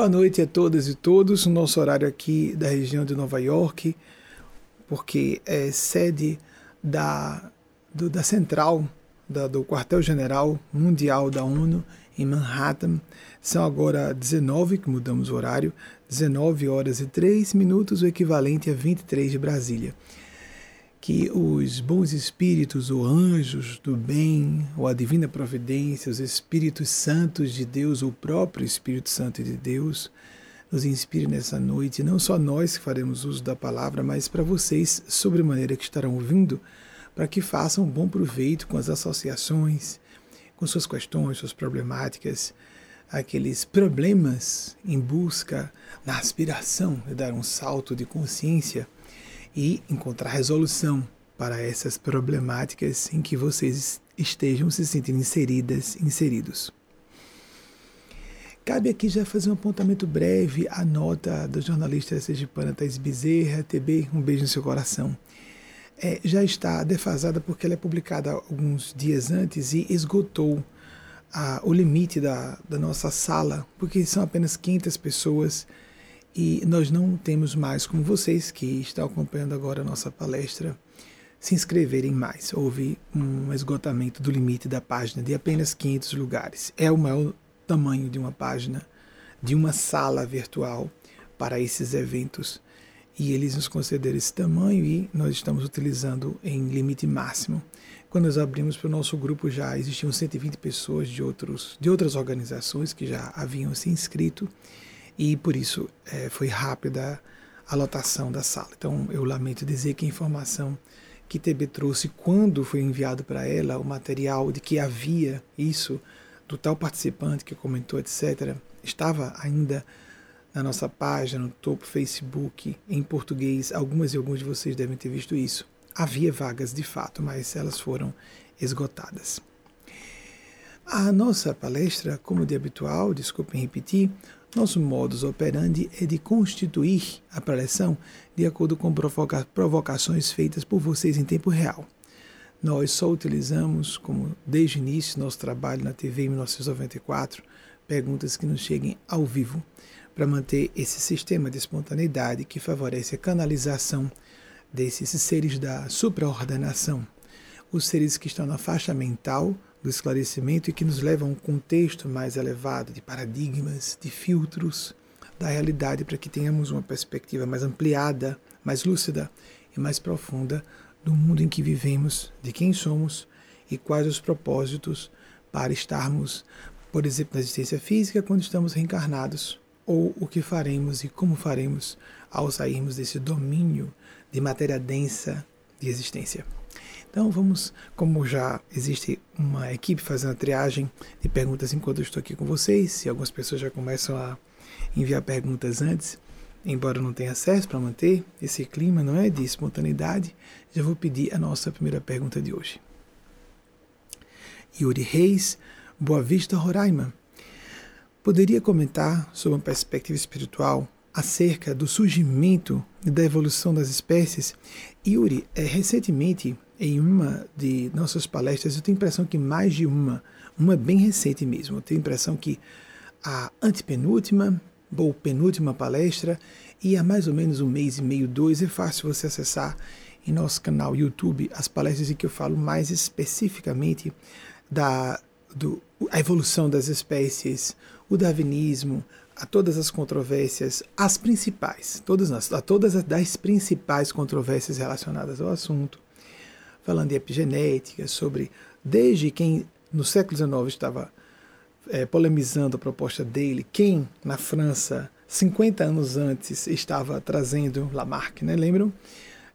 Boa noite a todas e todos. O nosso horário aqui da região de Nova York, porque é sede da, do, da central da, do quartel-general mundial da ONU em Manhattan. São agora 19, que mudamos o horário, 19 horas e 3 minutos, o equivalente a 23 de Brasília que os bons espíritos, ou anjos do bem, ou a divina providência, os espíritos santos de Deus, o próprio Espírito Santo de Deus, nos inspire nessa noite, não só nós que faremos uso da palavra, mas para vocês, sobre maneira que estarão ouvindo, para que façam bom proveito com as associações, com suas questões, suas problemáticas, aqueles problemas em busca na aspiração de dar um salto de consciência e encontrar resolução para essas problemáticas em que vocês estejam se sentindo inseridas, inseridos. Cabe aqui já fazer um apontamento breve à nota da jornalista sergipana Thais Bezerra, TB, um beijo no seu coração. É, já está defasada porque ela é publicada alguns dias antes e esgotou a, o limite da, da nossa sala, porque são apenas 500 pessoas e nós não temos mais, como vocês que estão acompanhando agora a nossa palestra, se inscreverem mais. Houve um esgotamento do limite da página de apenas 500 lugares. É o maior tamanho de uma página, de uma sala virtual para esses eventos. E eles nos concederam esse tamanho e nós estamos utilizando em limite máximo. Quando nós abrimos para o nosso grupo já existiam 120 pessoas de, outros, de outras organizações que já haviam se inscrito e por isso é, foi rápida a lotação da sala. Então eu lamento dizer que a informação que TB trouxe quando foi enviado para ela o material de que havia isso do tal participante que comentou, etc., estava ainda na nossa página, no topo Facebook, em português. Algumas e alguns de vocês devem ter visto isso. Havia vagas de fato, mas elas foram esgotadas. A nossa palestra, como de habitual, desculpem repetir, nosso modus operandi é de constituir a preleção de acordo com provoca provocações feitas por vocês em tempo real. Nós só utilizamos, como desde o início nosso trabalho na TV em 1994, perguntas que nos cheguem ao vivo, para manter esse sistema de espontaneidade que favorece a canalização desses seres da supraordenação, os seres que estão na faixa mental do esclarecimento e que nos leva a um contexto mais elevado de paradigmas, de filtros da realidade para que tenhamos uma perspectiva mais ampliada, mais lúcida e mais profunda do mundo em que vivemos, de quem somos e quais os propósitos para estarmos, por exemplo, na existência física quando estamos reencarnados, ou o que faremos e como faremos ao sairmos desse domínio de matéria densa de existência. Então vamos, como já existe uma equipe fazendo a triagem de perguntas enquanto eu estou aqui com vocês, e algumas pessoas já começam a enviar perguntas antes, embora não tenha acesso para manter esse clima, não é, de espontaneidade, já vou pedir a nossa primeira pergunta de hoje. Yuri Reis, Boa Vista, Roraima. Poderia comentar sobre uma perspectiva espiritual acerca do surgimento e da evolução das espécies? Yuri, é, recentemente em uma de nossas palestras, eu tenho a impressão que mais de uma, uma bem recente mesmo, eu tenho a impressão que a antepenúltima ou penúltima palestra e há mais ou menos um mês e meio, dois, é fácil você acessar em nosso canal YouTube as palestras em que eu falo mais especificamente da do, a evolução das espécies, o darwinismo, a todas as controvérsias, as principais, todas, a todas as das principais controvérsias relacionadas ao assunto, falando de epigenética, sobre desde quem no século XIX estava é, polemizando a proposta dele, quem na França, 50 anos antes, estava trazendo Lamarck, né? lembram?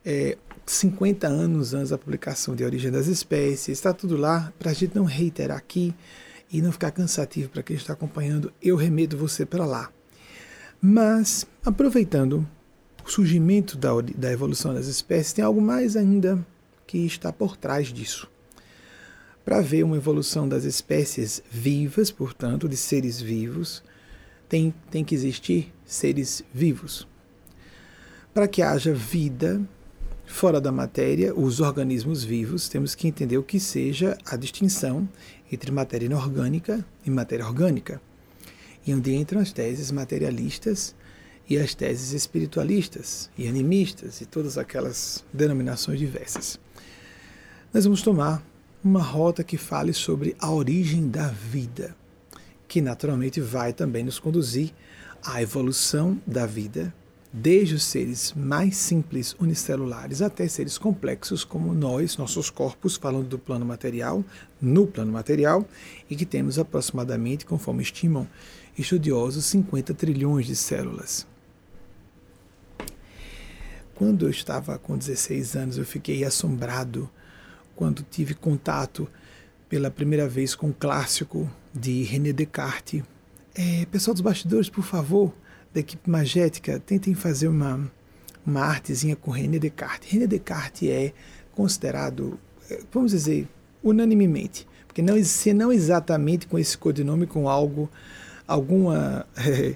É, 50 anos antes da publicação de Origem das Espécies, está tudo lá, para a gente não reiterar aqui e não ficar cansativo para quem está acompanhando, eu remedo você para lá. Mas, aproveitando o surgimento da, da evolução das espécies, tem algo mais ainda que está por trás disso. Para ver uma evolução das espécies vivas, portanto, de seres vivos, tem, tem que existir seres vivos. Para que haja vida fora da matéria, os organismos vivos, temos que entender o que seja a distinção entre matéria inorgânica e matéria orgânica. e onde entram as teses materialistas e as teses espiritualistas e animistas e todas aquelas denominações diversas. Nós vamos tomar uma rota que fale sobre a origem da vida, que naturalmente vai também nos conduzir à evolução da vida, desde os seres mais simples unicelulares até seres complexos como nós, nossos corpos, falando do plano material, no plano material, e que temos aproximadamente, conforme estimam estudiosos, 50 trilhões de células. Quando eu estava com 16 anos, eu fiquei assombrado quando tive contato pela primeira vez com o clássico de René Descartes. É, pessoal dos bastidores, por favor, da equipe magética, tentem fazer uma, uma artezinha com René Descartes. René Descartes é considerado, é, vamos dizer, unanimemente, porque não, se não exatamente com esse codinome, com algo, alguma é,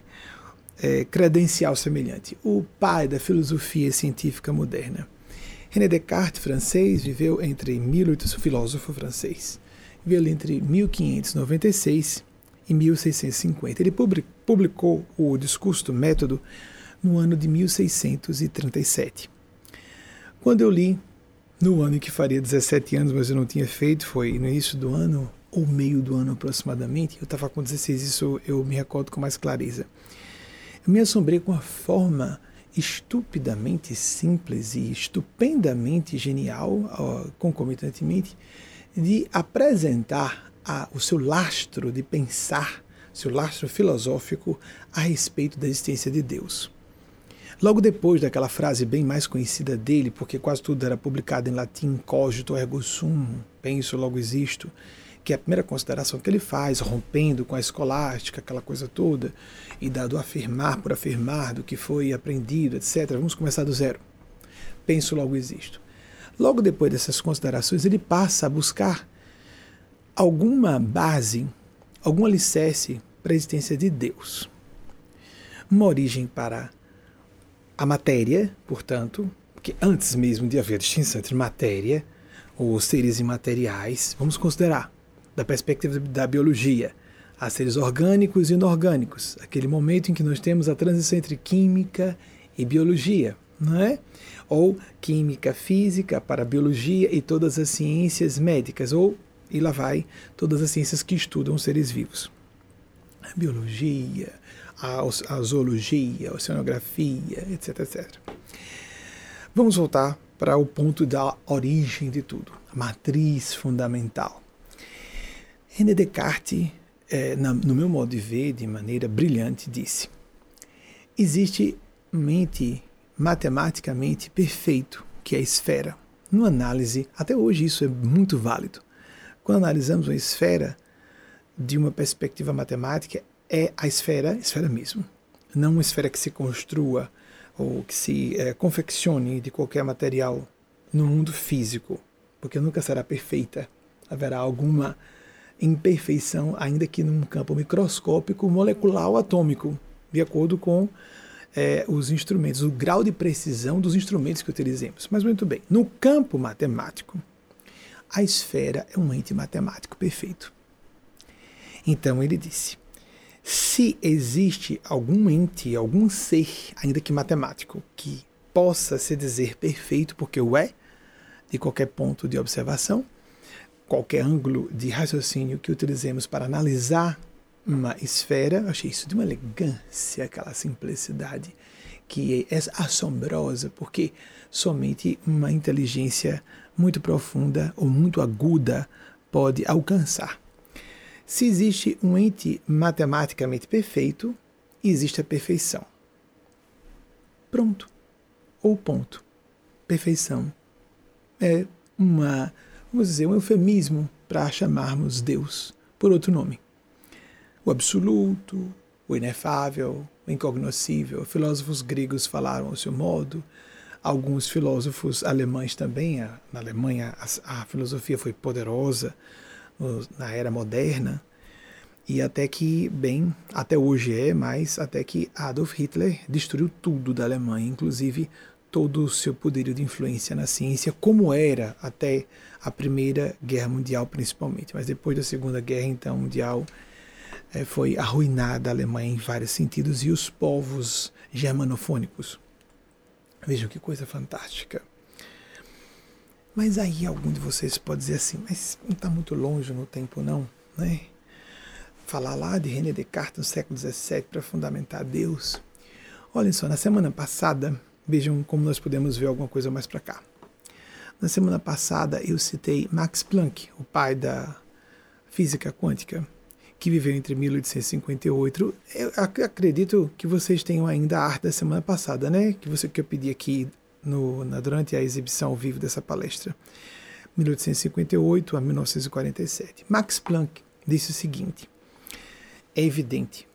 é, credencial semelhante. O pai da filosofia científica moderna. René Descartes, francês, viveu entre 1800, filósofo francês, viveu entre 1596 e 1650. Ele publicou o Discurso do Método no ano de 1637. Quando eu li, no ano em que faria 17 anos, mas eu não tinha feito, foi no início do ano, ou meio do ano aproximadamente, eu estava com 16, isso eu me recordo com mais clareza. Eu me assombrei com a forma estupidamente simples e estupendamente genial, concomitantemente, de apresentar a, o seu lastro de pensar, seu lastro filosófico a respeito da existência de Deus. Logo depois daquela frase bem mais conhecida dele, porque quase tudo era publicado em latim, cogito ergo sum, penso, logo existo, que é a primeira consideração que ele faz, rompendo com a escolástica, aquela coisa toda, e dado afirmar por afirmar do que foi aprendido, etc. Vamos começar do zero. Penso, logo existo. Logo depois dessas considerações, ele passa a buscar alguma base, algum alicerce para a existência de Deus. Uma origem para a matéria, portanto, porque antes mesmo de haver distinção entre matéria ou seres imateriais, vamos considerar da perspectiva da biologia, a seres orgânicos e inorgânicos, aquele momento em que nós temos a transição entre química e biologia, não é? Ou química física para biologia e todas as ciências médicas, ou, e lá vai, todas as ciências que estudam os seres vivos. A biologia, a, a zoologia, a oceanografia, etc, etc. Vamos voltar para o ponto da origem de tudo, a matriz fundamental. René Descartes, é, na, no meu modo de ver, de maneira brilhante, disse: existe mente matematicamente perfeito, que é a esfera. Numa análise, até hoje isso é muito válido. Quando analisamos uma esfera de uma perspectiva matemática, é a esfera, esfera mesmo. Não uma esfera que se construa ou que se é, confeccione de qualquer material no mundo físico, porque nunca será perfeita. Haverá alguma imperfeição, ainda que num campo microscópico, molecular ou atômico, de acordo com é, os instrumentos, o grau de precisão dos instrumentos que utilizemos. Mas muito bem, no campo matemático, a esfera é um ente matemático perfeito. Então ele disse: se existe algum ente, algum ser, ainda que matemático, que possa se dizer perfeito, porque o é, de qualquer ponto de observação, qualquer ângulo de raciocínio que utilizemos para analisar uma esfera, achei isso de uma elegância, aquela simplicidade que é assombrosa, porque somente uma inteligência muito profunda ou muito aguda pode alcançar. Se existe um ente matematicamente perfeito, existe a perfeição. Pronto. Ou ponto. Perfeição é uma vamos dizer, um eufemismo para chamarmos Deus por outro nome. O absoluto, o inefável, o incognoscível. Filósofos gregos falaram ao seu modo, alguns filósofos alemães também. Na Alemanha a, a filosofia foi poderosa na era moderna e até que, bem, até hoje é, mas até que Adolf Hitler destruiu tudo da Alemanha, inclusive todo o seu poder de influência na ciência, como era até a Primeira Guerra Mundial, principalmente. Mas depois da Segunda Guerra então, Mundial, é, foi arruinada a Alemanha em vários sentidos e os povos germanofônicos. Vejam que coisa fantástica. Mas aí algum de vocês pode dizer assim, mas não está muito longe no tempo não, né? Falar lá de René Descartes no século XVII para fundamentar Deus. Olhem só, na semana passada, vejam como nós podemos ver alguma coisa mais para cá. Na semana passada eu citei Max Planck, o pai da física quântica, que viveu entre 1858. Eu acredito que vocês tenham ainda a arte da semana passada, né? Que você que eu pedi aqui no, na, durante a exibição ao vivo dessa palestra. 1858 a 1947. Max Planck disse o seguinte: É evidente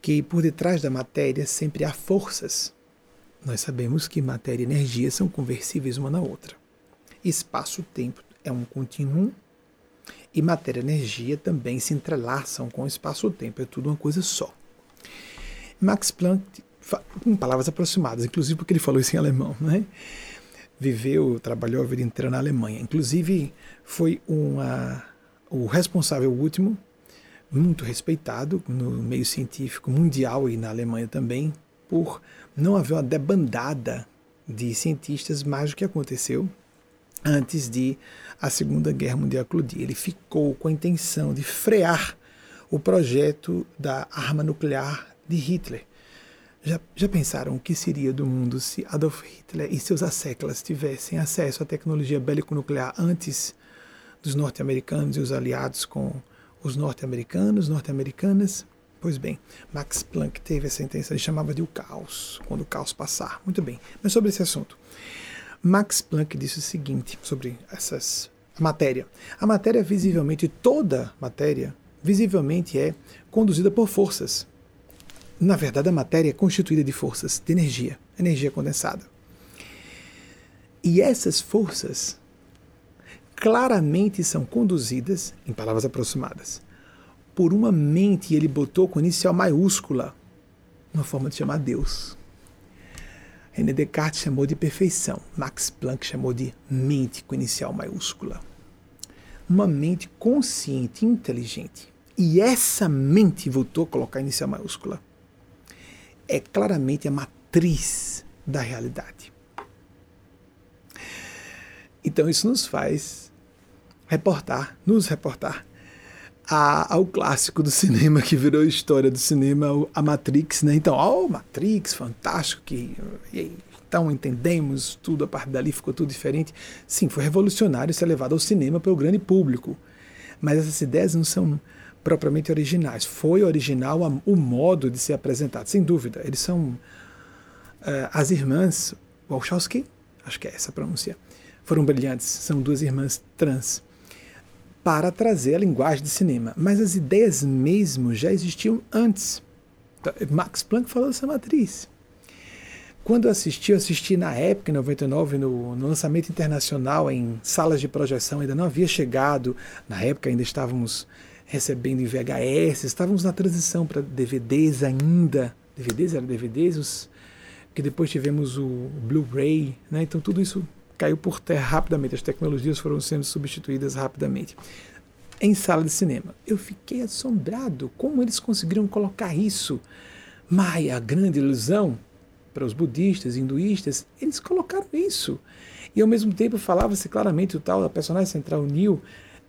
que por detrás da matéria sempre há forças. Nós sabemos que matéria e energia são conversíveis uma na outra. Espaço-tempo é um contínuo e matéria e energia também se entrelaçam com o espaço-tempo, é tudo uma coisa só. Max Planck, com palavras aproximadas, inclusive porque ele falou isso em alemão, né? viveu, trabalhou a vida inteira na Alemanha. Inclusive, foi uma, o responsável último, muito respeitado no meio científico mundial e na Alemanha também, por não haver uma debandada de cientistas mais do que aconteceu antes de a Segunda Guerra Mundial eclodir. Ele ficou com a intenção de frear o projeto da arma nuclear de Hitler. Já, já pensaram o que seria do mundo se Adolf Hitler e seus asseclas tivessem acesso à tecnologia bélico-nuclear antes dos norte-americanos e os aliados com os norte-americanos, norte-americanas? Pois bem, Max Planck teve essa intenção, ele chamava de o caos, quando o caos passar. Muito bem, mas sobre esse assunto. Max Planck disse o seguinte sobre essas a matéria. A matéria visivelmente toda matéria visivelmente é conduzida por forças. Na verdade, a matéria é constituída de forças, de energia, energia condensada. E essas forças claramente são conduzidas, em palavras aproximadas, por uma mente, ele botou com inicial maiúscula, uma forma de chamar Deus. René Descartes chamou de perfeição, Max Planck chamou de mente com inicial maiúscula. Uma mente consciente, inteligente. E essa mente, voltou a colocar inicial maiúscula, é claramente a matriz da realidade. Então isso nos faz reportar, nos reportar a, ao clássico do cinema que virou história do cinema, a Matrix, né? Então, ó, oh, Matrix, fantástico, que então entendemos tudo, a partir dali ficou tudo diferente. Sim, foi revolucionário ser levado ao cinema pelo grande público. Mas essas ideias não são propriamente originais. Foi original a, o modo de ser apresentado, sem dúvida. Eles são uh, as irmãs Wachowski, acho que é essa a pronúncia, foram brilhantes. São duas irmãs trans para trazer a linguagem de cinema. Mas as ideias mesmo já existiam antes. Então, Max Planck falou dessa matriz. Quando eu assisti, eu assisti na época, em 99, no, no, lançamento internacional em salas de projeção, ainda não havia chegado. Na época ainda estávamos recebendo em VHS, estávamos na transição para DVDs ainda. DVDs eram DVDs, os, que depois tivemos o Blu-ray, né? então tudo isso caiu por terra rapidamente, as tecnologias foram sendo substituídas rapidamente. Em sala de cinema, eu fiquei assombrado como eles conseguiram colocar isso. Maia, a grande ilusão para os budistas, hinduístas, eles colocaram isso. E ao mesmo tempo falava-se claramente o tal da personagem central Neil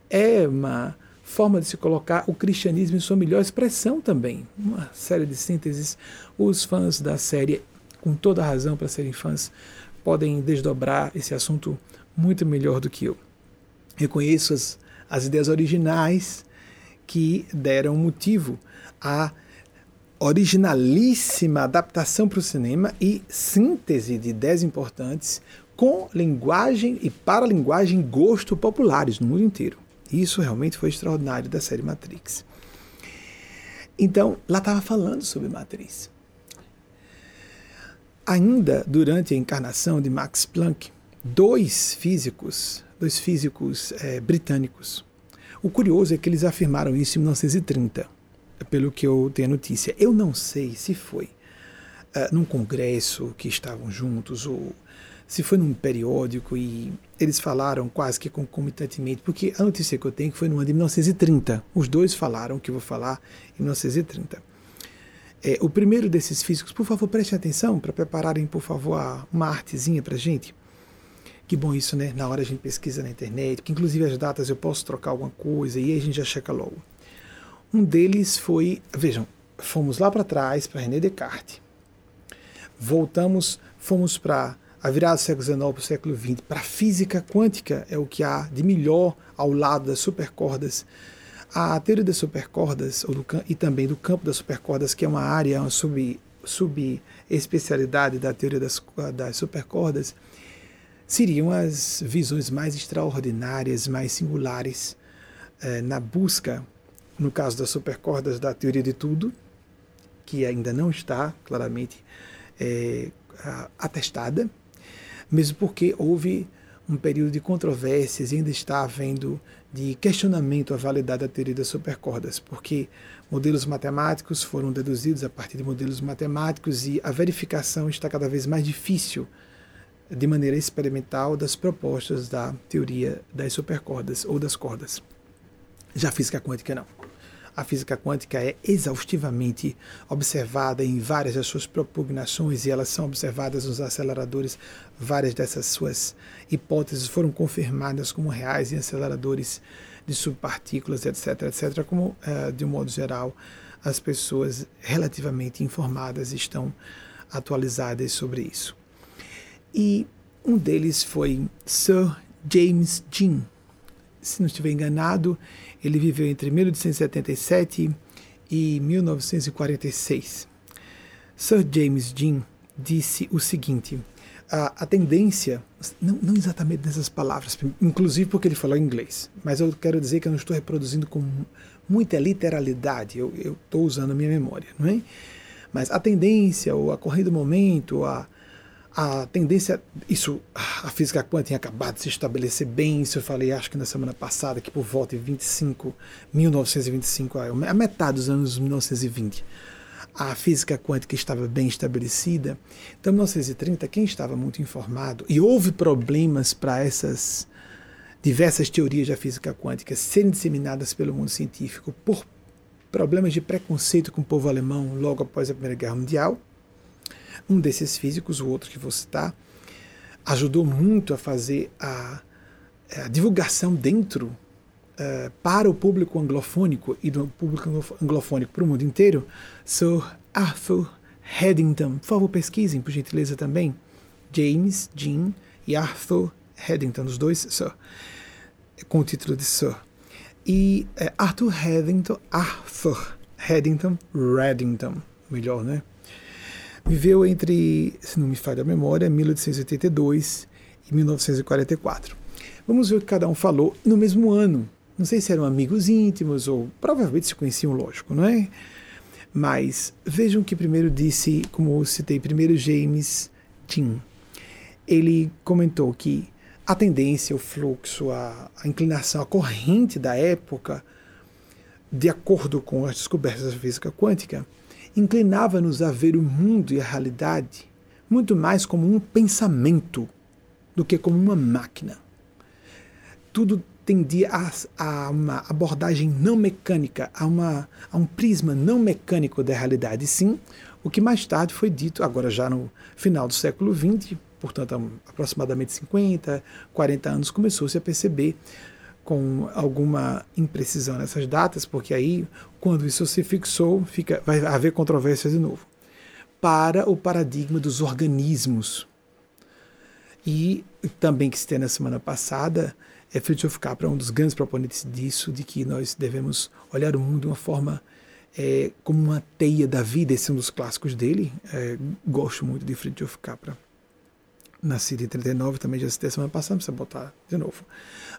é uma forma de se colocar o cristianismo em sua melhor expressão também. Uma série de sínteses. Os fãs da série, com toda razão para serem fãs, podem desdobrar esse assunto muito melhor do que eu. Reconheço as, as ideias originais que deram motivo à originalíssima adaptação para o cinema e síntese de ideias importantes com linguagem e para linguagem gosto populares no mundo inteiro. Isso realmente foi extraordinário da série Matrix. Então, lá estava falando sobre Matrix. Ainda durante a encarnação de Max Planck, dois físicos, dois físicos é, britânicos. O curioso é que eles afirmaram isso em 1930, pelo que eu tenho notícia. Eu não sei se foi uh, num congresso que estavam juntos ou se foi num periódico e eles falaram quase que concomitantemente, porque a notícia que eu tenho que foi no ano de 1930. Os dois falaram que eu vou falar em 1930. É, o primeiro desses físicos, por favor, preste atenção para prepararem, por favor, uma artezinha para gente. Que bom isso, né? Na hora a gente pesquisa na internet, que inclusive as datas eu posso trocar alguma coisa e aí a gente já checa logo. Um deles foi, vejam, fomos lá para trás para René Descartes. Voltamos, fomos para a virada do século XIX para o século XX, para a física quântica, é o que há de melhor ao lado das supercordas. A teoria das supercordas ou do, e também do campo das supercordas, que é uma área, uma sub, subespecialidade da teoria das, das supercordas, seriam as visões mais extraordinárias, mais singulares eh, na busca, no caso das supercordas, da teoria de tudo, que ainda não está claramente eh, atestada, mesmo porque houve um período de controvérsias e ainda está havendo de questionamento à validade da teoria das supercordas, porque modelos matemáticos foram deduzidos a partir de modelos matemáticos e a verificação está cada vez mais difícil de maneira experimental das propostas da teoria das supercordas ou das cordas. Já a física quântica não. A física quântica é exaustivamente observada em várias das suas propugnações e elas são observadas nos aceleradores. Várias dessas suas hipóteses foram confirmadas como reais em aceleradores de subpartículas, etc., etc., como, uh, de um modo geral, as pessoas relativamente informadas estão atualizadas sobre isso e um deles foi Sir James Dean. Se não estiver enganado, ele viveu entre 1877 e 1946. Sir James Dean disse o seguinte: a, a tendência, não, não, exatamente nessas palavras, inclusive porque ele falou em inglês, mas eu quero dizer que eu não estou reproduzindo com muita literalidade, eu estou usando a minha memória, não é? Mas a tendência, ou a corrente do momento, a, a tendência, isso, a física quântica tinha acabado de se estabelecer bem, isso eu falei acho que na semana passada, que por volta de 25, 1925, a metade dos anos 1920, a física quântica estava bem estabelecida. Então, em 1930, quem estava muito informado, e houve problemas para essas diversas teorias da física quântica serem disseminadas pelo mundo científico por problemas de preconceito com o povo alemão logo após a Primeira Guerra Mundial, um desses físicos, o outro que vou citar, ajudou muito a fazer a, a divulgação dentro uh, para o público anglofônico e do público anglofônico para o mundo inteiro, Sir Arthur Haddington. Por favor, pesquisem, por gentileza, também. James, Jean e Arthur Haddington, os dois Sir, com o título de Sir. E uh, Arthur Haddington, Arthur Haddington Reddington, melhor, né? Viveu entre, se não me falha a memória, 1882 e 1944. Vamos ver o que cada um falou no mesmo ano. Não sei se eram amigos íntimos ou provavelmente se conheciam, lógico, não é? Mas vejam que primeiro disse, como eu citei, primeiro James Dean. Ele comentou que a tendência, o fluxo, a, a inclinação, a corrente da época, de acordo com as descobertas da física quântica, inclinava-nos a ver o mundo e a realidade muito mais como um pensamento do que como uma máquina. Tudo tendia a, a uma abordagem não mecânica, a, uma, a um prisma não mecânico da realidade, sim, o que mais tarde foi dito, agora já no final do século XX, portanto, aproximadamente 50, 40 anos, começou-se a perceber com alguma imprecisão nessas datas, porque aí, quando isso se fixou, fica, vai haver controvérsia de novo. Para o paradigma dos organismos. E também que se tem na semana passada, é Fritjof Capra, um dos grandes proponentes disso, de que nós devemos olhar o mundo de uma forma é, como uma teia da vida, esse é um dos clássicos dele. É, gosto muito de Fritjof Capra nascido em 39, também já citei semana passada, precisa botar de novo.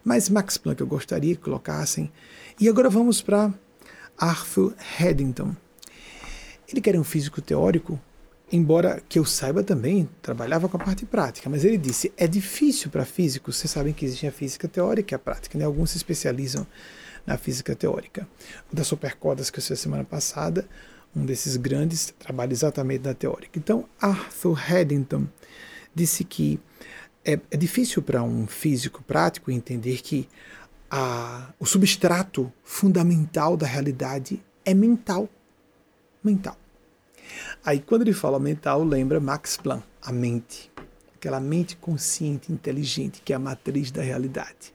Mas Max Planck eu gostaria que colocassem. E agora vamos para Arthur Haddington. Ele que era um físico teórico, embora que eu saiba também, trabalhava com a parte prática, mas ele disse, é difícil para físicos, vocês sabem que existe a física teórica e a prática, né? alguns se especializam na física teórica. O das supercordas que eu sei semana passada, um desses grandes trabalha exatamente na teórica. Então, Arthur Haddington disse que é, é difícil para um físico prático entender que a, o substrato fundamental da realidade é mental. Mental. Aí, quando ele fala mental, lembra Max Planck, a mente. Aquela mente consciente, inteligente, que é a matriz da realidade.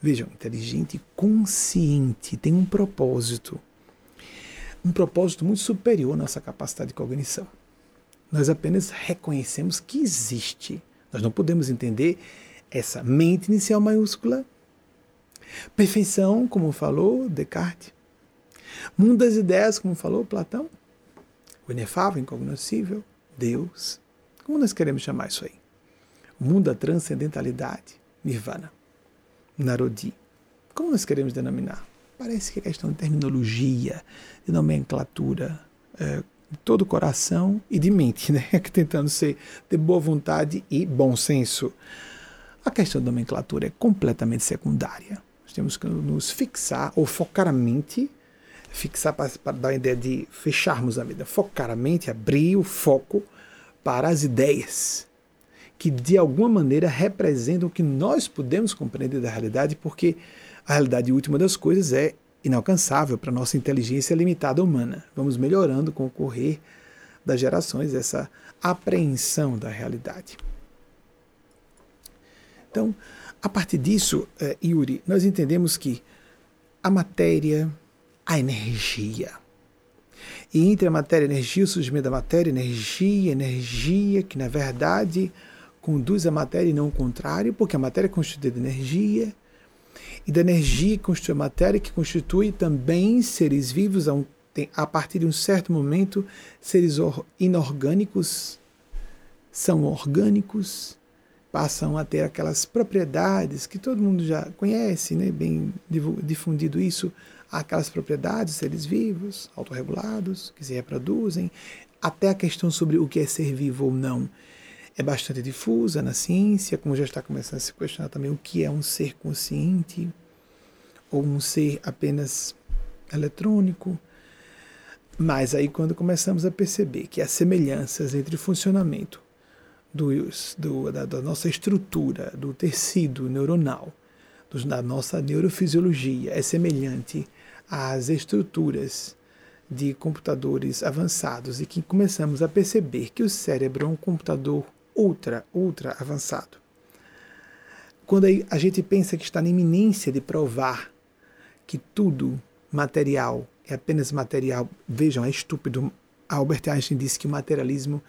Vejam, inteligente consciente tem um propósito. Um propósito muito superior à nossa capacidade de cognição. Nós apenas reconhecemos que existe. Nós não podemos entender essa mente inicial maiúscula. Perfeição, como falou Descartes. Mundo das ideias, como falou Platão. O inefável, incognoscível, Deus. Como nós queremos chamar isso aí? O mundo da transcendentalidade, Nirvana. Narodi. Como nós queremos denominar? Parece que é questão de terminologia, de nomenclatura, é, de todo o coração e de mente, né? tentando ser de boa vontade e bom senso. A questão da nomenclatura é completamente secundária. Nós temos que nos fixar ou focar a mente, fixar para, dar a ideia de fecharmos a mente, focar a mente, abrir o foco para as ideias que de alguma maneira representam o que nós podemos compreender da realidade, porque a realidade última das coisas é inalcançável para nossa inteligência limitada humana. Vamos melhorando com o correr das gerações essa apreensão da realidade. Então, a partir disso, eh, Yuri, nós entendemos que a matéria, a energia, e entre a matéria e a energia, o surgimento da matéria, energia, energia, que na verdade conduz a matéria e não o contrário, porque a matéria é constituída de energia, e da energia que constitui a matéria, que constitui também seres vivos a, um, a partir de um certo momento, seres inorgânicos são orgânicos, passam a ter aquelas propriedades que todo mundo já conhece, né? bem difundido isso, aquelas propriedades, seres vivos, autorregulados, que se reproduzem, até a questão sobre o que é ser vivo ou não é bastante difusa na ciência, como já está começando a se questionar também o que é um ser consciente ou um ser apenas eletrônico. Mas aí quando começamos a perceber que as semelhanças entre o funcionamento do, da, da, nossa estrutura, do tecido neuronal, do, da nossa neurofisiologia é semelhante às estruturas de computadores avançados e que começamos a perceber que o cérebro é um computador ultra, ultra avançado. Quando a gente pensa que está na iminência de provar que tudo material é apenas material, vejam, é estúpido. Albert Einstein disse que o materialismo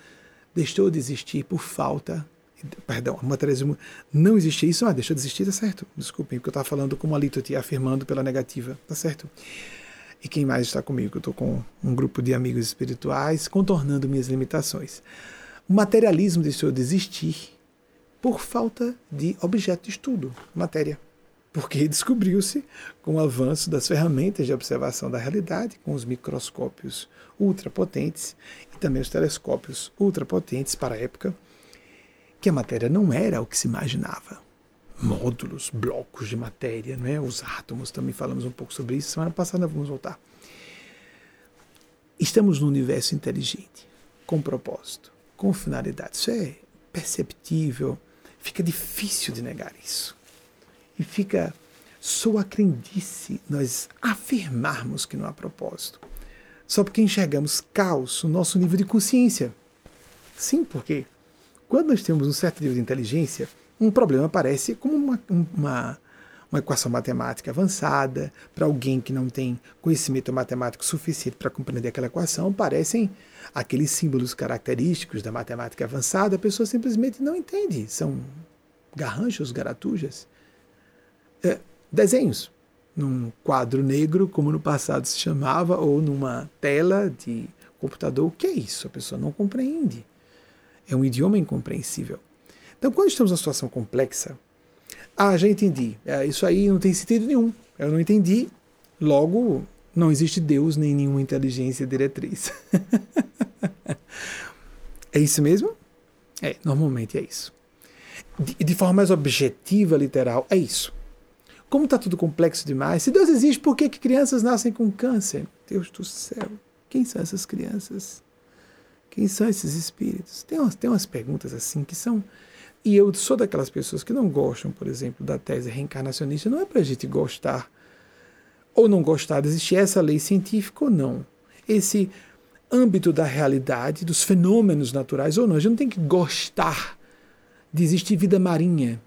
deixou de existir por falta. Perdão, o materialismo não existia. Isso, ah, deixou de existir, tá certo. Desculpem, porque eu estava falando como a Lito afirmando pela negativa, tá certo. E quem mais está comigo? Eu estou com um grupo de amigos espirituais contornando minhas limitações. O materialismo de existir por falta de objeto de estudo, matéria. Porque descobriu-se, com o avanço das ferramentas de observação da realidade, com os microscópios ultrapotentes e também os telescópios ultrapotentes para a época, que a matéria não era o que se imaginava. Módulos, blocos de matéria, não é? os átomos, também falamos um pouco sobre isso. Semana passada vamos voltar. Estamos num universo inteligente, com propósito com finalidade. Isso é perceptível, fica difícil de negar isso. E fica soa crendice nós afirmarmos que não há propósito. Só porque enxergamos caos no nosso nível de consciência. Sim, porque quando nós temos um certo nível de inteligência, um problema aparece como uma, uma uma equação matemática avançada, para alguém que não tem conhecimento matemático suficiente para compreender aquela equação, parecem aqueles símbolos característicos da matemática avançada, a pessoa simplesmente não entende. São garranchos, garatujas. É, desenhos, num quadro negro, como no passado se chamava, ou numa tela de computador. O que é isso? A pessoa não compreende. É um idioma incompreensível. Então, quando estamos numa situação complexa, ah, já entendi. É, isso aí não tem sentido nenhum. Eu não entendi. Logo, não existe Deus nem nenhuma inteligência diretriz. é isso mesmo? É, normalmente é isso. De, de forma mais objetiva, literal, é isso. Como está tudo complexo demais, se Deus existe, por que, que crianças nascem com câncer? Deus do céu, quem são essas crianças? Quem são esses espíritos? Tem umas, tem umas perguntas assim que são. E eu sou daquelas pessoas que não gostam, por exemplo, da tese reencarnacionista. Não é para a gente gostar ou não gostar de existir essa lei científica ou não. Esse âmbito da realidade, dos fenômenos naturais ou não. A gente não tem que gostar de existir vida marinha.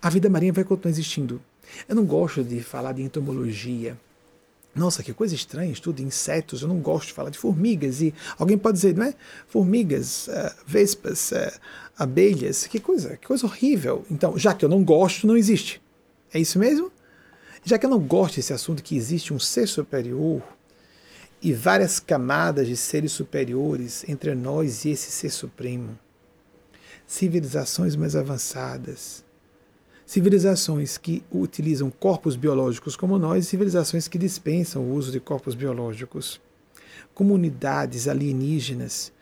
A vida marinha vai continuar existindo. Eu não gosto de falar de entomologia. Nossa, que coisa estranha, estudo insetos, eu não gosto de falar de formigas. E alguém pode dizer, não é? Formigas, uh, vespas, uh, abelhas, que coisa, que coisa horrível. Então, já que eu não gosto, não existe. É isso mesmo? Já que eu não gosto desse assunto que existe um ser superior e várias camadas de seres superiores entre nós e esse ser supremo, civilizações mais avançadas, civilizações que utilizam corpos biológicos como nós e civilizações que dispensam o uso de corpos biológicos, comunidades alienígenas,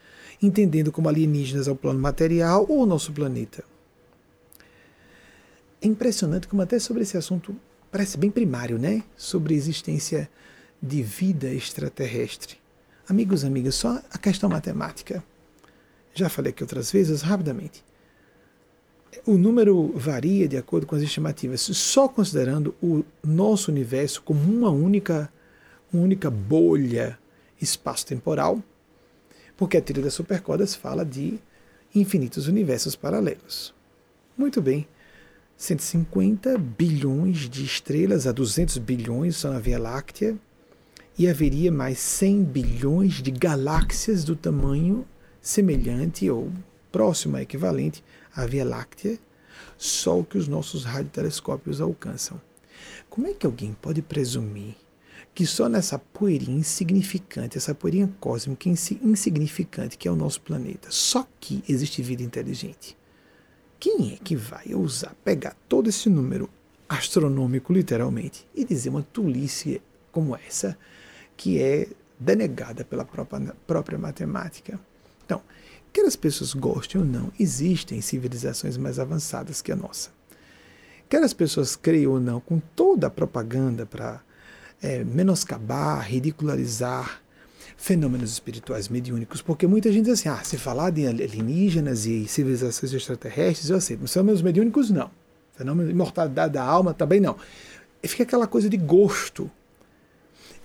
entendendo como alienígenas ao plano material ou o nosso planeta. É impressionante como até sobre esse assunto parece bem primário, né? Sobre a existência de vida extraterrestre. Amigos, amigas, só a questão matemática. Já falei aqui outras vezes, rapidamente. O número varia de acordo com as estimativas, só considerando o nosso universo como uma única, uma única bolha espaço-temporal, porque a teoria das supercordas fala de infinitos universos paralelos. Muito bem. 150 bilhões de estrelas a 200 bilhões são na Via Láctea e haveria mais 100 bilhões de galáxias do tamanho semelhante ou próximo a equivalente à Via Láctea, só o que os nossos radiotelescópios alcançam. Como é que alguém pode presumir que só nessa poeirinha insignificante, essa poeirinha cósmica insignificante que é o nosso planeta, só que existe vida inteligente? Quem é que vai ousar pegar todo esse número astronômico, literalmente, e dizer uma tolice como essa, que é denegada pela própria, própria matemática? Então, quer as pessoas gostem ou não, existem civilizações mais avançadas que a nossa. Quer as pessoas creiam ou não, com toda a propaganda para é, menoscabar, ridicularizar fenômenos espirituais mediúnicos, porque muita gente diz assim, ah, se falar de alienígenas e civilizações extraterrestres, eu aceito, mas fenômenos mediúnicos não. Fenômeno de imortalidade da alma também não. E fica aquela coisa de gosto.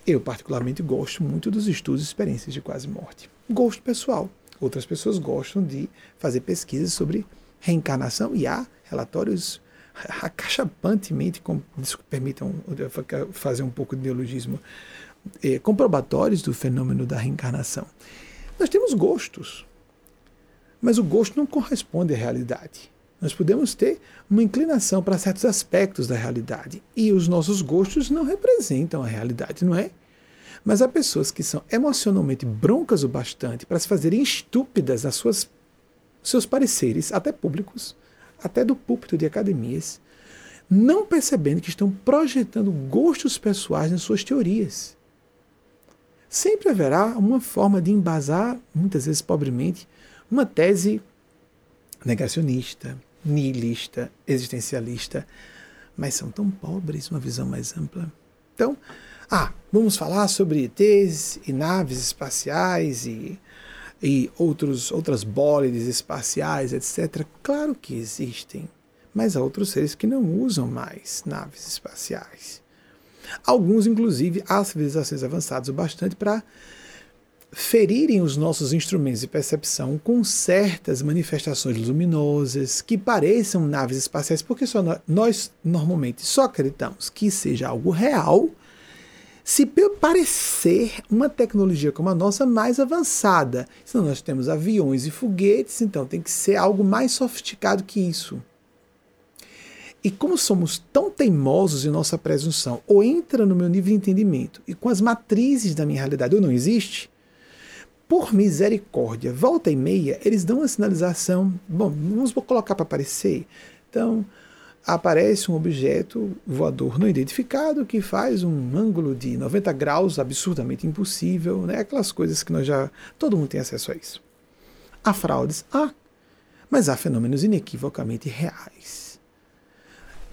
Eu, particularmente, gosto muito dos estudos e experiências de quase morte. Gosto pessoal. Outras pessoas gostam de fazer pesquisas sobre reencarnação e há relatórios acachapantemente, com, permitam fazer um pouco de neologismo, é, comprobatórios do fenômeno da reencarnação. Nós temos gostos, mas o gosto não corresponde à realidade. Nós podemos ter uma inclinação para certos aspectos da realidade e os nossos gostos não representam a realidade, não é? Mas há pessoas que são emocionalmente broncas o bastante para se fazerem estúpidas nas suas seus pareceres, até públicos, até do púlpito de academias, não percebendo que estão projetando gostos pessoais nas suas teorias sempre haverá uma forma de embasar, muitas vezes pobremente, uma tese negacionista, nihilista, existencialista, mas são tão pobres uma visão mais ampla. Então, ah, vamos falar sobre ETs e naves espaciais e, e outros, outras bólides espaciais, etc. Claro que existem, mas há outros seres que não usam mais naves espaciais. Alguns, inclusive, há civilizações avançadas o bastante para ferirem os nossos instrumentos de percepção com certas manifestações luminosas que pareçam naves espaciais, porque só nós normalmente só acreditamos que seja algo real se parecer uma tecnologia como a nossa mais avançada. Senão nós temos aviões e foguetes, então tem que ser algo mais sofisticado que isso. E como somos tão teimosos em nossa presunção, ou entra no meu nível de entendimento e com as matrizes da minha realidade ou não existe, por misericórdia, volta e meia, eles dão uma sinalização. Bom, vamos colocar para aparecer. Então, aparece um objeto voador não identificado que faz um ângulo de 90 graus absurdamente impossível, né? aquelas coisas que nós já. todo mundo tem acesso a isso. Há fraudes? Há. Mas há fenômenos inequivocamente reais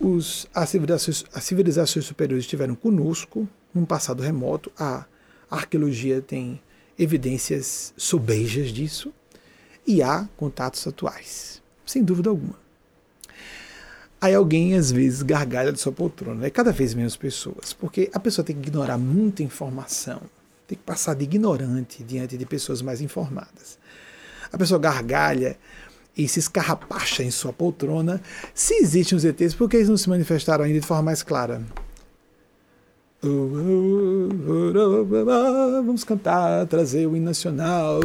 os, as, civilizações, as civilizações superiores estiveram conosco num passado remoto. A arqueologia tem evidências sobejas disso e há contatos atuais, sem dúvida alguma. Aí alguém às vezes gargalha de sua poltrona, né? cada vez menos pessoas, porque a pessoa tem que ignorar muita informação, tem que passar de ignorante diante de pessoas mais informadas. A pessoa gargalha e se escarrapacha em sua poltrona. Se existem os ETs, por que eles não se manifestaram ainda de forma mais clara? Vamos cantar, trazer o hino nacional.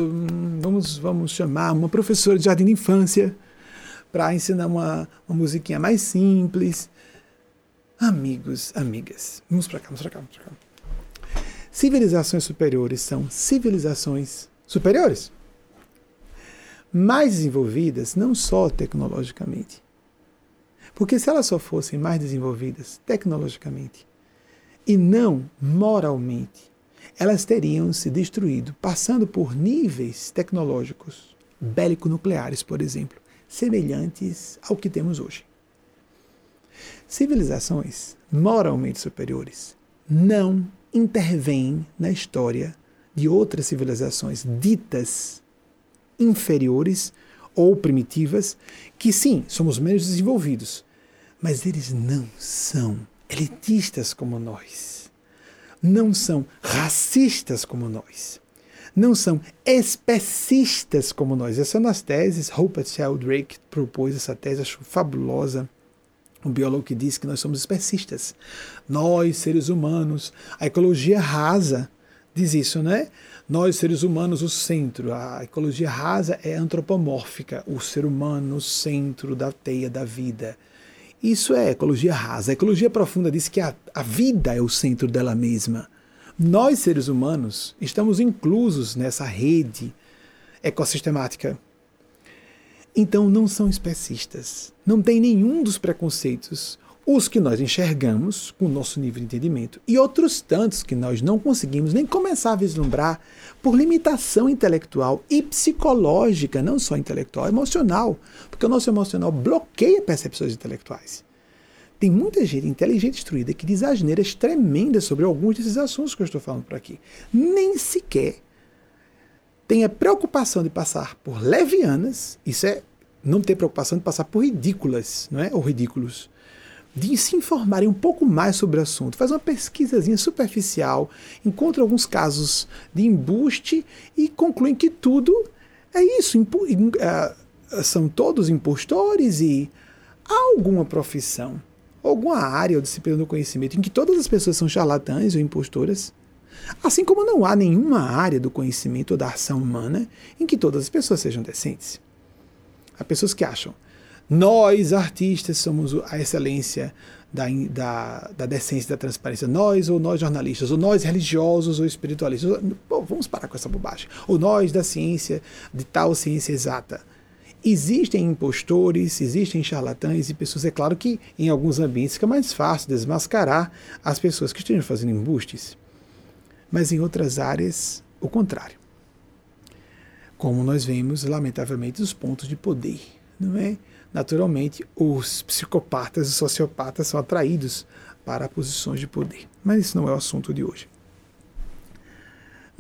Vamos, vamos chamar uma professora de jardim de infância para ensinar uma, uma musiquinha mais simples. Amigos, amigas, vamos para cá, vamos para cá, vamos para cá. Civilizações superiores são civilizações superiores, mais desenvolvidas não só tecnologicamente. Porque se elas só fossem mais desenvolvidas tecnologicamente, e não moralmente, elas teriam se destruído, passando por níveis tecnológicos bélico-nucleares, por exemplo, semelhantes ao que temos hoje. Civilizações moralmente superiores não intervêm na história de outras civilizações ditas inferiores ou primitivas, que sim, somos menos desenvolvidos, mas eles não são elitistas como nós, não são racistas como nós, não são especistas como nós. Essas são as teses. Rupert Sheldrake propôs essa tese, acho fabulosa. Um biólogo que diz que nós somos especistas. Nós, seres humanos, a ecologia rasa diz isso, né? Nós, seres humanos, o centro. A ecologia rasa é antropomórfica, o ser humano, o centro da teia da vida. Isso é ecologia rasa. A ecologia profunda diz que a, a vida é o centro dela mesma. Nós, seres humanos, estamos inclusos nessa rede ecossistemática. Então, não são especistas. Não tem nenhum dos preconceitos os que nós enxergamos com o nosso nível de entendimento e outros tantos que nós não conseguimos nem começar a vislumbrar por limitação intelectual e psicológica, não só intelectual, emocional, porque o nosso emocional bloqueia percepções intelectuais. Tem muita gente inteligente instruída que diz asneiras tremendas sobre alguns desses assuntos que eu estou falando por aqui. Nem sequer tem a preocupação de passar por levianas, isso é não ter preocupação de passar por ridículas, não é? Ou ridículos de se informarem um pouco mais sobre o assunto, faz uma pesquisazinha superficial, encontra alguns casos de embuste e concluem que tudo é isso, uh, são todos impostores e há alguma profissão, alguma área ou disciplina do conhecimento em que todas as pessoas são charlatãs ou impostoras, assim como não há nenhuma área do conhecimento ou da ação humana em que todas as pessoas sejam decentes. Há pessoas que acham nós, artistas, somos a excelência da, da, da decência da transparência. Nós, ou nós jornalistas, ou nós religiosos ou espiritualistas. Pô, vamos parar com essa bobagem. Ou nós da ciência, de tal ciência exata. Existem impostores, existem charlatães e pessoas. É claro que em alguns ambientes fica mais fácil desmascarar as pessoas que estejam fazendo embustes. Mas em outras áreas, o contrário. Como nós vemos, lamentavelmente, os pontos de poder, não é? naturalmente, os psicopatas e sociopatas são atraídos para posições de poder. Mas isso não é o assunto de hoje.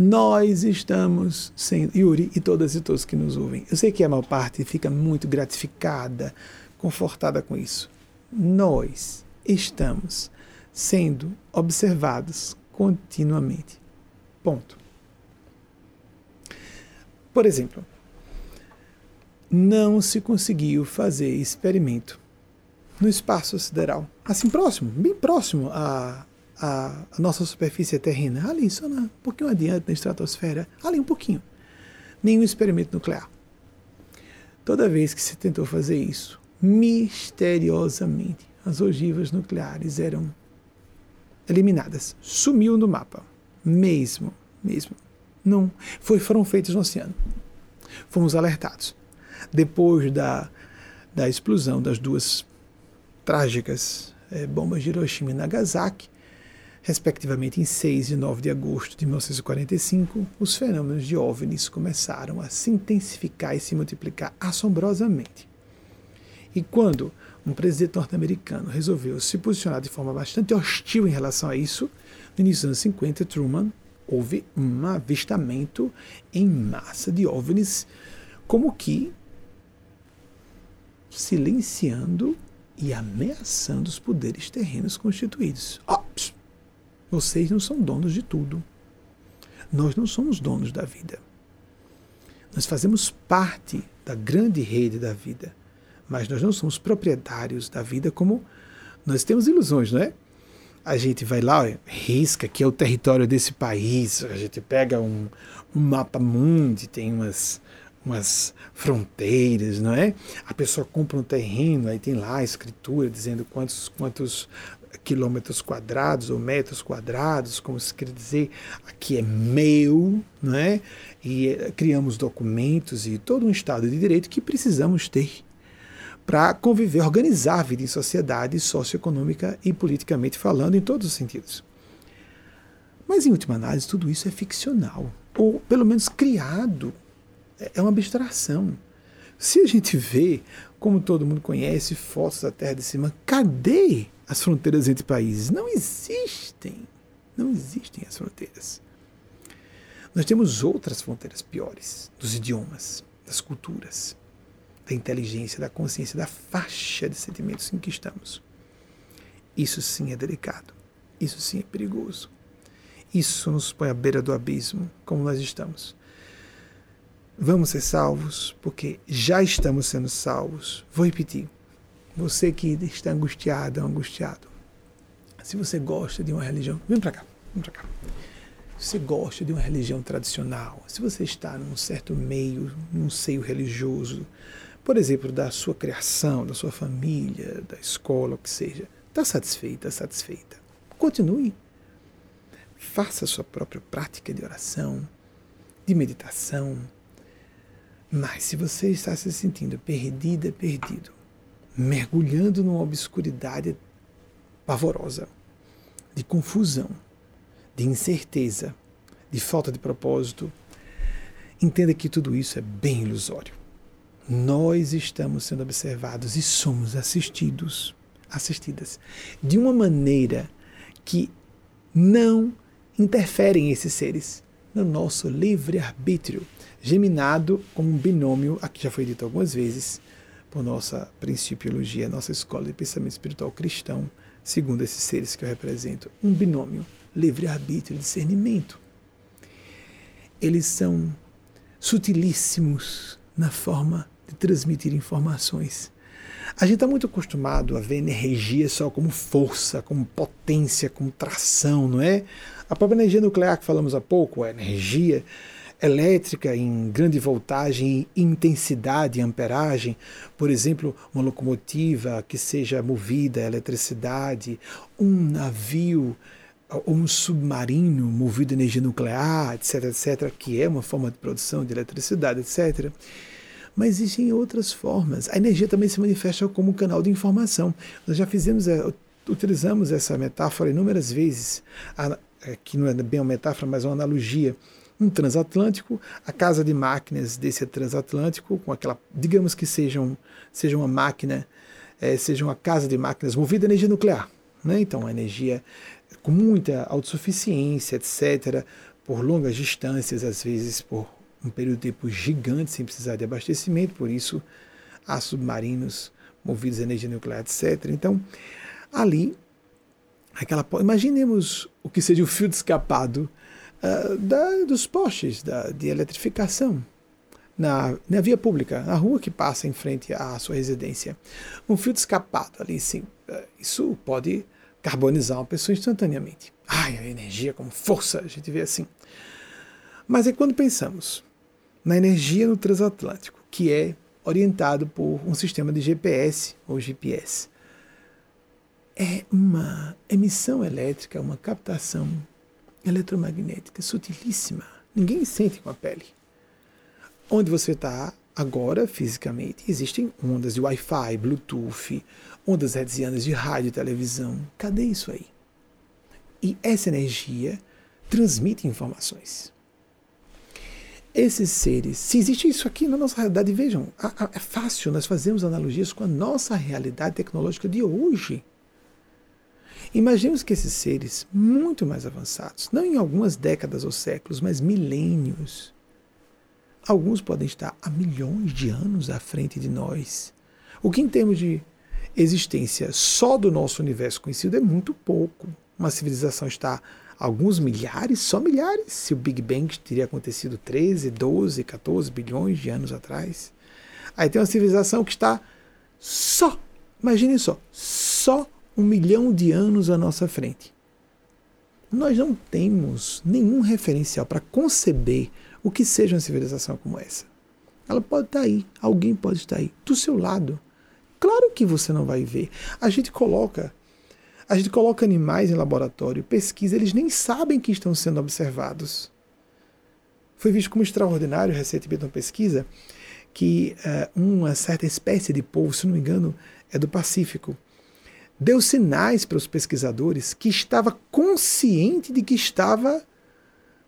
Nós estamos sendo, Yuri e todas e todos que nos ouvem, eu sei que a maior parte fica muito gratificada, confortada com isso. Nós estamos sendo observados continuamente. Ponto. Por exemplo, não se conseguiu fazer experimento no espaço sideral, assim próximo, bem próximo à, à, à nossa superfície terrena, ali só um pouquinho adiante na estratosfera, ali um pouquinho. Nenhum experimento nuclear. Toda vez que se tentou fazer isso, misteriosamente, as ogivas nucleares eram eliminadas. Sumiu do mapa. Mesmo, mesmo. Não. Foi, foram feitos no oceano. Fomos alertados depois da, da explosão das duas trágicas é, bombas de Hiroshima e Nagasaki, respectivamente em 6 e 9 de agosto de 1945, os fenômenos de OVNIs começaram a se intensificar e se multiplicar assombrosamente. E quando um presidente norte-americano resolveu se posicionar de forma bastante hostil em relação a isso, no início dos anos 50, Truman, houve um avistamento em massa de OVNIs, como que silenciando e ameaçando os poderes terrenos constituídos. Oh, vocês não são donos de tudo. Nós não somos donos da vida. Nós fazemos parte da grande rede da vida, mas nós não somos proprietários da vida como nós temos ilusões, não é? A gente vai lá, risca que é o território desse país, a gente pega um, um mapa mundi, tem umas, umas fronteiras, não é? A pessoa compra um terreno, aí tem lá a escritura dizendo quantos, quantos quilômetros quadrados ou metros quadrados, como se quer dizer, aqui é meu, não é? E eh, criamos documentos e todo um Estado de Direito que precisamos ter para conviver, organizar a vida em sociedade socioeconômica e politicamente falando, em todos os sentidos. Mas, em última análise, tudo isso é ficcional, ou pelo menos criado. É, é uma abstração. Se a gente vê, como todo mundo conhece, fotos da Terra de cima, cadê as fronteiras entre países? Não existem. Não existem as fronteiras. Nós temos outras fronteiras piores, dos idiomas, das culturas, da inteligência, da consciência, da faixa de sentimentos em que estamos. Isso sim é delicado. Isso sim é perigoso. Isso nos põe à beira do abismo, como nós estamos. Vamos ser salvos, porque já estamos sendo salvos. Vou repetir. Você que está angustiado, angustiado. Se você gosta de uma religião, vem para cá, vem para cá. Se você gosta de uma religião tradicional, se você está num certo meio, num seio religioso, por exemplo, da sua criação, da sua família, da escola, o que seja, está satisfeita, satisfeita. Continue. Faça a sua própria prática de oração, de meditação. Mas se você está se sentindo perdida, perdido, mergulhando numa obscuridade pavorosa, de confusão, de incerteza, de falta de propósito, entenda que tudo isso é bem ilusório. Nós estamos sendo observados e somos assistidos, assistidas de uma maneira que não interferem esses seres no nosso livre-arbítrio, geminado como um binômio, aqui já foi dito algumas vezes, por nossa principiologia, nossa escola de pensamento espiritual cristão, segundo esses seres que eu represento, um binômio, livre-arbítrio e discernimento. Eles são sutilíssimos na forma de transmitir informações. A gente está muito acostumado a ver energia só como força, como potência, como tração, não é? A própria energia nuclear que falamos há pouco, a energia elétrica em grande voltagem e intensidade, amperagem, por exemplo, uma locomotiva que seja movida a eletricidade, um navio ou um submarino movido a energia nuclear, etc, etc, que é uma forma de produção de eletricidade, etc mas existem outras formas. A energia também se manifesta como canal de informação. Nós já fizemos, é, utilizamos essa metáfora inúmeras vezes, é, que não é bem uma metáfora, mas uma analogia. Um transatlântico, a casa de máquinas desse transatlântico, com aquela, digamos que sejam, seja uma máquina, é, seja uma casa de máquinas movida a energia nuclear. Né? Então, a energia com muita autossuficiência, etc., por longas distâncias, às vezes por um período de tempo gigante sem precisar de abastecimento, por isso há submarinos movidos a energia nuclear, etc. Então, ali, aquela, imaginemos o que seja o fio de escapado uh, da, dos postes da, de eletrificação na, na via pública, na rua que passa em frente à sua residência. Um fio escapado ali, sim, uh, isso pode carbonizar uma pessoa instantaneamente. Ai, a energia como força, a gente vê assim. Mas é quando pensamos na energia no transatlântico, que é orientado por um sistema de GPS ou GPS. É uma emissão elétrica, uma captação eletromagnética sutilíssima. Ninguém sente com a pele. Onde você está agora, fisicamente, existem ondas de Wi-Fi, Bluetooth, ondas hertzianas de rádio e televisão. Cadê isso aí? E essa energia transmite informações esses seres, se existe isso aqui na nossa realidade, vejam, é fácil, nós fazemos analogias com a nossa realidade tecnológica de hoje. Imaginemos que esses seres, muito mais avançados, não em algumas décadas ou séculos, mas milênios, alguns podem estar há milhões de anos à frente de nós. O que, em termos de existência só do nosso universo conhecido, é muito pouco. Uma civilização está alguns milhares, só milhares, se o Big Bang teria acontecido 13, 12, 14 bilhões de anos atrás. Aí tem uma civilização que está só, imaginem só, só um milhão de anos à nossa frente. Nós não temos nenhum referencial para conceber o que seja uma civilização como essa. Ela pode estar aí, alguém pode estar aí, do seu lado. Claro que você não vai ver. A gente coloca a gente coloca animais em laboratório, pesquisa, eles nem sabem que estão sendo observados. Foi visto como extraordinário recentemente uma pesquisa que uh, uma certa espécie de polvo, se não me engano, é do Pacífico, deu sinais para os pesquisadores que estava consciente de que estava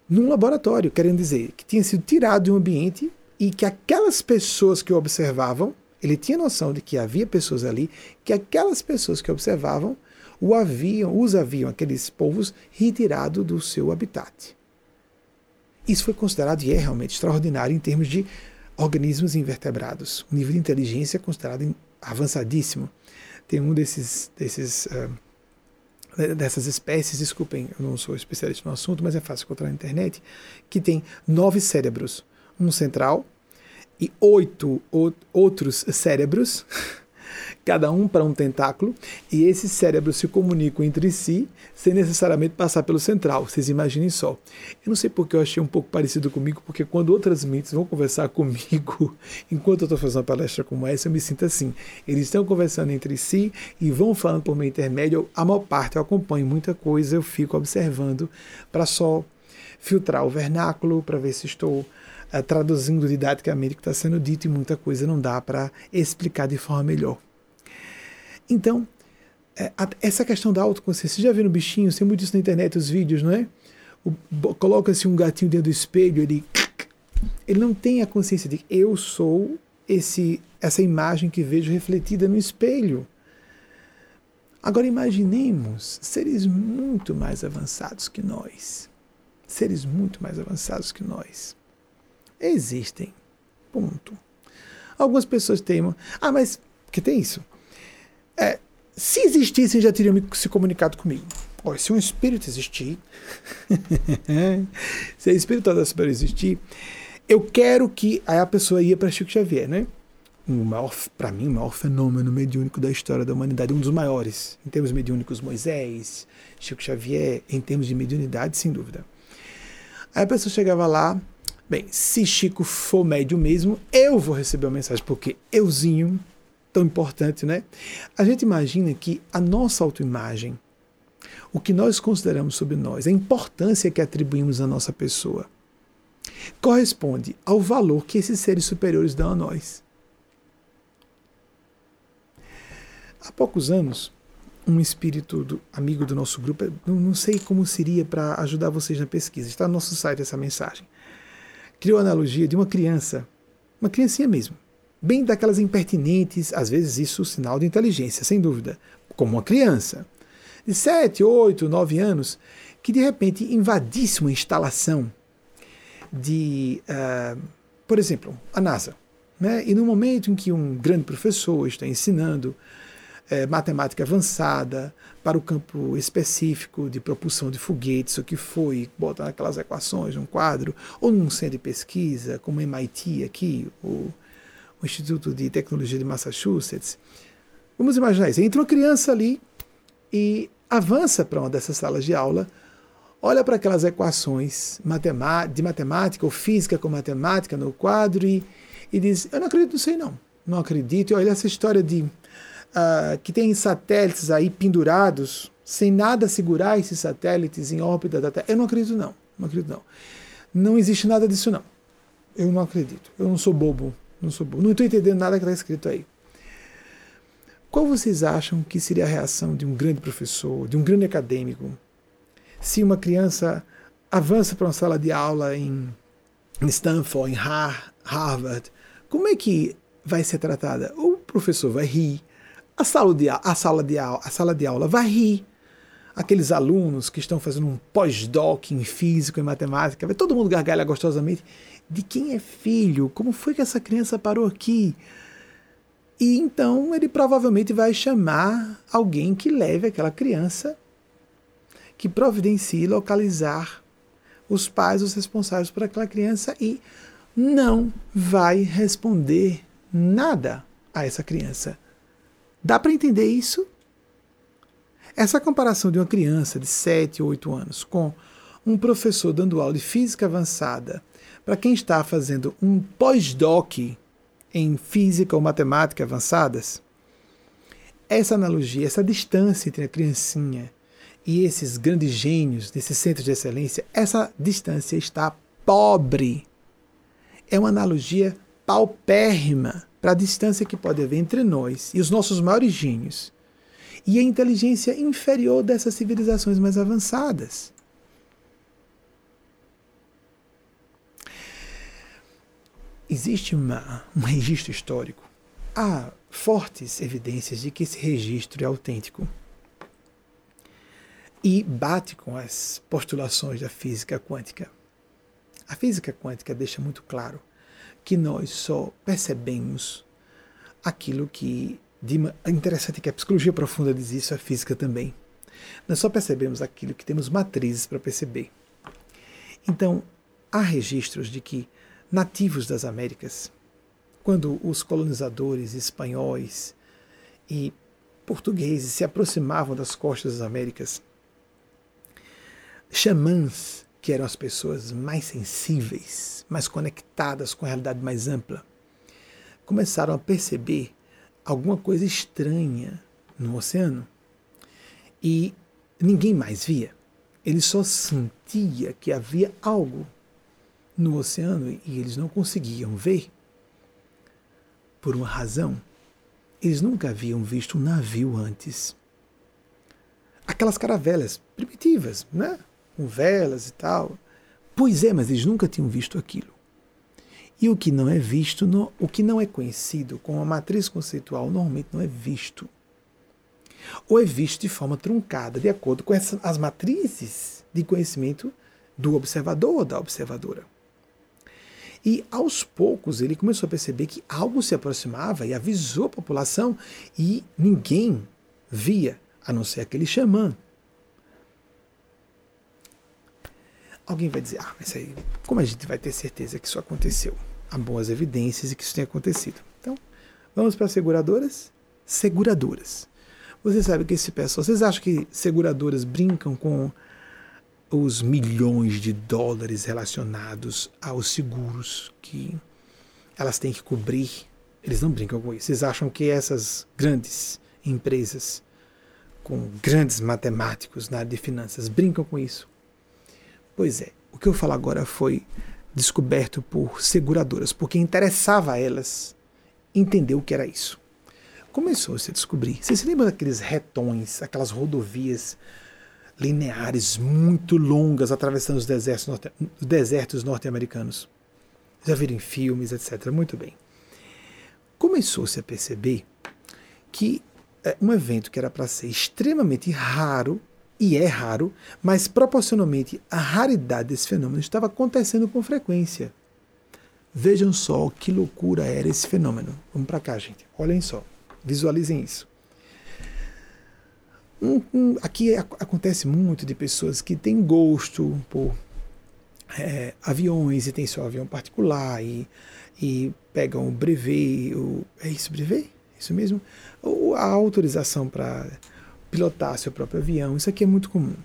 num laboratório, querendo dizer que tinha sido tirado de um ambiente e que aquelas pessoas que o observavam, ele tinha noção de que havia pessoas ali, que aquelas pessoas que observavam o haviam, os haviam, aqueles povos, retirado do seu habitat. Isso foi considerado e é realmente extraordinário em termos de organismos invertebrados. O nível de inteligência é considerado avançadíssimo. Tem um desses, desses uh, dessas espécies, desculpem, eu não sou especialista no assunto, mas é fácil encontrar na internet, que tem nove cérebros, um central e oito outros cérebros cada um para um tentáculo, e esses cérebros se comunicam entre si sem necessariamente passar pelo central. Vocês imaginem só. Eu não sei porque eu achei um pouco parecido comigo, porque quando outras mentes vão conversar comigo, enquanto eu estou fazendo uma palestra como essa, eu me sinto assim. Eles estão conversando entre si e vão falando por meio intermédio. A maior parte eu acompanho muita coisa, eu fico observando para só filtrar o vernáculo, para ver se estou uh, traduzindo didaticamente o que está sendo dito e muita coisa não dá para explicar de forma melhor. Então, é, essa questão da autoconsciência, você já viu no bichinho, tem muito isso na internet, os vídeos, não é? Coloca-se um gatinho dentro do espelho, ele, ele não tem a consciência de eu sou esse, essa imagem que vejo refletida no espelho. Agora imaginemos seres muito mais avançados que nós. Seres muito mais avançados que nós. Existem. Ponto. Algumas pessoas temam. Ah, mas que tem isso? É, se existissem, já teriam se comunicado comigo. Olha, se um espírito existir, se a espiritualidade existir, eu quero que. Aí a pessoa ia para Chico Xavier, né? para mim, o maior fenômeno mediúnico da história da humanidade, um dos maiores. Em termos mediúnicos, Moisés, Chico Xavier, em termos de mediunidade, sem dúvida. Aí a pessoa chegava lá, bem, se Chico for médio mesmo, eu vou receber uma mensagem, porque euzinho tão importante, né? A gente imagina que a nossa autoimagem, o que nós consideramos sobre nós, a importância que atribuímos à nossa pessoa, corresponde ao valor que esses seres superiores dão a nós. Há poucos anos, um espírito do, amigo do nosso grupo, não, não sei como seria para ajudar vocês na pesquisa, está no nosso site essa mensagem. Criou a analogia de uma criança, uma criancinha mesmo, bem daquelas impertinentes, às vezes isso é sinal de inteligência, sem dúvida, como uma criança de 7, 8, 9 anos, que de repente invadisse uma instalação de, uh, por exemplo, a NASA. Né? E no momento em que um grande professor está ensinando é, matemática avançada para o campo específico de propulsão de foguetes, o que foi, botar aquelas equações num quadro, ou num centro de pesquisa, como MIT aqui, o o Instituto de Tecnologia de Massachusetts. Vamos imaginar isso. Entra uma criança ali e avança para uma dessas salas de aula, olha para aquelas equações de matemática ou física com matemática no quadro e, e diz: Eu não acredito nisso aí, não. Não acredito. E olha essa história de uh, que tem satélites aí pendurados, sem nada segurar esses satélites em órbita da Terra. Eu não acredito, não. Não acredito, não. Não existe nada disso, não. Eu não acredito. Eu não sou bobo. Não Não estou entendendo nada que está escrito aí. Qual vocês acham que seria a reação de um grande professor, de um grande acadêmico, se uma criança avança para uma sala de aula em, Stanford, em Harvard? Como é que vai ser tratada? O professor vai rir, a sala de, a sala de, aula, a sala de aula vai rir, aqueles alunos que estão fazendo um pós-doc em física e matemática, todo mundo gargalha gostosamente. De quem é filho? Como foi que essa criança parou aqui? E então ele provavelmente vai chamar alguém que leve aquela criança, que providencie localizar os pais, os responsáveis por aquela criança e não vai responder nada a essa criança. Dá para entender isso? Essa comparação de uma criança de 7 ou 8 anos com um professor dando aula de física avançada para quem está fazendo um pós-doc em física ou matemática avançadas, essa analogia, essa distância entre a criancinha e esses grandes gênios desses centros de excelência, essa distância está pobre. É uma analogia paupérrima para a distância que pode haver entre nós e os nossos maiores gênios e a inteligência inferior dessas civilizações mais avançadas. Existe uma, um registro histórico. Há fortes evidências de que esse registro é autêntico e bate com as postulações da física quântica. A física quântica deixa muito claro que nós só percebemos aquilo que. De, interessante que a psicologia profunda diz isso, a física também. Nós só percebemos aquilo que temos matrizes para perceber. Então, há registros de que nativos das Américas, quando os colonizadores espanhóis e portugueses se aproximavam das costas das Américas, xamãs, que eram as pessoas mais sensíveis, mais conectadas com a realidade mais ampla, começaram a perceber alguma coisa estranha no oceano e ninguém mais via. Ele só sentia que havia algo no oceano e eles não conseguiam ver por uma razão. Eles nunca haviam visto um navio antes. Aquelas caravelas primitivas, né? com velas e tal. Pois é, mas eles nunca tinham visto aquilo. E o que não é visto, no, o que não é conhecido com a matriz conceitual, normalmente não é visto. Ou é visto de forma truncada, de acordo com essa, as matrizes de conhecimento do observador ou da observadora. E aos poucos ele começou a perceber que algo se aproximava e avisou a população e ninguém via, a não ser aquele xamã Alguém vai dizer, ah, mas aí, como a gente vai ter certeza que isso aconteceu? Há boas evidências de que isso tenha acontecido. Então, vamos para as seguradoras? Seguradoras. Você sabe que esse pessoal, vocês acham que seguradoras brincam com os milhões de dólares relacionados aos seguros que elas têm que cobrir? Eles não brincam com isso. Vocês acham que essas grandes empresas com grandes matemáticos na área de finanças brincam com isso? Pois é, o que eu falo agora foi descoberto por seguradoras, porque interessava a elas entender o que era isso. Começou -se a descobrir. Você se lembra daqueles retões, aquelas rodovias lineares muito longas atravessando os desertos, norte, desertos norte-americanos? Já viram em filmes, etc. Muito bem. Começou-se a perceber que é, um evento que era para ser extremamente raro e é raro, mas proporcionalmente a raridade desse fenômeno estava acontecendo com frequência. Vejam só que loucura era esse fenômeno. Vamos para cá, gente. Olhem só. Visualizem isso. Um, um, aqui acontece muito de pessoas que têm gosto por é, aviões e tem seu avião particular e, e pegam o brevet. O, é isso, brevet? Isso mesmo? Ou a autorização para pilotar seu próprio avião. Isso aqui é muito comum.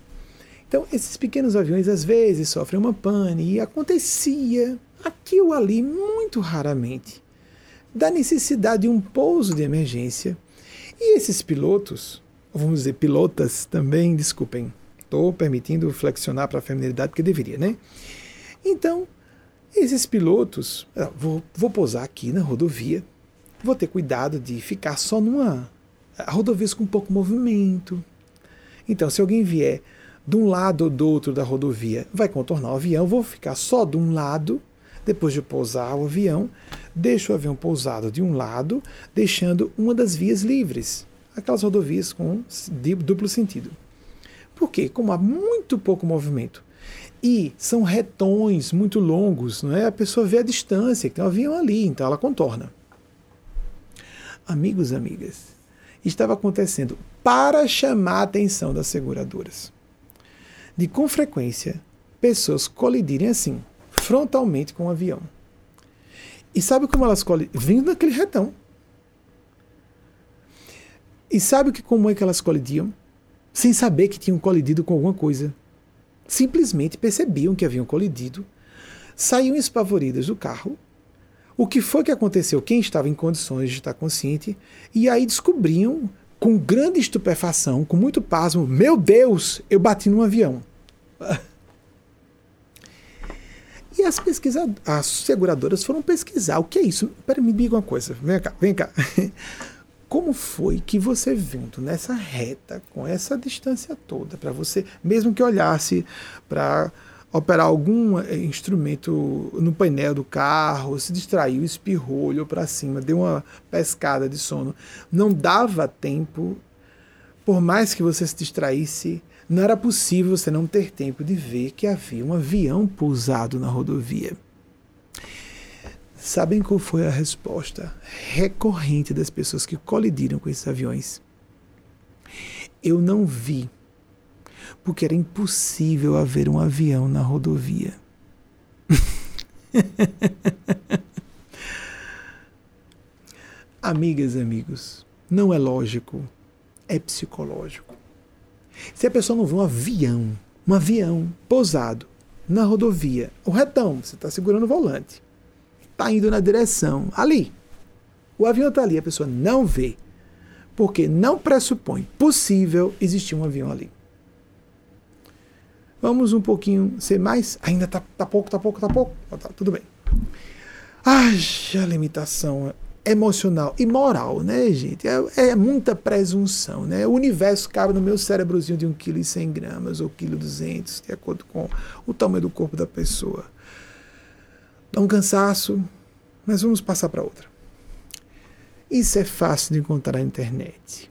Então, esses pequenos aviões às vezes sofrem uma pane e acontecia aqui ou ali, muito raramente, da necessidade de um pouso de emergência. E esses pilotos, vamos dizer pilotas também, desculpem, estou permitindo flexionar para a feminilidade porque deveria, né? Então, esses pilotos, ah, vou, vou pousar aqui na rodovia, vou ter cuidado de ficar só numa rodovias com pouco movimento. Então, se alguém vier de um lado ou do outro da rodovia, vai contornar o avião, vou ficar só de um lado, depois de pousar o avião, deixo o avião pousado de um lado, deixando uma das vias livres, aquelas rodovias com duplo sentido. Por quê? Como há muito pouco movimento e são retões muito longos, não é? A pessoa vê a distância, que tem um avião ali, então ela contorna. Amigos, amigas, estava acontecendo para chamar a atenção das seguradoras. De com frequência, pessoas colidirem assim, frontalmente com o um avião. E sabe como elas colidem? Vindo daquele retão. E sabe que como é que elas colidiam? Sem saber que tinham colidido com alguma coisa. Simplesmente percebiam que haviam colidido, saíam espavoridas do carro. O que foi que aconteceu? Quem estava em condições de estar consciente, e aí descobriam, com grande estupefação, com muito pasmo: Meu Deus, eu bati num avião. E as pesquisadoras, as seguradoras foram pesquisar o que é isso. Peraí, me diga uma coisa. Vem cá, vem cá. Como foi que você vindo nessa reta, com essa distância toda, para você, mesmo que olhasse para operar algum eh, instrumento no painel do carro, se distraiu, espirrou, olhou para cima, deu uma pescada de sono, não dava tempo, por mais que você se distraísse, não era possível você não ter tempo de ver que havia um avião pousado na rodovia. Sabem qual foi a resposta recorrente das pessoas que colidiram com esses aviões? Eu não vi, porque era impossível haver um avião na rodovia. Amigas e amigos, não é lógico, é psicológico. Se a pessoa não vê um avião, um avião pousado na rodovia, o retão, você está segurando o volante está indo na direção ali. O avião está ali, a pessoa não vê, porque não pressupõe possível existir um avião ali. Vamos um pouquinho ser mais. Ainda tá, tá pouco, tá pouco, tá pouco. Tá, tudo bem. Haja limitação emocional e moral, né, gente? É, é, muita presunção, né? O universo cabe no meu cérebrozinho de 1,1 kg ou 1,2 kg, de acordo com o tamanho do corpo da pessoa dá um cansaço, mas vamos passar para outra. Isso é fácil de encontrar na internet.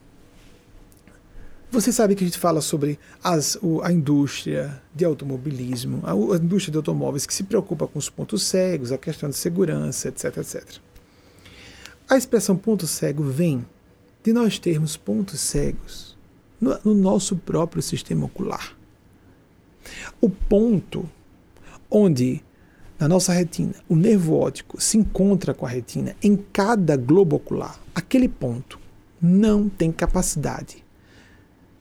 Você sabe que a gente fala sobre as, o, a indústria de automobilismo, a, a, indústria de automóveis que se preocupa com os pontos cegos, a questão de segurança, etc, etc. A expressão ponto cego vem de nós termos pontos cegos no, no nosso próprio sistema ocular. O ponto onde na nossa retina, o nervo óptico se encontra com a retina em cada globo ocular. Aquele ponto não tem capacidade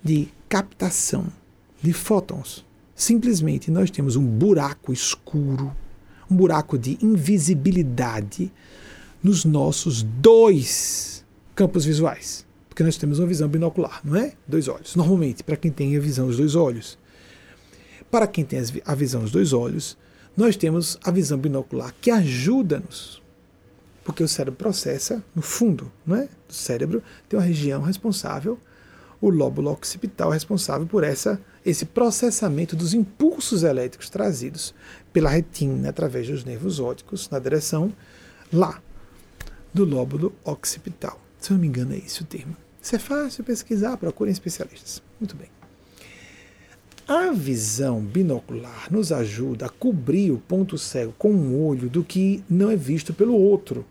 de captação de fótons. Simplesmente nós temos um buraco escuro, um buraco de invisibilidade nos nossos dois campos visuais. Porque nós temos uma visão binocular, não é? Dois olhos. Normalmente, para quem tem a visão dos dois olhos. Para quem tem a visão dos dois olhos, nós temos a visão binocular que ajuda-nos, porque o cérebro processa no fundo não é? do cérebro, tem uma região responsável, o lóbulo occipital responsável por essa, esse processamento dos impulsos elétricos trazidos pela retina através dos nervos ópticos na direção lá do lóbulo occipital. Se eu não me engano, é esse o termo. Isso é fácil pesquisar, procurem especialistas. Muito bem. A visão binocular nos ajuda a cobrir o ponto cego com um olho do que não é visto pelo outro.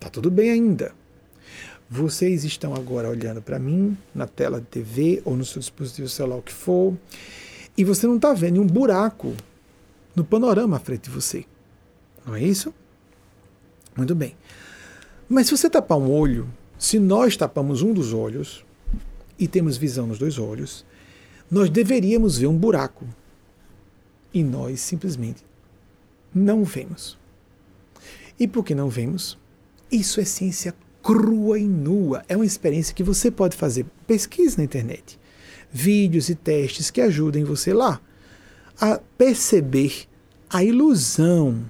Tá tudo bem ainda. Vocês estão agora olhando para mim na tela de TV ou no seu dispositivo celular, o que for, e você não está vendo um buraco no panorama à frente de você. Não é isso? Muito bem. Mas se você tapar um olho, se nós tapamos um dos olhos e temos visão nos dois olhos, nós deveríamos ver um buraco. E nós simplesmente não vemos. E por que não vemos? Isso é ciência crua e nua. É uma experiência que você pode fazer. Pesquise na internet. Vídeos e testes que ajudem você lá a perceber a ilusão,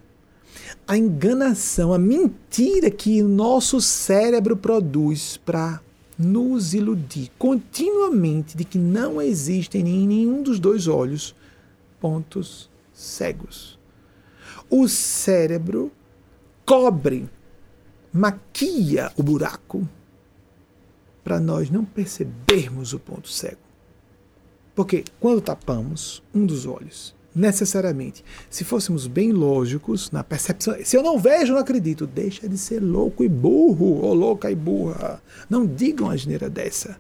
a enganação, a mentira que o nosso cérebro produz para nos iludir continuamente de que não existem em nenhum dos dois olhos pontos cegos. O cérebro cobre, maquia o buraco para nós não percebermos o ponto cego. Porque quando tapamos um dos olhos, necessariamente, se fôssemos bem lógicos na percepção, se eu não vejo, não acredito, deixa de ser louco e burro, ou louca e burra. Não digam a geneira dessa.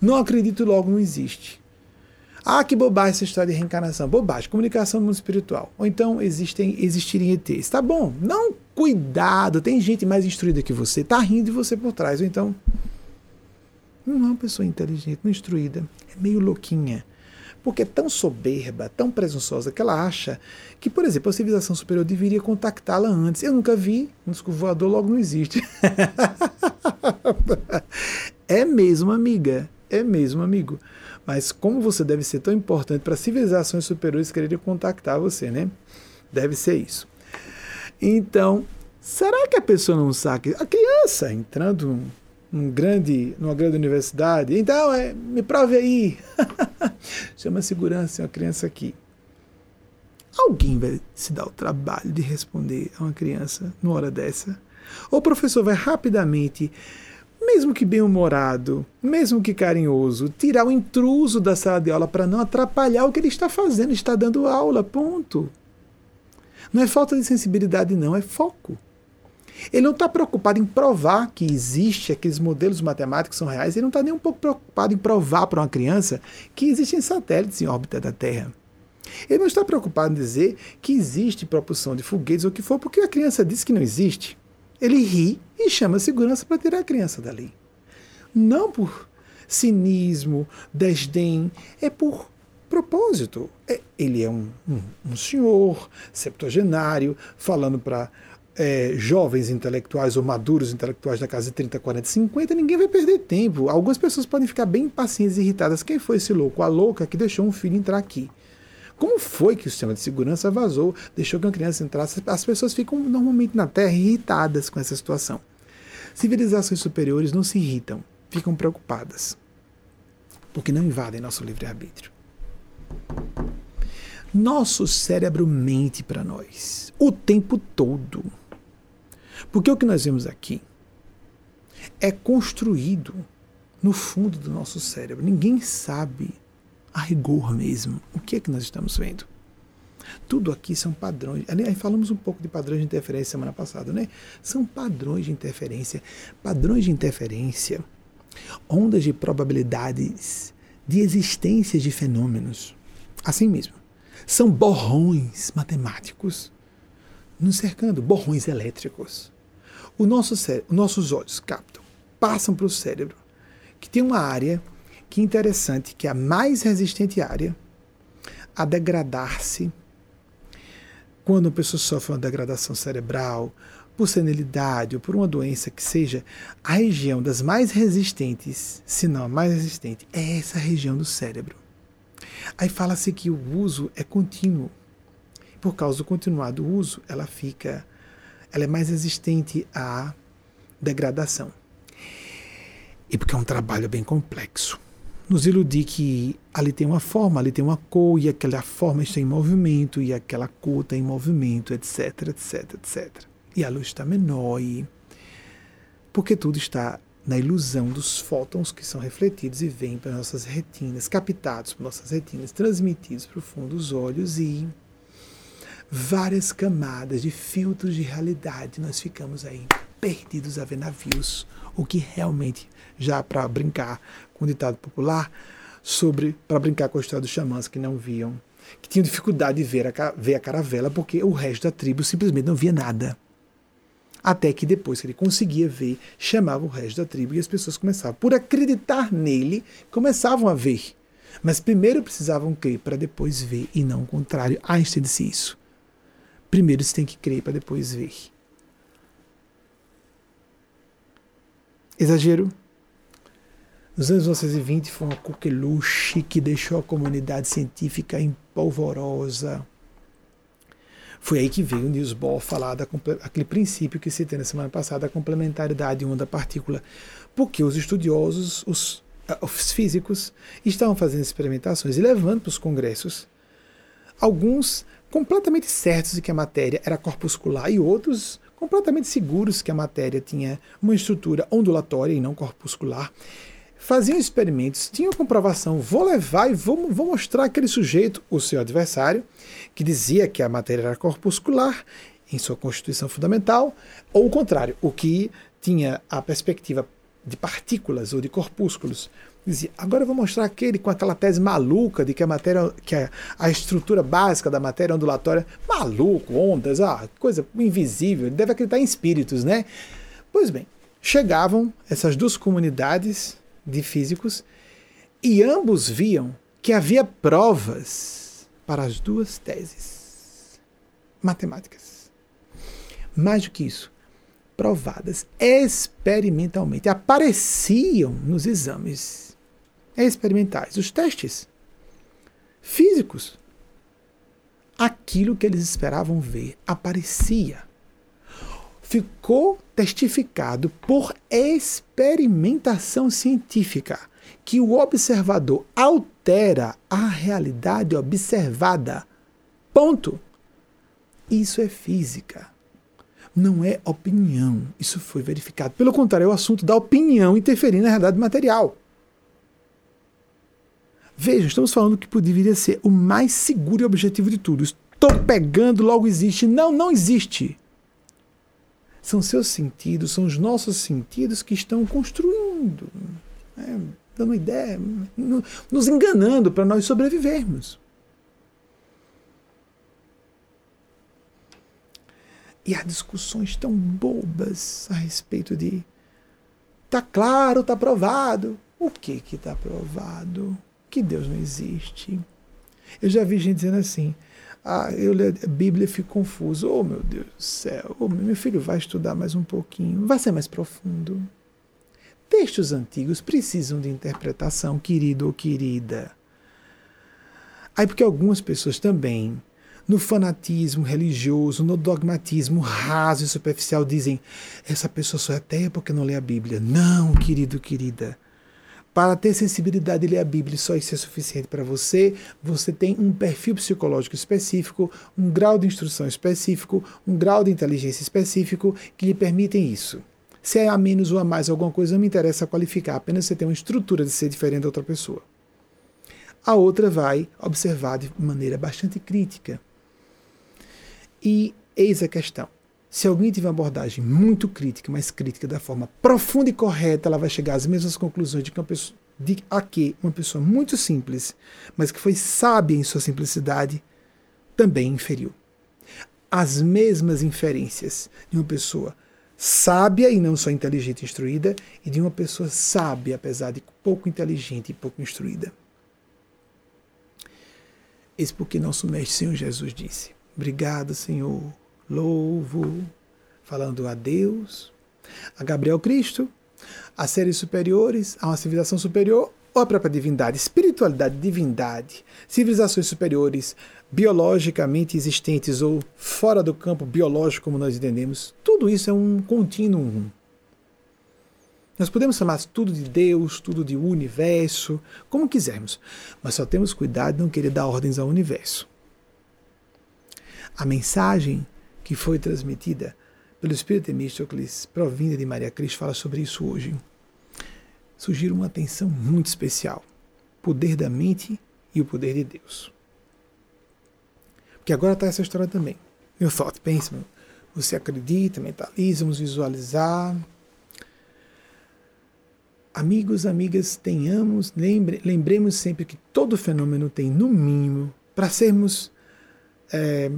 Não acredito logo não existe. Ah, que bobagem essa história de reencarnação. Bobagem, comunicação no mundo espiritual. Ou então existem, existirem ETs. Tá bom, não, cuidado, tem gente mais instruída que você, tá rindo de você por trás. Ou então, não é uma pessoa inteligente, não instruída, é meio louquinha. Porque é tão soberba, tão presunçosa, que ela acha que, por exemplo, a civilização superior deveria contactá-la antes. Eu nunca vi, um disco voador logo não existe. é mesmo, amiga, é mesmo, amigo. Mas como você deve ser tão importante para civilizações superiores quererem contactar você, né? Deve ser isso. Então, será que a pessoa não sabe? A criança entrando num grande, numa grande universidade, então, é, me prove aí. Chama segurança, uma criança aqui. Alguém vai se dar o trabalho de responder a uma criança numa hora dessa? Ou o professor vai rapidamente mesmo que bem-humorado, mesmo que carinhoso, tirar o intruso da sala de aula para não atrapalhar o que ele está fazendo, está dando aula, ponto. Não é falta de sensibilidade, não, é foco. Ele não está preocupado em provar que existe aqueles modelos matemáticos são reais, ele não está nem um pouco preocupado em provar para uma criança que existem satélites em órbita da Terra. Ele não está preocupado em dizer que existe propulsão de foguetes ou o que for, porque a criança disse que não existe. Ele ri e chama a segurança para tirar a criança dali. Não por cinismo, desdém, é por propósito. É, ele é um, um, um senhor septuagenário falando para é, jovens intelectuais ou maduros intelectuais da casa de 30, 40, 50, ninguém vai perder tempo. Algumas pessoas podem ficar bem impacientes e irritadas. Quem foi esse louco? A louca que deixou um filho entrar aqui. Como foi que o sistema de segurança vazou, deixou que uma criança entrasse? As pessoas ficam normalmente na Terra irritadas com essa situação. Civilizações superiores não se irritam, ficam preocupadas, porque não invadem nosso livre-arbítrio. Nosso cérebro mente para nós o tempo todo. Porque o que nós vemos aqui é construído no fundo do nosso cérebro. Ninguém sabe a rigor mesmo. O que é que nós estamos vendo? Tudo aqui são padrões. Aí falamos um pouco de padrões de interferência semana passada, né? São padrões de interferência. Padrões de interferência, ondas de probabilidades de existência de fenômenos. Assim mesmo. São borrões matemáticos nos cercando, borrões elétricos. O nosso cérebro, nossos olhos captam, passam para o cérebro, que tem uma área que interessante que a mais resistente área a degradar-se quando uma pessoa sofre uma degradação cerebral, por senilidade ou por uma doença que seja, a região das mais resistentes, se não a mais resistente, é essa região do cérebro. Aí fala-se que o uso é contínuo. Por causa do continuado uso, ela fica, ela é mais resistente à degradação. E porque é um trabalho bem complexo nos iludir que ali tem uma forma, ali tem uma cor, e aquela forma está em movimento, e aquela cor está em movimento, etc, etc, etc. E a luz está menor, e... porque tudo está na ilusão dos fótons que são refletidos e vêm para nossas retinas, captados por nossas retinas, transmitidos para o fundo dos olhos e várias camadas de filtros de realidade. Nós ficamos aí perdidos a ver navios, o que realmente, já para brincar com o ditado popular, sobre para brincar com a história dos xamãs que não viam, que tinham dificuldade de ver a, ver a caravela porque o resto da tribo simplesmente não via nada. Até que depois que ele conseguia ver, chamava o resto da tribo e as pessoas começavam, por acreditar nele, começavam a ver. Mas primeiro precisavam crer para depois ver e não o contrário. Einstein disse isso. Primeiro você tem que crer para depois ver. Exagero? Nos anos 1920 foi uma coqueluche que deixou a comunidade científica empolvorosa. Foi aí que veio o Niels Bohr falar daquele princípio que citei na semana passada, a complementaridade onda-partícula. Porque os estudiosos, os, ah, os físicos, estavam fazendo experimentações e levando para os congressos alguns completamente certos de que a matéria era corpuscular e outros completamente seguros que a matéria tinha uma estrutura ondulatória e não corpuscular. faziam experimentos, tinham comprovação, vou levar e vou, vou mostrar aquele sujeito, o seu adversário, que dizia que a matéria era corpuscular em sua constituição fundamental, ou o contrário, o que tinha a perspectiva de partículas ou de corpúsculos. Dizia, agora eu vou mostrar aquele com aquela tese maluca de que a matéria, que a, a estrutura básica da matéria ondulatória, maluco, ondas, ah, coisa invisível, deve acreditar em espíritos, né? Pois bem, chegavam essas duas comunidades de físicos e ambos viam que havia provas para as duas teses matemáticas. Mais do que isso, provadas experimentalmente, apareciam nos exames experimentais, os testes físicos. Aquilo que eles esperavam ver aparecia. Ficou testificado por experimentação científica que o observador altera a realidade observada. Ponto. Isso é física não é opinião. Isso foi verificado. Pelo contrário, é o assunto da opinião interferir na realidade material. Veja, estamos falando que deveria ser o mais seguro e objetivo de tudo. Estou pegando, logo existe. Não, não existe. São seus sentidos, são os nossos sentidos que estão construindo, né, dando ideia, nos enganando para nós sobrevivermos. E há discussões tão bobas a respeito de tá claro, tá provado. O que que tá provado? Que Deus não existe. Eu já vi gente dizendo assim: "Ah, eu li a Bíblia e fico confuso. Oh, meu Deus do céu. Oh, meu filho vai estudar mais um pouquinho, vai ser mais profundo." Textos antigos precisam de interpretação, querido ou querida. Aí porque algumas pessoas também no fanatismo religioso, no dogmatismo raso e superficial, dizem: essa pessoa só é ateia porque não lê a Bíblia. Não, querido, querida. Para ter sensibilidade ler a Bíblia, só isso é suficiente para você. Você tem um perfil psicológico específico, um grau de instrução específico, um grau de inteligência específico que lhe permitem isso. Se é a menos ou a mais alguma coisa, não me interessa qualificar, apenas você tem uma estrutura de ser diferente da outra pessoa. A outra vai observar de maneira bastante crítica. E eis a questão. Se alguém tiver uma abordagem muito crítica, mas crítica da forma profunda e correta, ela vai chegar às mesmas conclusões de que uma pessoa, de a que uma pessoa muito simples, mas que foi sábia em sua simplicidade, também inferiu. As mesmas inferências de uma pessoa sábia e não só inteligente e instruída, e de uma pessoa sábia, apesar de pouco inteligente e pouco instruída. Eis porque nosso Mestre Senhor Jesus disse: Obrigado, Senhor. Louvo. Falando a Deus, a Gabriel Cristo, a seres superiores, a uma civilização superior ou a própria divindade, espiritualidade, divindade, civilizações superiores, biologicamente existentes ou fora do campo biológico, como nós entendemos, tudo isso é um contínuo. Nós podemos chamar tudo de Deus, tudo de universo, como quisermos, mas só temos cuidado de não querer dar ordens ao universo. A mensagem que foi transmitida pelo Espírito Temístocles, provinda de Maria Cristo, fala sobre isso hoje. Surgiu uma atenção muito especial. Poder da mente e o poder de Deus. Porque agora está essa história também. Meu thought, pensa, você acredita, mentaliza, vamos visualizar. Amigos, amigas, tenhamos, lembre, lembremos sempre que todo fenômeno tem, no mínimo, para sermos é,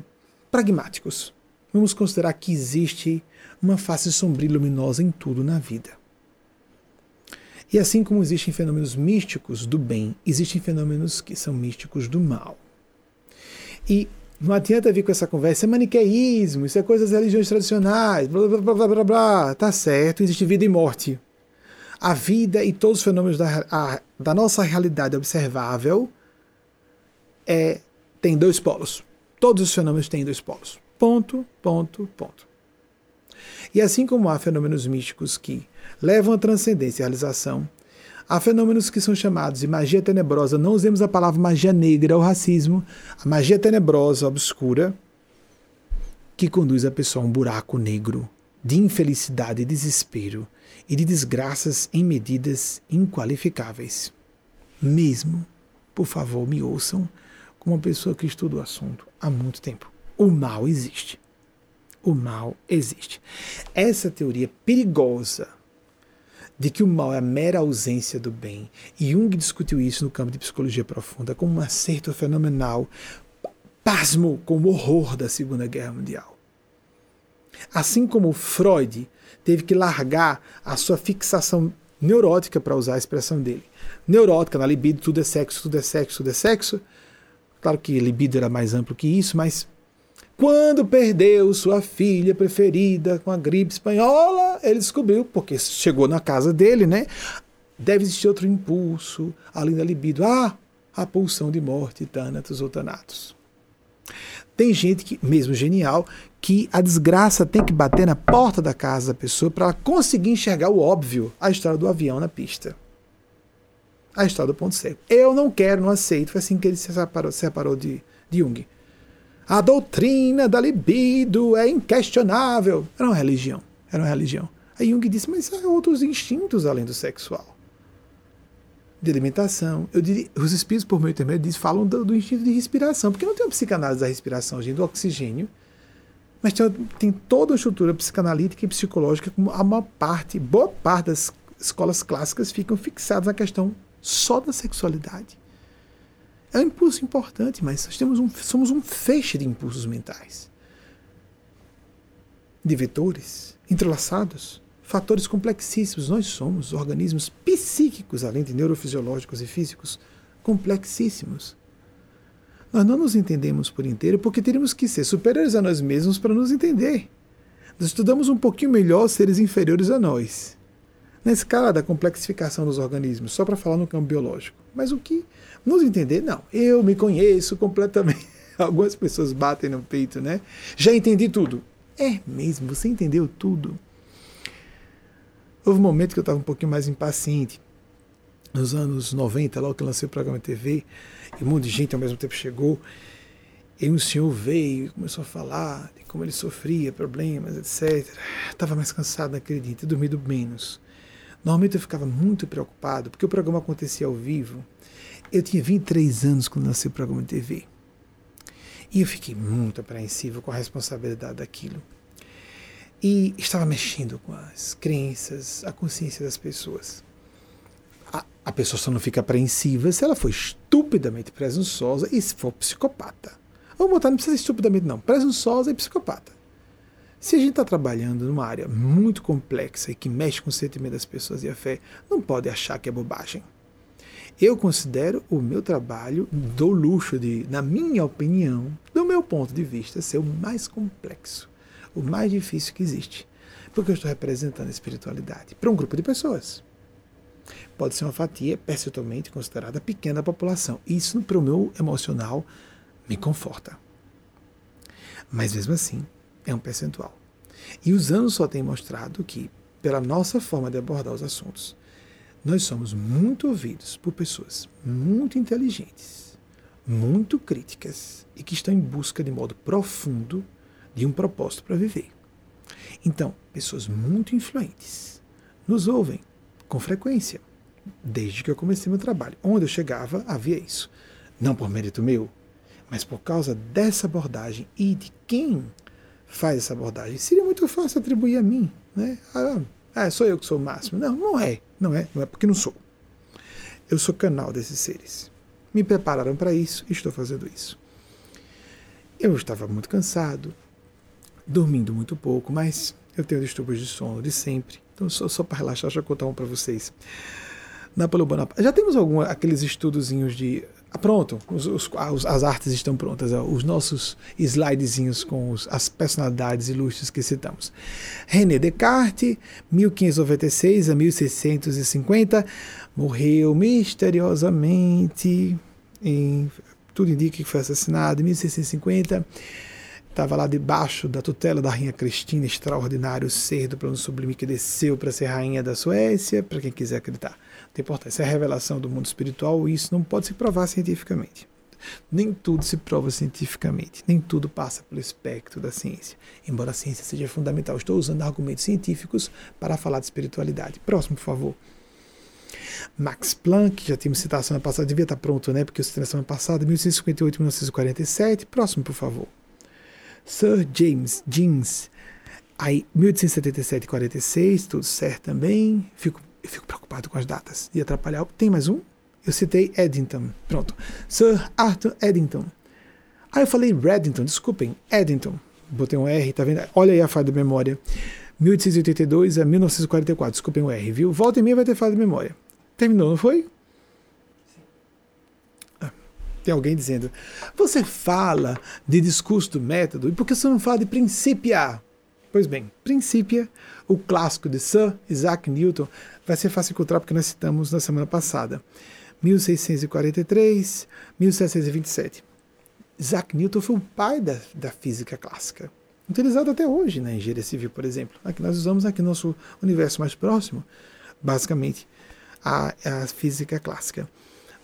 pragmáticos. Vamos considerar que existe uma face sombria e luminosa em tudo na vida. E assim como existem fenômenos místicos do bem, existem fenômenos que são místicos do mal. E não adianta vir com essa conversa, é maniqueísmo, isso é coisa das religiões tradicionais, blá blá blá blá blá blá. Tá certo, existe vida e morte. A vida e todos os fenômenos da, a, da nossa realidade observável é, tem dois polos. Todos os fenômenos têm dois polos. Ponto, ponto, ponto. E assim como há fenômenos místicos que levam à transcendência e realização, há fenômenos que são chamados de magia tenebrosa. Não usemos a palavra magia negra ou racismo. A magia tenebrosa, obscura, que conduz a pessoa a um buraco negro de infelicidade e desespero e de desgraças em medidas inqualificáveis. Mesmo, por favor, me ouçam como uma pessoa que estuda o assunto há muito tempo. O mal existe. O mal existe. Essa teoria perigosa de que o mal é a mera ausência do bem, e Jung discutiu isso no campo de psicologia profunda com um acerto fenomenal, pasmo com o horror da Segunda Guerra Mundial. Assim como Freud teve que largar a sua fixação neurótica, para usar a expressão dele. Neurótica, na libido, tudo é sexo, tudo é sexo, tudo é sexo. Claro que libido era mais amplo que isso, mas quando perdeu sua filha preferida com a gripe espanhola, ele descobriu, porque chegou na casa dele, né? Deve existir outro impulso, além da libido. Ah, a pulsão de morte, tânatos ou tanatos. Tem gente que, mesmo genial, que a desgraça tem que bater na porta da casa da pessoa para conseguir enxergar o óbvio, a história do avião na pista. A história do ponto cego. Eu não quero, não aceito. Foi assim que ele se separou, se separou de, de Jung. A doutrina da libido é inquestionável. Era uma religião. Era uma religião. Aí Jung disse, mas há outros instintos além do sexual de alimentação. Eu diria, os espíritos, por meio intermédio, falam do, do, instinto de respiração, porque não tem uma psicanálise da respiração, gente, do oxigênio, mas tem, tem toda a estrutura psicanalítica e psicológica, como a maior parte, boa parte das escolas clássicas ficam fixadas na questão só da sexualidade. É um impulso importante, mas nós temos um, somos um feixe de impulsos mentais, de vetores entrelaçados fatores complexíssimos. Nós somos organismos psíquicos, além de neurofisiológicos e físicos, complexíssimos. Nós não nos entendemos por inteiro porque teríamos que ser superiores a nós mesmos para nos entender. Nós estudamos um pouquinho melhor seres inferiores a nós. Na escala da complexificação dos organismos, só para falar no campo biológico. Mas o que nos entender, não. Eu me conheço completamente. Algumas pessoas batem no peito, né? Já entendi tudo. É mesmo, você entendeu tudo. Houve um momento que eu estava um pouquinho mais impaciente. Nos anos 90, logo que eu lancei o programa TV, e um monte de gente ao mesmo tempo chegou. E um senhor veio e começou a falar de como ele sofria, problemas, etc. Estava mais cansado naquele dia, tinha dormido menos. Normalmente eu ficava muito preocupado, porque o programa acontecia ao vivo. Eu tinha 23 anos quando lancei o programa de TV. E eu fiquei muito apreensivo com a responsabilidade daquilo e estava mexendo com as crenças, a consciência das pessoas. A, a pessoa só não fica apreensiva se ela for estupidamente presunçosa e se for psicopata. Vamos botar, não precisa ser estupidamente, não. Presunçosa e psicopata. Se a gente está trabalhando numa área muito complexa e que mexe com o sentimento das pessoas e a fé, não pode achar que é bobagem. Eu considero o meu trabalho do luxo de, na minha opinião, do meu ponto de vista, ser o mais complexo o mais difícil que existe. Porque eu estou representando a espiritualidade para um grupo de pessoas. Pode ser uma fatia percentualmente considerada pequena da população. Isso, para o meu emocional, me conforta. Mas mesmo assim, é um percentual. E os anos só têm mostrado que, pela nossa forma de abordar os assuntos, nós somos muito ouvidos por pessoas muito inteligentes, muito críticas e que estão em busca de modo profundo de um propósito para viver. Então, pessoas muito influentes nos ouvem com frequência, desde que eu comecei meu trabalho. Onde eu chegava, havia isso. Não por mérito meu, mas por causa dessa abordagem e de quem faz essa abordagem. Seria muito fácil atribuir a mim. Né? Ah, ah, sou eu que sou o máximo. Não, não é. Não é, não é porque não sou. Eu sou canal desses seres. Me prepararam para isso e estou fazendo isso. Eu estava muito cansado, dormindo muito pouco, mas eu tenho distúrbios de sono de sempre. Então, só, só para relaxar, deixa eu contar um para vocês. Napoleão Bonaparte. Já temos algum, aqueles estudozinhos de. Ah, pronto, os, os, as artes estão prontas, os nossos slidezinhos com os, as personalidades ilustres que citamos. René Descartes, 1596 a 1650, morreu misteriosamente, em, tudo indica que foi assassinado em 1650 estava lá debaixo da tutela da rainha Cristina, extraordinário ser do plano sublime que desceu para ser rainha da Suécia, para quem quiser acreditar. Tem importância, é a revelação do mundo espiritual isso não pode se provar cientificamente. Nem tudo se prova cientificamente, nem tudo passa pelo espectro da ciência. Embora a ciência seja fundamental, estou usando argumentos científicos para falar de espiritualidade. Próximo, por favor. Max Planck, já tínhamos citado semana passada, devia estar pronto, né? Porque eu citei na semana passada, 1858 1947. Próximo, por favor. Sir James Jeans, aí 1877 e 46, tudo certo também. Fico, fico preocupado com as datas e atrapalhar. Tem mais um? Eu citei Eddington. Pronto. Sir Arthur Eddington. Aí eu falei Reddington, desculpem, Eddington. Botei um R, tá vendo? Olha aí a falha de memória. 1882 a 1944, desculpem o R, viu? Volta e meia vai ter falha de memória. Terminou, não foi? Ah, tem alguém dizendo, você fala de discurso do método, e por que você não fala de princípia? Pois bem, princípia, o clássico de Sir Isaac Newton, vai ser fácil encontrar porque nós citamos na semana passada. 1643, 1727. Isaac Newton foi o pai da, da física clássica, utilizado até hoje na engenharia civil, por exemplo. Aqui nós usamos aqui no nosso universo mais próximo, basicamente, a, a física clássica.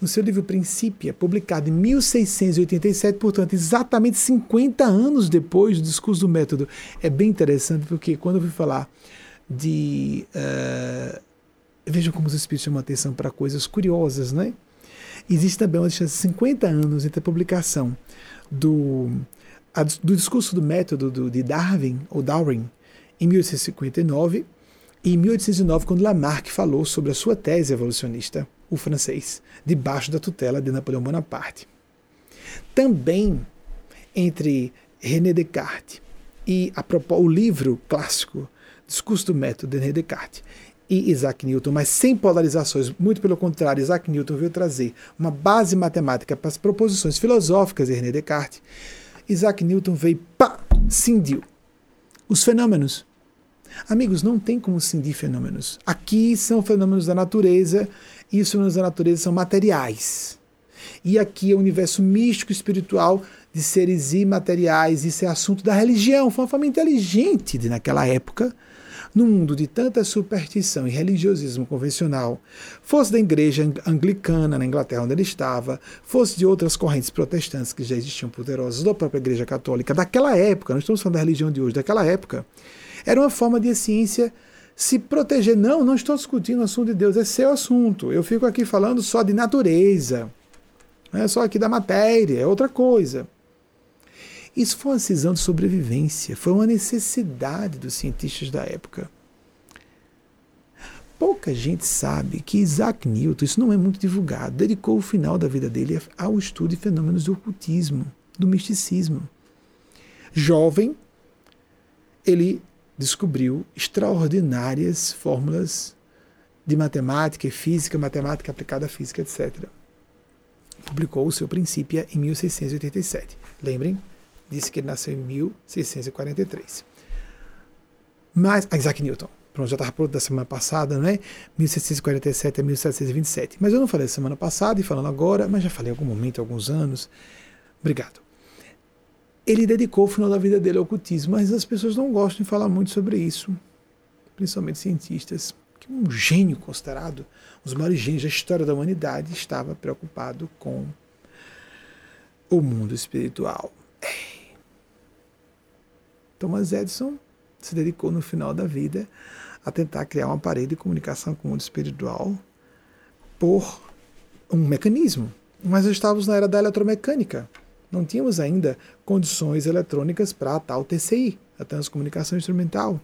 No seu livro Princípia, publicado em 1687, portanto, exatamente 50 anos depois do discurso do método. É bem interessante porque quando eu fui falar de. Uh, vejam como os espíritos chamam atenção para coisas curiosas, né? Existe também uma distância de 50 anos entre a publicação do, a, do discurso do método do, de Darwin, ou Darwin, em 1859, e em 1809, quando Lamarck falou sobre a sua tese evolucionista, o francês, debaixo da tutela de Napoleão Bonaparte. Também entre René Descartes e a, o livro clássico Discurso do Método de René Descartes e Isaac Newton, mas sem polarizações. Muito pelo contrário, Isaac Newton veio trazer uma base matemática para as proposições filosóficas de René Descartes. Isaac Newton veio, pá, cindiu os fenômenos. Amigos, não tem como cindir fenômenos. Aqui são fenômenos da natureza e os fenômenos da natureza são materiais. E aqui é o universo místico espiritual de seres imateriais. Isso é assunto da religião. Foi uma forma inteligente de, naquela época, num mundo de tanta superstição e religiosismo convencional, fosse da igreja anglicana na Inglaterra onde ele estava, fosse de outras correntes protestantes que já existiam poderosas, da própria igreja católica, daquela época, não estamos falando da religião de hoje, daquela época, era uma forma de a ciência se proteger. Não, não estou discutindo o assunto de Deus, é seu assunto. Eu fico aqui falando só de natureza, não é só aqui da matéria, é outra coisa. Isso foi uma decisão de sobrevivência, foi uma necessidade dos cientistas da época. Pouca gente sabe que Isaac Newton, isso não é muito divulgado, dedicou o final da vida dele ao estudo de fenômenos do ocultismo, do misticismo. Jovem, ele descobriu extraordinárias fórmulas de matemática e física, matemática aplicada à física, etc. Publicou o seu Princípio em 1687. Lembrem, disse que ele nasceu em 1643. Mas, ah, Isaac Newton, pronto, já estava pronto da semana passada, né? 1647 a 1727. Mas eu não falei semana passada e falando agora, mas já falei em algum momento, alguns anos. Obrigado. Ele dedicou o final da vida dele ao ocultismo, mas as pessoas não gostam de falar muito sobre isso, principalmente cientistas. Que um gênio considerado, um dos maiores gênios da história da humanidade, estava preocupado com o mundo espiritual. Thomas Edison se dedicou no final da vida a tentar criar uma parede de comunicação com o mundo espiritual por um mecanismo. Mas estávamos na era da eletromecânica. Não tínhamos ainda condições eletrônicas para a tal TCI, a transcomunicação instrumental,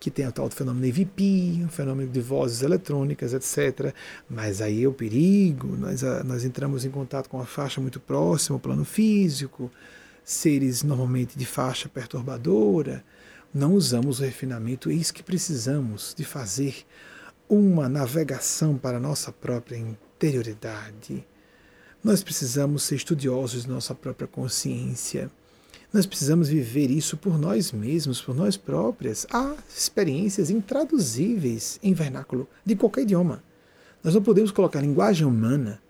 que tem o tal fenômeno EVP, o fenômeno de vozes eletrônicas, etc. Mas aí é o perigo, nós, nós entramos em contato com uma faixa muito próxima, o plano físico, seres normalmente de faixa perturbadora, não usamos o refinamento, isso que precisamos de fazer uma navegação para a nossa própria interioridade. Nós precisamos ser estudiosos de nossa própria consciência. Nós precisamos viver isso por nós mesmos, por nós próprias. Há experiências intraduzíveis em vernáculo de qualquer idioma. Nós não podemos colocar linguagem humana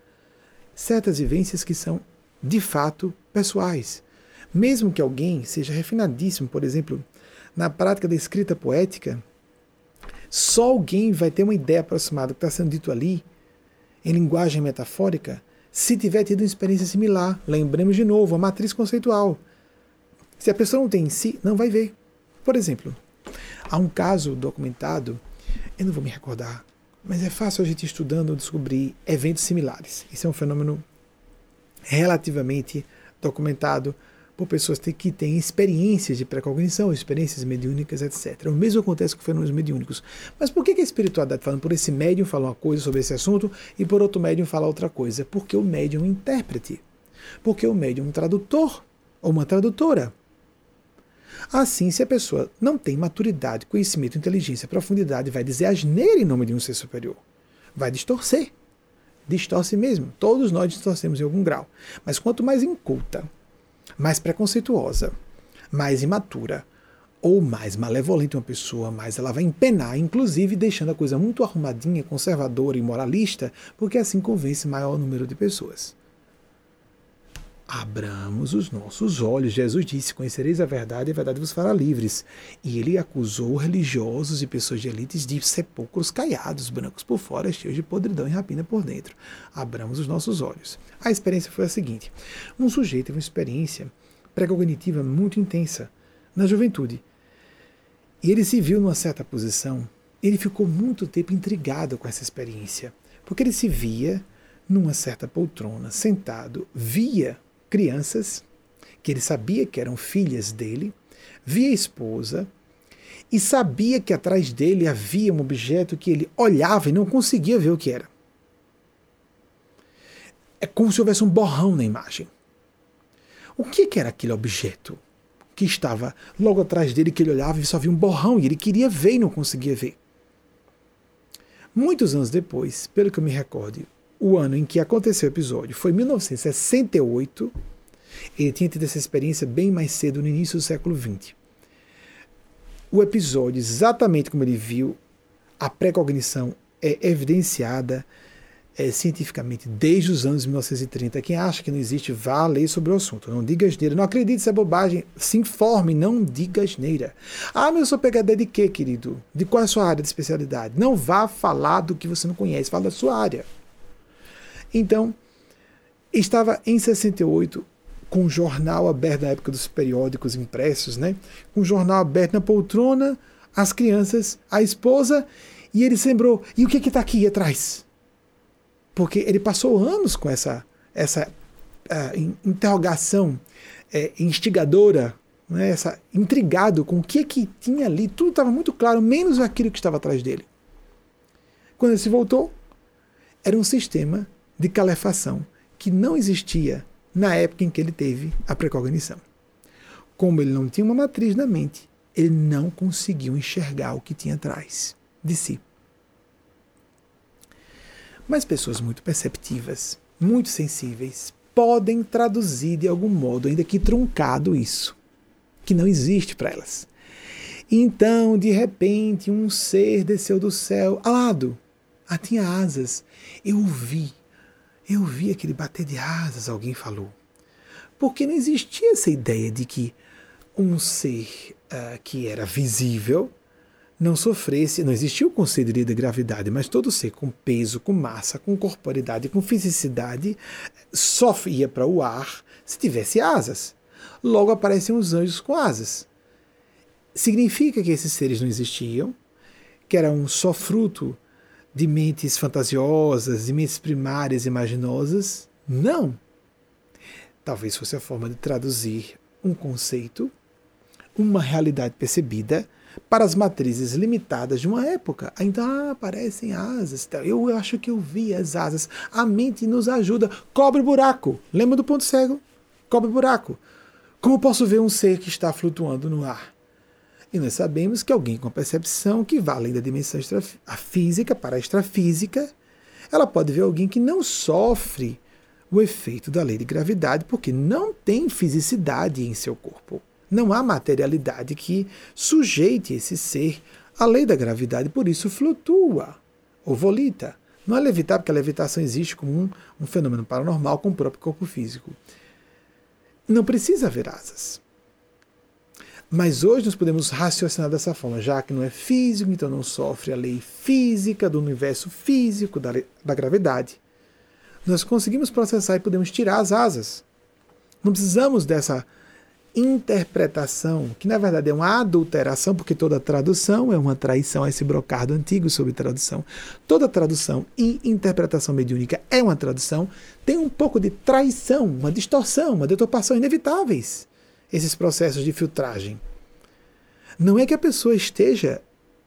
certas vivências que são de fato pessoais. Mesmo que alguém seja refinadíssimo, por exemplo, na prática da escrita poética, só alguém vai ter uma ideia aproximada do que está sendo dito ali, em linguagem metafórica, se tiver tido uma experiência similar. Lembremos de novo, a matriz conceitual. Se a pessoa não tem em si, não vai ver. Por exemplo, há um caso documentado, eu não vou me recordar, mas é fácil a gente estudando descobrir eventos similares. Isso é um fenômeno relativamente documentado por pessoas que têm experiências de precognição, experiências mediúnicas, etc. O mesmo acontece com fenômenos mediúnicos. Mas por que a espiritualidade falando por esse médium fala uma coisa sobre esse assunto e por outro médium fala outra coisa? Porque o médium é um intérprete. Porque o médium é um tradutor ou uma tradutora. Assim, se a pessoa não tem maturidade, conhecimento, inteligência, profundidade, vai dizer asneira em nome de um ser superior. Vai distorcer. Distorce mesmo. Todos nós distorcemos em algum grau. Mas quanto mais inculta, mais preconceituosa, mais imatura ou mais malevolente uma pessoa, mais ela vai empenar, inclusive deixando a coisa muito arrumadinha, conservadora e moralista, porque assim convence maior número de pessoas. Abramos os nossos olhos. Jesus disse: Conhecereis a verdade e a verdade vos fará livres. E ele acusou religiosos e pessoas de elites de sepulcros caiados, brancos por fora, cheios de podridão e rapina por dentro. Abramos os nossos olhos. A experiência foi a seguinte: um sujeito teve uma experiência pré-cognitiva muito intensa na juventude. E ele se viu numa certa posição. Ele ficou muito tempo intrigado com essa experiência, porque ele se via numa certa poltrona, sentado, via crianças, que ele sabia que eram filhas dele, via a esposa e sabia que atrás dele havia um objeto que ele olhava e não conseguia ver o que era. É como se houvesse um borrão na imagem. O que, que era aquele objeto que estava logo atrás dele, que ele olhava e só via um borrão e ele queria ver e não conseguia ver? Muitos anos depois, pelo que eu me recorde, o ano em que aconteceu o episódio foi 1968. Ele tinha tido essa experiência bem mais cedo, no início do século XX. O episódio, exatamente como ele viu, a precognição é evidenciada é, cientificamente desde os anos 1930. Quem acha que não existe, vá ler sobre o assunto. Não diga asneira. Não acredite se é bobagem. Se informe, não diga asneira. Ah, mas eu sou PHD de quê, querido? De qual é a sua área de especialidade? Não vá falar do que você não conhece, fala da sua área. Então, estava em 68 com o jornal aberto na época dos periódicos impressos, né? Com o jornal aberto na poltrona, as crianças, a esposa, e ele se lembrou, e o que está aqui atrás? Porque ele passou anos com essa, essa uh, interrogação uh, instigadora, né? essa, intrigado com o que, que tinha ali, tudo estava muito claro, menos aquilo que estava atrás dele. Quando ele se voltou, era um sistema de calefação que não existia na época em que ele teve a precognição. Como ele não tinha uma matriz na mente, ele não conseguiu enxergar o que tinha atrás de si. Mas pessoas muito perceptivas, muito sensíveis, podem traduzir de algum modo, ainda que truncado, isso, que não existe para elas. Então, de repente, um ser desceu do céu alado. Ah, tinha asas. Eu o vi eu vi aquele bater de asas, alguém falou. Porque não existia essa ideia de que um ser uh, que era visível não sofresse, não existia o conceito de gravidade, mas todo ser com peso, com massa, com corporidade, com fisicidade, só ia para o ar se tivesse asas. Logo aparecem os anjos com asas. Significa que esses seres não existiam, que eram só fruto de mentes fantasiosas, de mentes primárias imaginosas. Não! Talvez fosse a forma de traduzir um conceito, uma realidade percebida, para as matrizes limitadas de uma época. Ainda ah, aparecem asas. Eu acho que eu vi as asas. A mente nos ajuda. Cobre buraco. Lembra do ponto cego? Cobre buraco. Como posso ver um ser que está flutuando no ar? E nós sabemos que alguém com percepção que vai além da dimensão física para a extrafísica, ela pode ver alguém que não sofre o efeito da lei de gravidade, porque não tem fisicidade em seu corpo. Não há materialidade que sujeite esse ser à lei da gravidade, por isso flutua ou volita. Não é levitar, porque a levitação existe como um, um fenômeno paranormal com o próprio corpo físico. Não precisa haver asas. Mas hoje nós podemos raciocinar dessa forma, já que não é físico, então não sofre a lei física do universo físico, da, da gravidade. nós conseguimos processar e podemos tirar as asas. Não precisamos dessa interpretação, que na verdade é uma adulteração, porque toda tradução é uma traição a esse brocado antigo sobre tradução. Toda tradução e interpretação mediúnica é uma tradução, tem um pouco de traição, uma distorção, uma deturpação inevitáveis, esses processos de filtragem. Não é que a pessoa esteja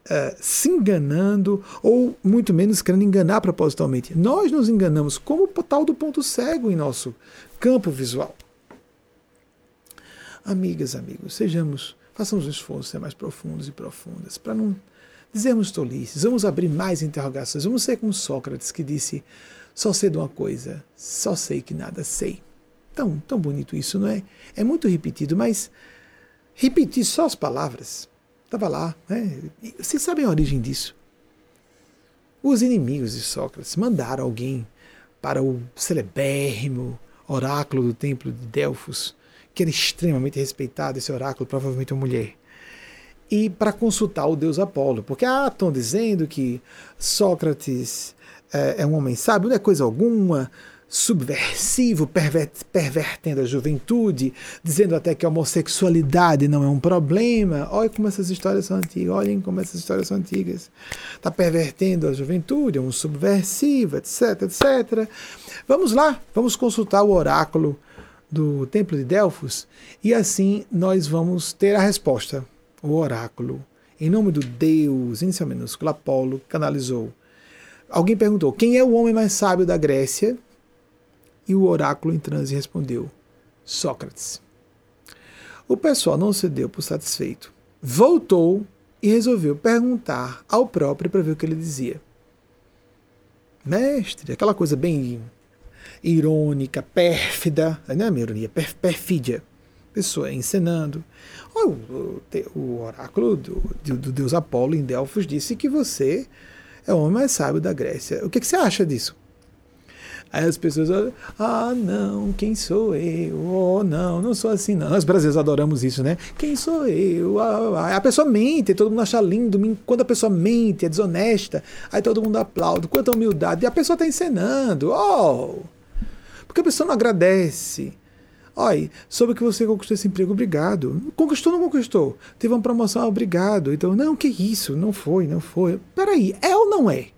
uh, se enganando ou muito menos querendo enganar propositalmente. Nós nos enganamos como o tal do ponto cego em nosso campo visual. Amigas, amigos, sejamos, façamos um esforço ser mais profundos e profundas, para não dizermos tolices, vamos abrir mais interrogações, vamos ser como Sócrates que disse: só sei de uma coisa, só sei que nada sei. Tão, tão bonito isso, não é? É muito repetido, mas repetir só as palavras, estava lá, né? Vocês sabem a origem disso? Os inimigos de Sócrates mandaram alguém para o celebérrimo oráculo do templo de Delfos que era extremamente respeitado, esse oráculo, provavelmente uma mulher. E para consultar o deus Apolo, porque ah, estão dizendo que Sócrates é, é um homem sábio, não é coisa alguma, subversivo, pervertendo a juventude, dizendo até que a homossexualidade não é um problema. Olha como essas histórias são antigas, olhem como essas histórias são antigas. Está pervertendo a juventude, é um subversivo, etc, etc. Vamos lá, vamos consultar o oráculo do Templo de Delfos e assim nós vamos ter a resposta, o oráculo. Em nome do Deus, inicial minúsculo, Apolo, canalizou. Alguém perguntou: quem é o homem mais sábio da Grécia? E o oráculo em transe respondeu: Sócrates. O pessoal não se deu por satisfeito. Voltou e resolveu perguntar ao próprio para ver o que ele dizia. Mestre, aquela coisa bem irônica, pérfida, não é uma ironia, per, perfídia. Pessoa encenando. O, o, o oráculo do, do, do, deus Apolo em Delfos disse que você é o homem mais sábio da Grécia. O que, que você acha disso? Aí as pessoas, ah, não, quem sou eu? Oh, não, não sou assim, não. Nós brasileiros adoramos isso, né? Quem sou eu? Ah, ah. a pessoa mente, todo mundo acha lindo. Quando a pessoa mente, é desonesta, aí todo mundo aplaude. Quanta humildade. E a pessoa está encenando. Oh! Porque a pessoa não agradece. Olha, soube que você conquistou esse emprego, obrigado. Conquistou ou não conquistou? Teve uma promoção, obrigado. Então, não, que isso? Não foi, não foi. Peraí, é ou não é?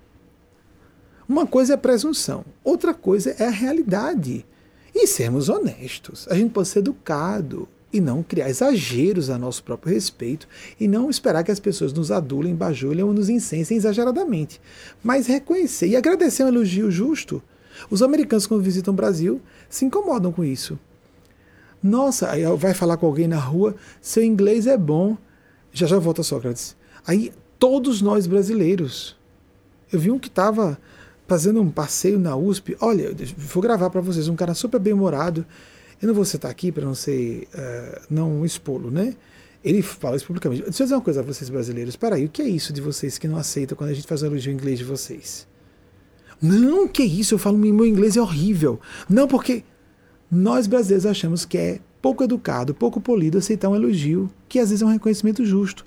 Uma coisa é presunção, outra coisa é a realidade. E sermos honestos. A gente pode ser educado e não criar exageros a nosso próprio respeito e não esperar que as pessoas nos adulem, bajulem ou nos incensem exageradamente. Mas reconhecer e agradecer um elogio justo os americanos, quando visitam o Brasil, se incomodam com isso. Nossa, aí vai falar com alguém na rua, seu inglês é bom. Já já volta Sócrates. Aí todos nós brasileiros. Eu vi um que estava fazendo um passeio na USP. Olha, vou gravar para vocês, um cara super bem-humorado. Eu não vou citar aqui para não ser, uh, não expô-lo, né? Ele fala isso publicamente. Deixa eu dizer uma coisa a vocês brasileiros. Peraí, o que é isso de vocês que não aceitam quando a gente faz um elogio em inglês de vocês? Não, que isso, eu falo, meu inglês é horrível. Não, porque nós brasileiros achamos que é pouco educado, pouco polido aceitar um elogio, que às vezes é um reconhecimento justo.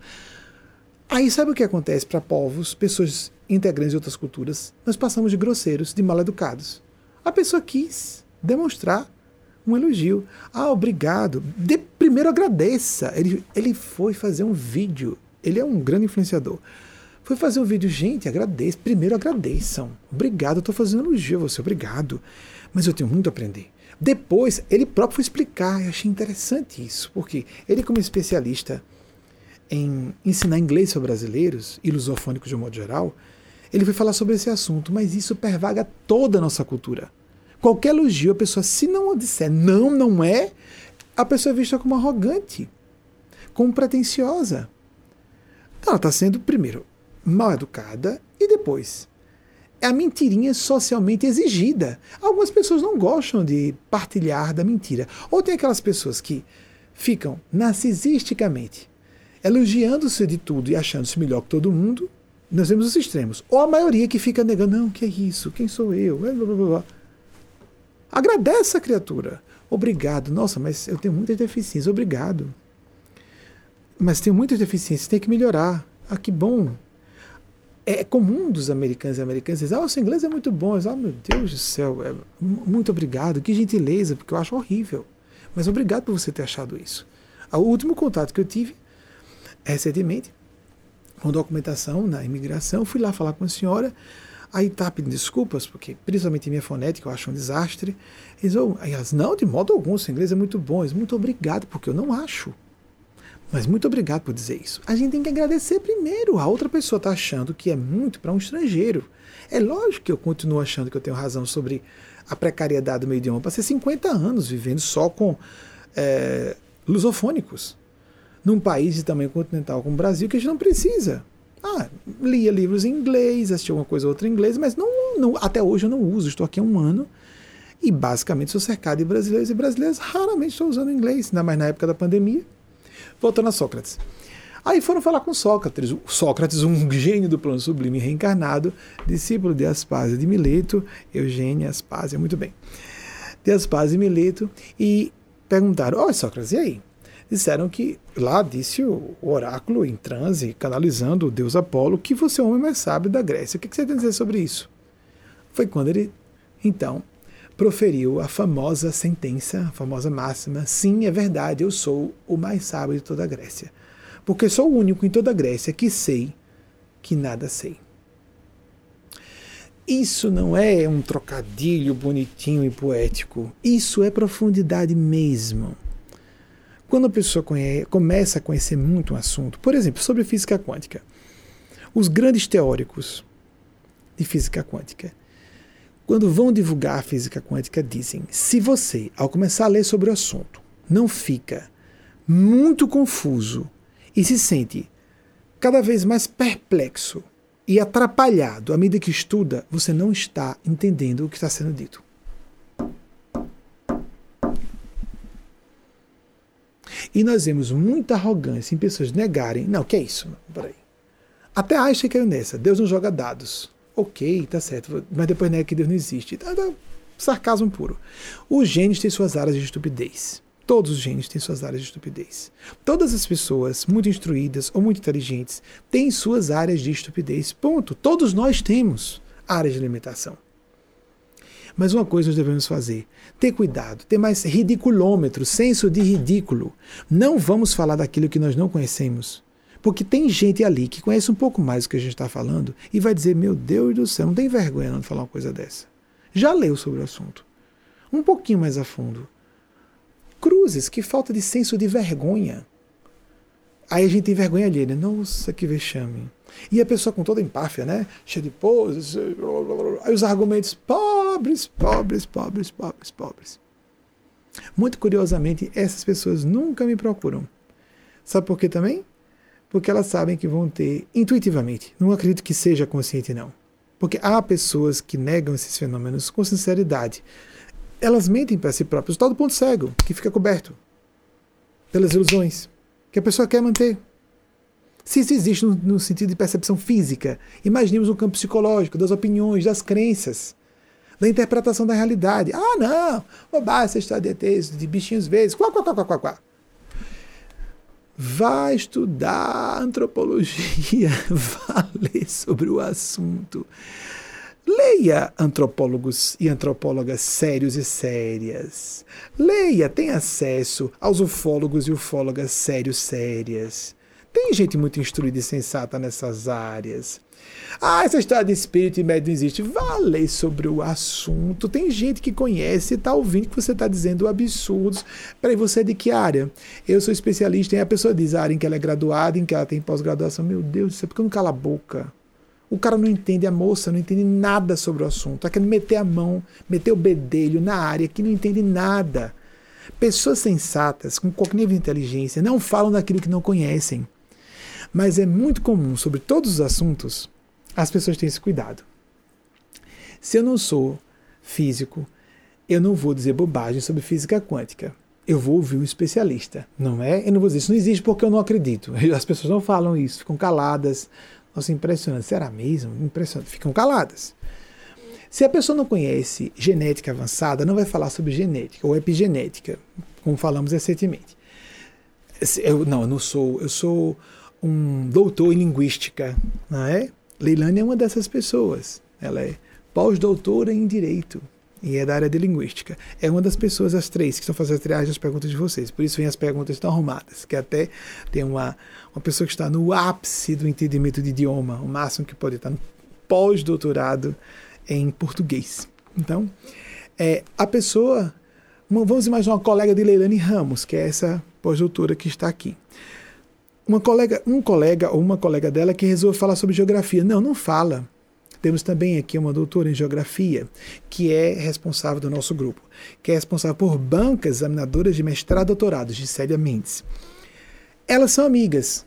Aí sabe o que acontece para povos, pessoas integrantes de outras culturas? Nós passamos de grosseiros, de mal educados. A pessoa quis demonstrar um elogio. Ah, obrigado. De, primeiro agradeça. Ele, ele foi fazer um vídeo. Ele é um grande influenciador. Foi fazer um vídeo, gente, agradeço. Primeiro agradeçam. Obrigado, eu estou fazendo elogio a você, obrigado. Mas eu tenho muito a aprender. Depois, ele próprio foi explicar, eu achei interessante isso, porque ele, como especialista em ensinar inglês para brasileiros e lusofônicos de um modo geral, ele foi falar sobre esse assunto, mas isso pervaga toda a nossa cultura. Qualquer elogio, a pessoa, se não disser não, não é, a pessoa é vista como arrogante, como pretensiosa. Ela está sendo, primeiro, mal educada e depois é a mentirinha socialmente exigida. Algumas pessoas não gostam de partilhar da mentira. Ou tem aquelas pessoas que ficam narcisisticamente elogiando-se de tudo e achando-se melhor que todo mundo. Nós vemos os extremos. Ou a maioria que fica negando, não, que é isso? Quem sou eu? Blá, blá, blá. Agradece a criatura. Obrigado. Nossa, mas eu tenho muitas deficiências. Obrigado. Mas tenho muitas deficiências, tem que melhorar. Ah, que bom é comum dos americanos e americanas dizer, ah, o seu inglês é muito bom. Ah, meu Deus do céu, é, muito obrigado, que gentileza, porque eu acho horrível. Mas obrigado por você ter achado isso. O último contato que eu tive recentemente, com documentação na imigração, fui lá falar com a senhora, aí tá pedindo desculpas, porque principalmente minha fonética eu acho um desastre. Eles, oh, elas, não, de modo algum, seu inglês é muito bom. Eles, muito obrigado, porque eu não acho. Mas muito obrigado por dizer isso. A gente tem que agradecer primeiro. A outra pessoa está achando que é muito para um estrangeiro. É lógico que eu continuo achando que eu tenho razão sobre a precariedade do meu idioma. Passei 50 anos vivendo só com é, lusofônicos. Num país de tamanho continental como o Brasil, que a gente não precisa. Ah, lia livros em inglês, assistia alguma coisa ou outra em inglês, mas não, não, até hoje eu não uso. Estou aqui há um ano e basicamente sou cercado de brasileiros e brasileiras. Raramente estou usando inglês, ainda mais na época da pandemia Voltando a Sócrates. Aí foram falar com Sócrates, Sócrates, um gênio do plano sublime reencarnado, discípulo de Aspásia de Mileto, Eugênia Aspásia, muito bem, de Aspásia de Mileto, e perguntaram, ó oh, Sócrates, e aí? Disseram que lá disse o oráculo em transe, canalizando o deus Apolo, que você é o homem mais sábio da Grécia. O que você tem a dizer sobre isso? Foi quando ele, então, proferiu a famosa sentença, a famosa máxima: sim, é verdade, eu sou o mais sábio de toda a Grécia. Porque sou o único em toda a Grécia que sei que nada sei. Isso não é um trocadilho bonitinho e poético. Isso é profundidade mesmo. Quando a pessoa conhece, começa a conhecer muito um assunto, por exemplo, sobre física quântica, os grandes teóricos de física quântica quando vão divulgar a física quântica, dizem: se você, ao começar a ler sobre o assunto, não fica muito confuso e se sente cada vez mais perplexo e atrapalhado à medida que estuda, você não está entendendo o que está sendo dito. E nós vemos muita arrogância em pessoas negarem. Não, que é isso? Peraí. Até Einstein caiu nessa. Deus não joga dados ok, tá certo, mas depois nega que Deus não existe. Tá, tá, sarcasmo puro. Os gênios têm suas áreas de estupidez. Todos os gênios têm suas áreas de estupidez. Todas as pessoas muito instruídas ou muito inteligentes têm suas áreas de estupidez. Ponto. Todos nós temos áreas de limitação. Mas uma coisa nós devemos fazer: ter cuidado, ter mais ridiculômetro, senso de ridículo. Não vamos falar daquilo que nós não conhecemos. Porque tem gente ali que conhece um pouco mais do que a gente está falando e vai dizer: Meu Deus do céu, não tem vergonha não de falar uma coisa dessa. Já leu sobre o assunto. Um pouquinho mais a fundo. Cruzes, que falta de senso de vergonha. Aí a gente tem vergonha ali, né? Nossa, que vexame. E a pessoa com toda empáfia, né? Cheia de poses. Aí os argumentos: pobres, pobres, pobres, pobres, pobres. Muito curiosamente, essas pessoas nunca me procuram. Sabe por quê também? porque elas sabem que vão ter intuitivamente. Não acredito que seja consciente, não. Porque há pessoas que negam esses fenômenos com sinceridade. Elas mentem para si próprias. Tal do ponto cego, que fica coberto pelas ilusões, que a pessoa quer manter. Se isso existe no, no sentido de percepção física, imaginemos o campo psicológico, das opiniões, das crenças, da interpretação da realidade. Ah, não, bobagem essa história de ETs, de bichinhos verdes, quá, quá, quá, quá, quá, quá. Vá estudar antropologia, vá ler sobre o assunto. Leia antropólogos e antropólogas sérios e sérias. Leia, tenha acesso aos ufólogos e ufólogas sérios sérias. Tem gente muito instruída e sensata nessas áreas. Ah, essa história de espírito e médium existe. Vá ler sobre o assunto. Tem gente que conhece e está ouvindo que você está dizendo absurdos. Peraí, você é de que área? Eu sou especialista em. A pessoa diz a área em que ela é graduada, em que ela tem pós-graduação. Meu Deus, isso é porque não cala a boca. O cara não entende, a moça não entende nada sobre o assunto. Está querendo meter a mão, meter o bedelho na área que não entende nada. Pessoas sensatas, com qualquer nível de inteligência, não falam daquilo que não conhecem. Mas é muito comum, sobre todos os assuntos, as pessoas têm esse cuidado. Se eu não sou físico, eu não vou dizer bobagem sobre física quântica. Eu vou ouvir um especialista, não é? Eu não vou dizer isso não existe porque eu não acredito. As pessoas não falam isso, ficam caladas. Nossa, impressionante. Será mesmo? Impressionante. Ficam caladas. Se a pessoa não conhece genética avançada, não vai falar sobre genética ou epigenética, como falamos recentemente. Eu, não, eu não sou. Eu sou um doutor em linguística, não é? Leilani é uma dessas pessoas. Ela é pós-doutora em Direito e é da área de Linguística. É uma das pessoas, as três, que estão fazendo a triagem das perguntas de vocês. Por isso vem as perguntas tão arrumadas, que até tem uma, uma pessoa que está no ápice do entendimento de idioma, o máximo que pode estar no pós-doutorado em português. Então, é, a pessoa, vamos imaginar uma colega de Leilani Ramos, que é essa pós-doutora que está aqui. Uma colega, um colega ou uma colega dela que resolve falar sobre geografia. Não, não fala temos também aqui uma doutora em geografia, que é responsável do nosso grupo, que é responsável por bancas examinadoras de mestrado e doutorado, Gisélia Mendes. Elas são amigas.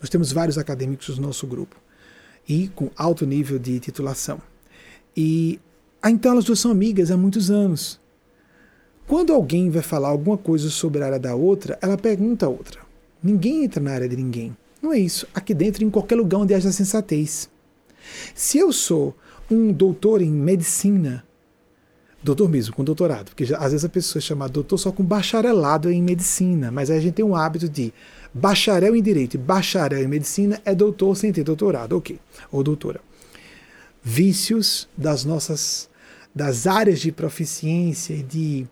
Nós temos vários acadêmicos no nosso grupo e com alto nível de titulação. E ah, então elas duas são amigas há muitos anos. Quando alguém vai falar alguma coisa sobre a área da outra, ela pergunta a outra. Ninguém entra na área de ninguém. Não é isso. Aqui dentro, em qualquer lugar onde haja sensatez. Se eu sou um doutor em medicina, doutor mesmo, com doutorado, porque já, às vezes a pessoa é chamada doutor só com bacharelado em medicina, mas aí a gente tem um hábito de bacharel em direito e bacharel em medicina é doutor sem ter doutorado, ok, ou doutora. Vícios das nossas, das áreas de proficiência e de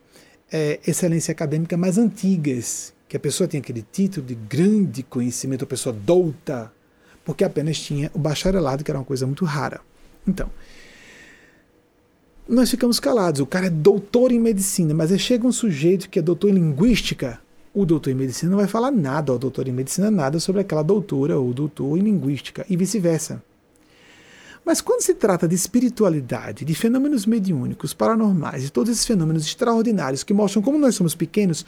é, excelência acadêmica mais antigas, que a pessoa tem aquele título de grande conhecimento, a pessoa douta, porque apenas tinha o bacharelado, que era uma coisa muito rara. Então, nós ficamos calados. O cara é doutor em medicina, mas aí chega um sujeito que é doutor em linguística. O doutor em medicina não vai falar nada ao doutor em medicina, nada sobre aquela doutora ou doutor em linguística, e vice-versa. Mas quando se trata de espiritualidade, de fenômenos mediúnicos, paranormais e todos esses fenômenos extraordinários que mostram como nós somos pequenos,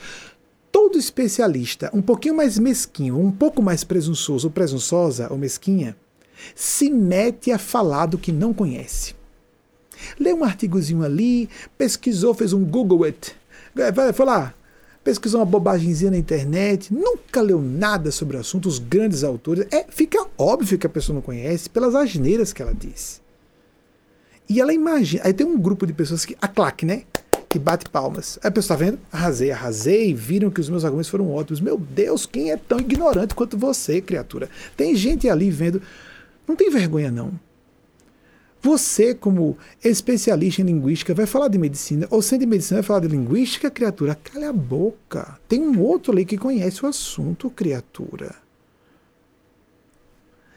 todo especialista, um pouquinho mais mesquinho, um pouco mais presunçoso ou presunçosa ou mesquinha, se mete a falar do que não conhece. Lê um artigozinho ali, pesquisou, fez um Google it, foi lá, pesquisou uma bobagemzinha na internet, nunca leu nada sobre o assunto, os grandes autores. É, fica óbvio que a pessoa não conhece pelas asneiras que ela diz. E ela imagina. Aí tem um grupo de pessoas que. A claque, né? Que bate palmas. Aí a pessoa está vendo? Arrasei, arrasei, viram que os meus argumentos foram ótimos. Meu Deus, quem é tão ignorante quanto você, criatura? Tem gente ali vendo. Não tem vergonha, não. Você, como especialista em linguística, vai falar de medicina, ou sem de medicina, vai falar de linguística, criatura? Cala a boca. Tem um outro ali que conhece o assunto, criatura.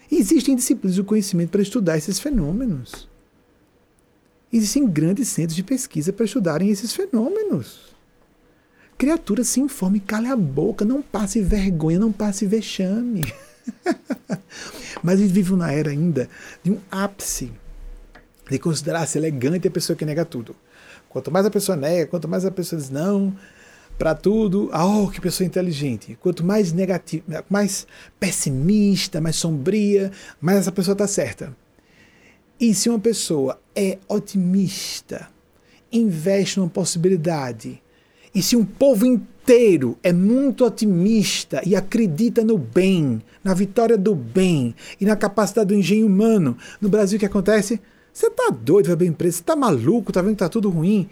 Existem disciplinas do conhecimento para estudar esses fenômenos. Existem grandes centros de pesquisa para estudarem esses fenômenos. Criatura, se informe, cale a boca, não passe vergonha, não passe vexame. Mas eles vivem na era ainda de um ápice de considerar-se elegante a pessoa que nega tudo. Quanto mais a pessoa nega, quanto mais a pessoa diz não para tudo, oh, que pessoa inteligente. Quanto mais negativa, mais pessimista, mais sombria, mais essa pessoa está certa. E se uma pessoa é otimista, investe numa possibilidade, e se um povo inteiro é muito otimista e acredita no bem, na vitória do bem e na capacidade do engenho humano, no Brasil o que acontece? Você tá doido, vai bem preso, você tá maluco, tá vendo que tá tudo ruim?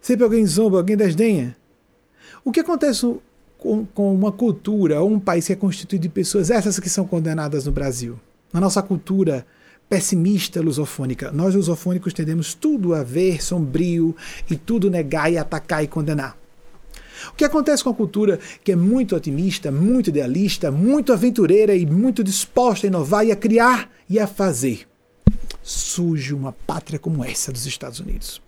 Sempre alguém zomba, alguém desdenha. O que acontece com, com uma cultura ou um país que é constituído de pessoas essas que são condenadas no Brasil? Na nossa cultura pessimista lusofônica. Nós, lusofônicos, tendemos tudo a ver sombrio e tudo negar e atacar e condenar. O que acontece com a cultura que é muito otimista, muito idealista, muito aventureira e muito disposta a inovar e a criar e a fazer? Surge uma pátria como essa dos Estados Unidos.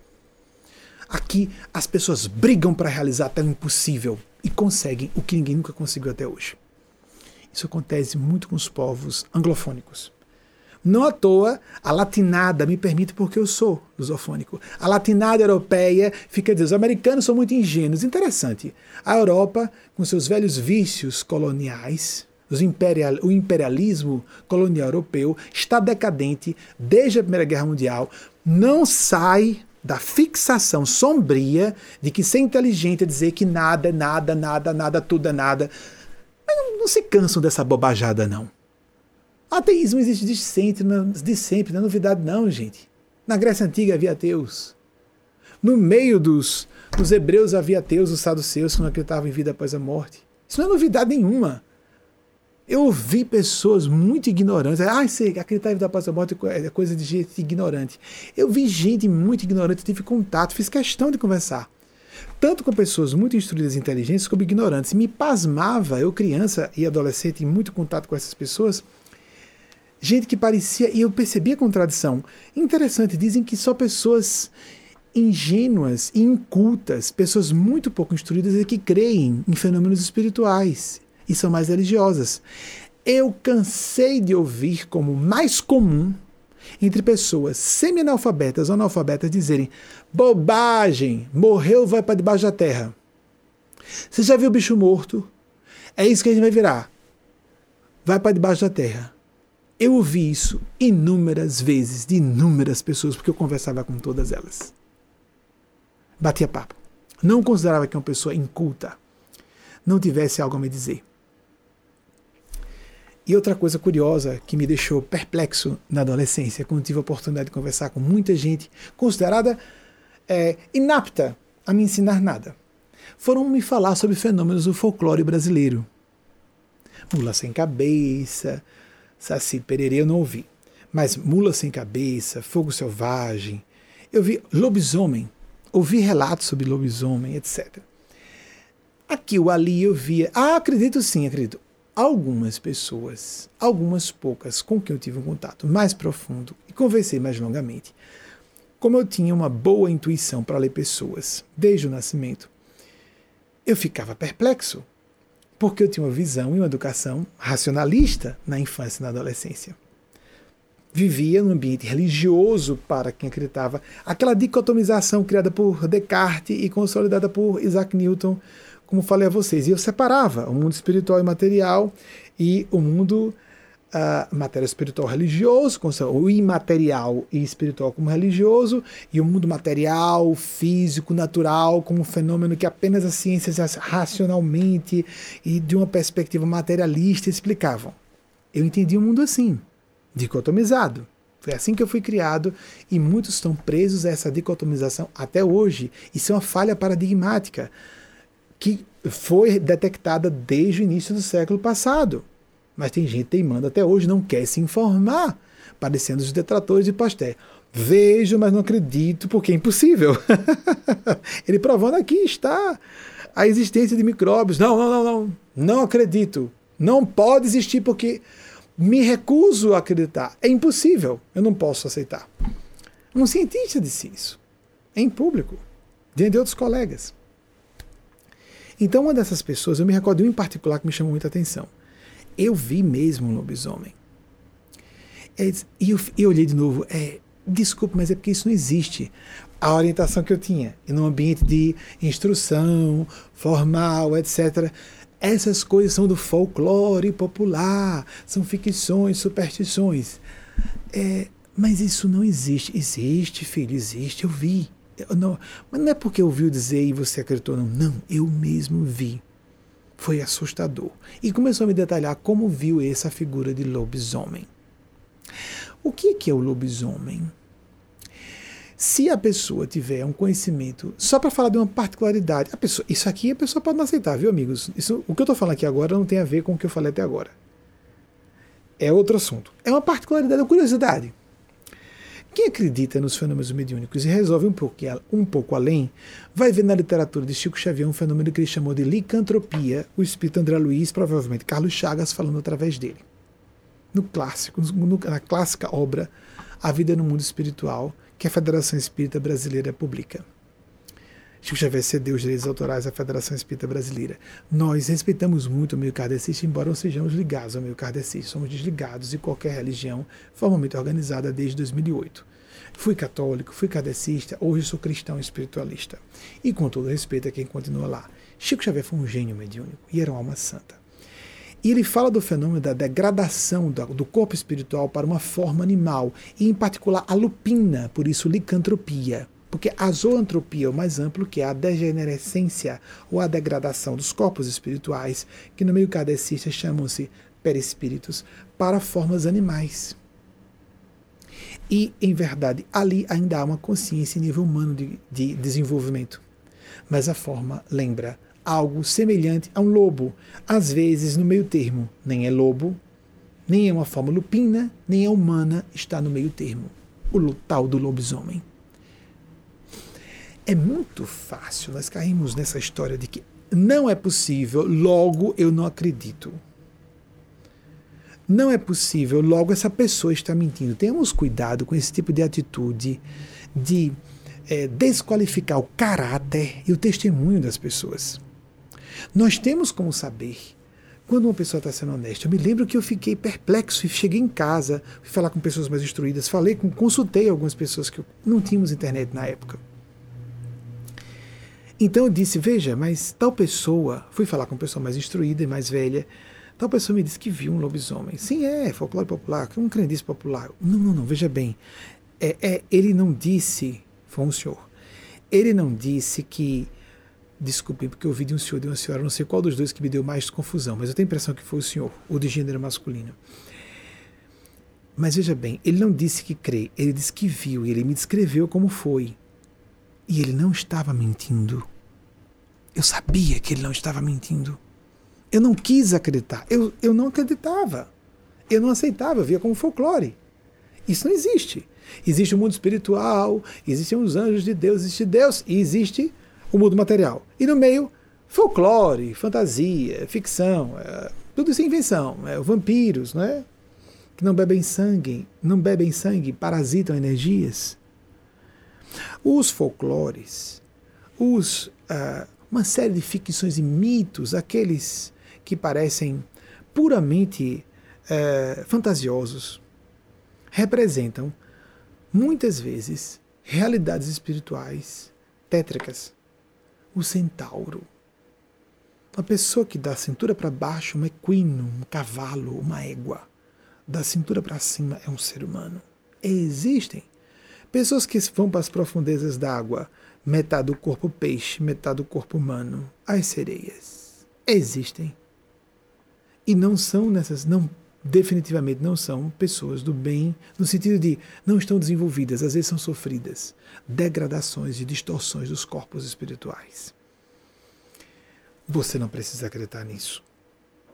Aqui as pessoas brigam para realizar até o impossível e conseguem o que ninguém nunca conseguiu até hoje. Isso acontece muito com os povos anglofônicos. Não à toa, a latinada me permite porque eu sou lusofônico. A latinada europeia fica dizendo, os americanos são muito ingênuos. Interessante. A Europa, com seus velhos vícios coloniais, imperial, o imperialismo colonial europeu está decadente desde a Primeira Guerra Mundial, não sai da fixação sombria de que ser inteligente é dizer que nada é nada, nada, nada, tudo é nada. Mas não, não se cansam dessa bobajada, não. Ateísmo existe de sempre, de sempre, não é novidade não, gente. Na Grécia Antiga havia ateus. No meio dos, dos hebreus havia ateus, os saduceus que não acreditavam em vida após a morte. Isso não é novidade nenhuma. Eu ouvi pessoas muito ignorantes. Ah, sei, acreditar em vida após a morte é coisa de gente ignorante. Eu vi gente muito ignorante, tive contato, fiz questão de conversar. Tanto com pessoas muito instruídas e inteligentes como ignorantes. Me pasmava, eu criança e adolescente, em muito contato com essas pessoas, gente que parecia, e eu percebia a contradição. Interessante, dizem que só pessoas ingênuas e incultas, pessoas muito pouco instruídas e que creem em fenômenos espirituais e são mais religiosas. Eu cansei de ouvir como mais comum entre pessoas semi-analfabetas ou analfabetas dizerem: bobagem, morreu, vai para debaixo da terra. Você já viu o bicho morto? É isso que a gente vai virar. Vai para debaixo da terra. Eu ouvi isso inúmeras vezes, de inúmeras pessoas, porque eu conversava com todas elas. Batia papo. Não considerava que uma pessoa inculta não tivesse algo a me dizer. E outra coisa curiosa que me deixou perplexo na adolescência, quando tive a oportunidade de conversar com muita gente considerada é, inapta a me ensinar nada, foram me falar sobre fenômenos do folclore brasileiro. Mula sem cabeça, Saci Pererê eu não ouvi, mas Mula sem cabeça, Fogo Selvagem, eu vi lobisomem, ouvi relatos sobre lobisomem, etc. Aqui ou ali eu via, ah, acredito sim, acredito. Algumas pessoas, algumas poucas com quem eu tive um contato mais profundo e conversei mais longamente, como eu tinha uma boa intuição para ler pessoas desde o nascimento, eu ficava perplexo, porque eu tinha uma visão e uma educação racionalista na infância e na adolescência. Vivia num ambiente religioso para quem acreditava, aquela dicotomização criada por Descartes e consolidada por Isaac Newton como falei a vocês, e eu separava o mundo espiritual e material e o mundo uh, matéria espiritual religioso, o imaterial e espiritual como religioso, e o mundo material, físico, natural, como um fenômeno que apenas as ciências racionalmente e de uma perspectiva materialista explicavam. Eu entendi o mundo assim, dicotomizado. Foi assim que eu fui criado e muitos estão presos a essa dicotomização até hoje. Isso é uma falha paradigmática que foi detectada desde o início do século passado. Mas tem gente teimando até hoje, não quer se informar, parecendo os detratores de Pasteur. Vejo, mas não acredito, porque é impossível. Ele provando aqui está a existência de micróbios. Não, não, não, não. Não acredito. Não pode existir porque me recuso a acreditar. É impossível. Eu não posso aceitar. Um cientista disse isso. Em público. Diante de outros colegas. Então, uma dessas pessoas, eu me recordo um em particular que me chamou muita atenção. Eu vi mesmo um lobisomem. É, e eu, eu, olhei de novo, é, desculpe, mas é porque isso não existe. A orientação que eu tinha, num ambiente de instrução, formal, etc., essas coisas são do folclore popular, são ficções, superstições. É, mas isso não existe. Existe, filho, existe, eu vi. Não, mas não é porque ouviu dizer e você acreditou, não. Não, eu mesmo vi. Foi assustador. E começou a me detalhar como viu essa figura de lobisomem. O que é o lobisomem? Se a pessoa tiver um conhecimento, só para falar de uma particularidade, a pessoa, isso aqui a pessoa pode não aceitar, viu, amigos? Isso, o que eu estou falando aqui agora não tem a ver com o que eu falei até agora. É outro assunto. É uma particularidade, uma curiosidade. Quem acredita nos fenômenos mediúnicos e resolve um pouco, um pouco além, vai ver na literatura de Chico Xavier um fenômeno que ele chamou de licantropia, o espírito André Luiz, provavelmente Carlos Chagas, falando através dele. No clássico, no, na clássica obra A Vida no Mundo Espiritual, que a Federação Espírita Brasileira publica. Chico Xavier cedeu os direitos autorais à Federação Espírita Brasileira. Nós respeitamos muito o meio kardecista, embora não sejamos ligados ao meio kardecista. Somos desligados de qualquer religião formalmente organizada desde 2008. Fui católico, fui kardecista, hoje sou cristão espiritualista. E com todo respeito a quem continua lá. Chico Xavier foi um gênio mediúnico e era uma alma santa. E ele fala do fenômeno da degradação do corpo espiritual para uma forma animal, e em particular a lupina, por isso licantropia. Porque a zoantropia é o mais amplo, que é a degenerescência ou a degradação dos corpos espirituais, que no meio kardecista chamam-se perispíritos, para formas animais. E, em verdade, ali ainda há uma consciência em nível humano de, de desenvolvimento. Mas a forma lembra algo semelhante a um lobo, às vezes no meio termo. Nem é lobo, nem é uma forma lupina, nem é humana, está no meio termo. O tal do lobisomem. É muito fácil nós caímos nessa história de que não é possível, logo eu não acredito. Não é possível, logo essa pessoa está mentindo. Tenhamos cuidado com esse tipo de atitude de é, desqualificar o caráter e o testemunho das pessoas. Nós temos como saber quando uma pessoa está sendo honesta. Eu me lembro que eu fiquei perplexo e cheguei em casa, fui falar com pessoas mais instruídas, falei consultei algumas pessoas que não tínhamos internet na época. Então eu disse, veja, mas tal pessoa, fui falar com uma pessoa mais instruída e mais velha, tal pessoa me disse que viu um lobisomem. Sim, é, folclore popular, um crendice popular. Não, não, não, veja bem. É, é, ele não disse, foi um senhor, ele não disse que Desculpe, porque eu ouvi de um senhor e de uma senhora, não sei qual dos dois que me deu mais confusão, mas eu tenho a impressão que foi o senhor, o de gênero masculino. Mas veja bem, ele não disse que crê, ele disse que viu e ele me descreveu como foi. E ele não estava mentindo. Eu sabia que ele não estava mentindo. Eu não quis acreditar. Eu, eu não acreditava. Eu não aceitava, eu via como folclore. Isso não existe. Existe o mundo espiritual, existem os anjos de Deus, existe Deus e existe o mundo material. E no meio, folclore, fantasia, ficção, é, tudo isso é invenção. É, vampiros, não é? Que não bebem sangue, não bebem sangue, parasitam energias. Os folclores, os, uh, uma série de ficções e mitos, aqueles que parecem puramente uh, fantasiosos, representam muitas vezes realidades espirituais tétricas o centauro. Uma pessoa que dá cintura para baixo, um equino, um cavalo, uma égua. Da cintura para cima é um ser humano. Existem pessoas que vão para as profundezas da água, metade do corpo peixe, metade do corpo humano, as sereias. Existem. E não são nessas, não definitivamente não são pessoas do bem, no sentido de não estão desenvolvidas, às vezes são sofridas degradações e distorções dos corpos espirituais. Você não precisa acreditar nisso.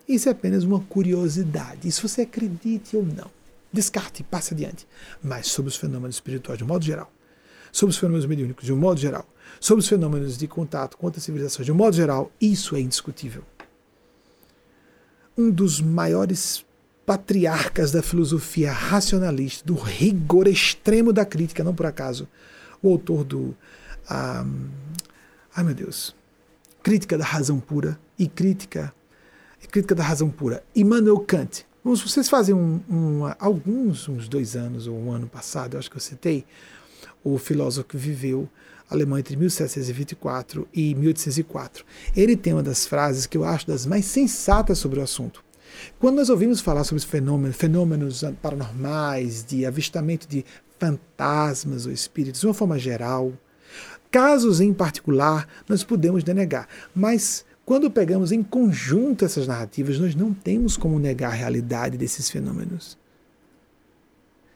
Isso é apenas uma curiosidade. Isso você acredite ou não. Descarte, passe adiante. Mas sobre os fenômenos espirituais de um modo geral, sobre os fenômenos mediúnicos de um modo geral, sobre os fenômenos de contato com outras civilizações de um modo geral, isso é indiscutível. Um dos maiores patriarcas da filosofia racionalista, do rigor extremo da crítica, não por acaso, o autor do. Ah, ai meu Deus. Crítica da Razão Pura e Crítica. Crítica da Razão Pura. Immanuel Kant. Vocês fazem um, um, alguns, uns dois anos ou um ano passado, eu acho que eu citei, o filósofo que viveu alemão entre 1724 e 1804. Ele tem uma das frases que eu acho das mais sensatas sobre o assunto. Quando nós ouvimos falar sobre fenômenos, fenômenos paranormais, de avistamento de fantasmas ou espíritos, de uma forma geral, casos em particular, nós podemos denegar. Mas quando pegamos em conjunto essas narrativas, nós não temos como negar a realidade desses fenômenos.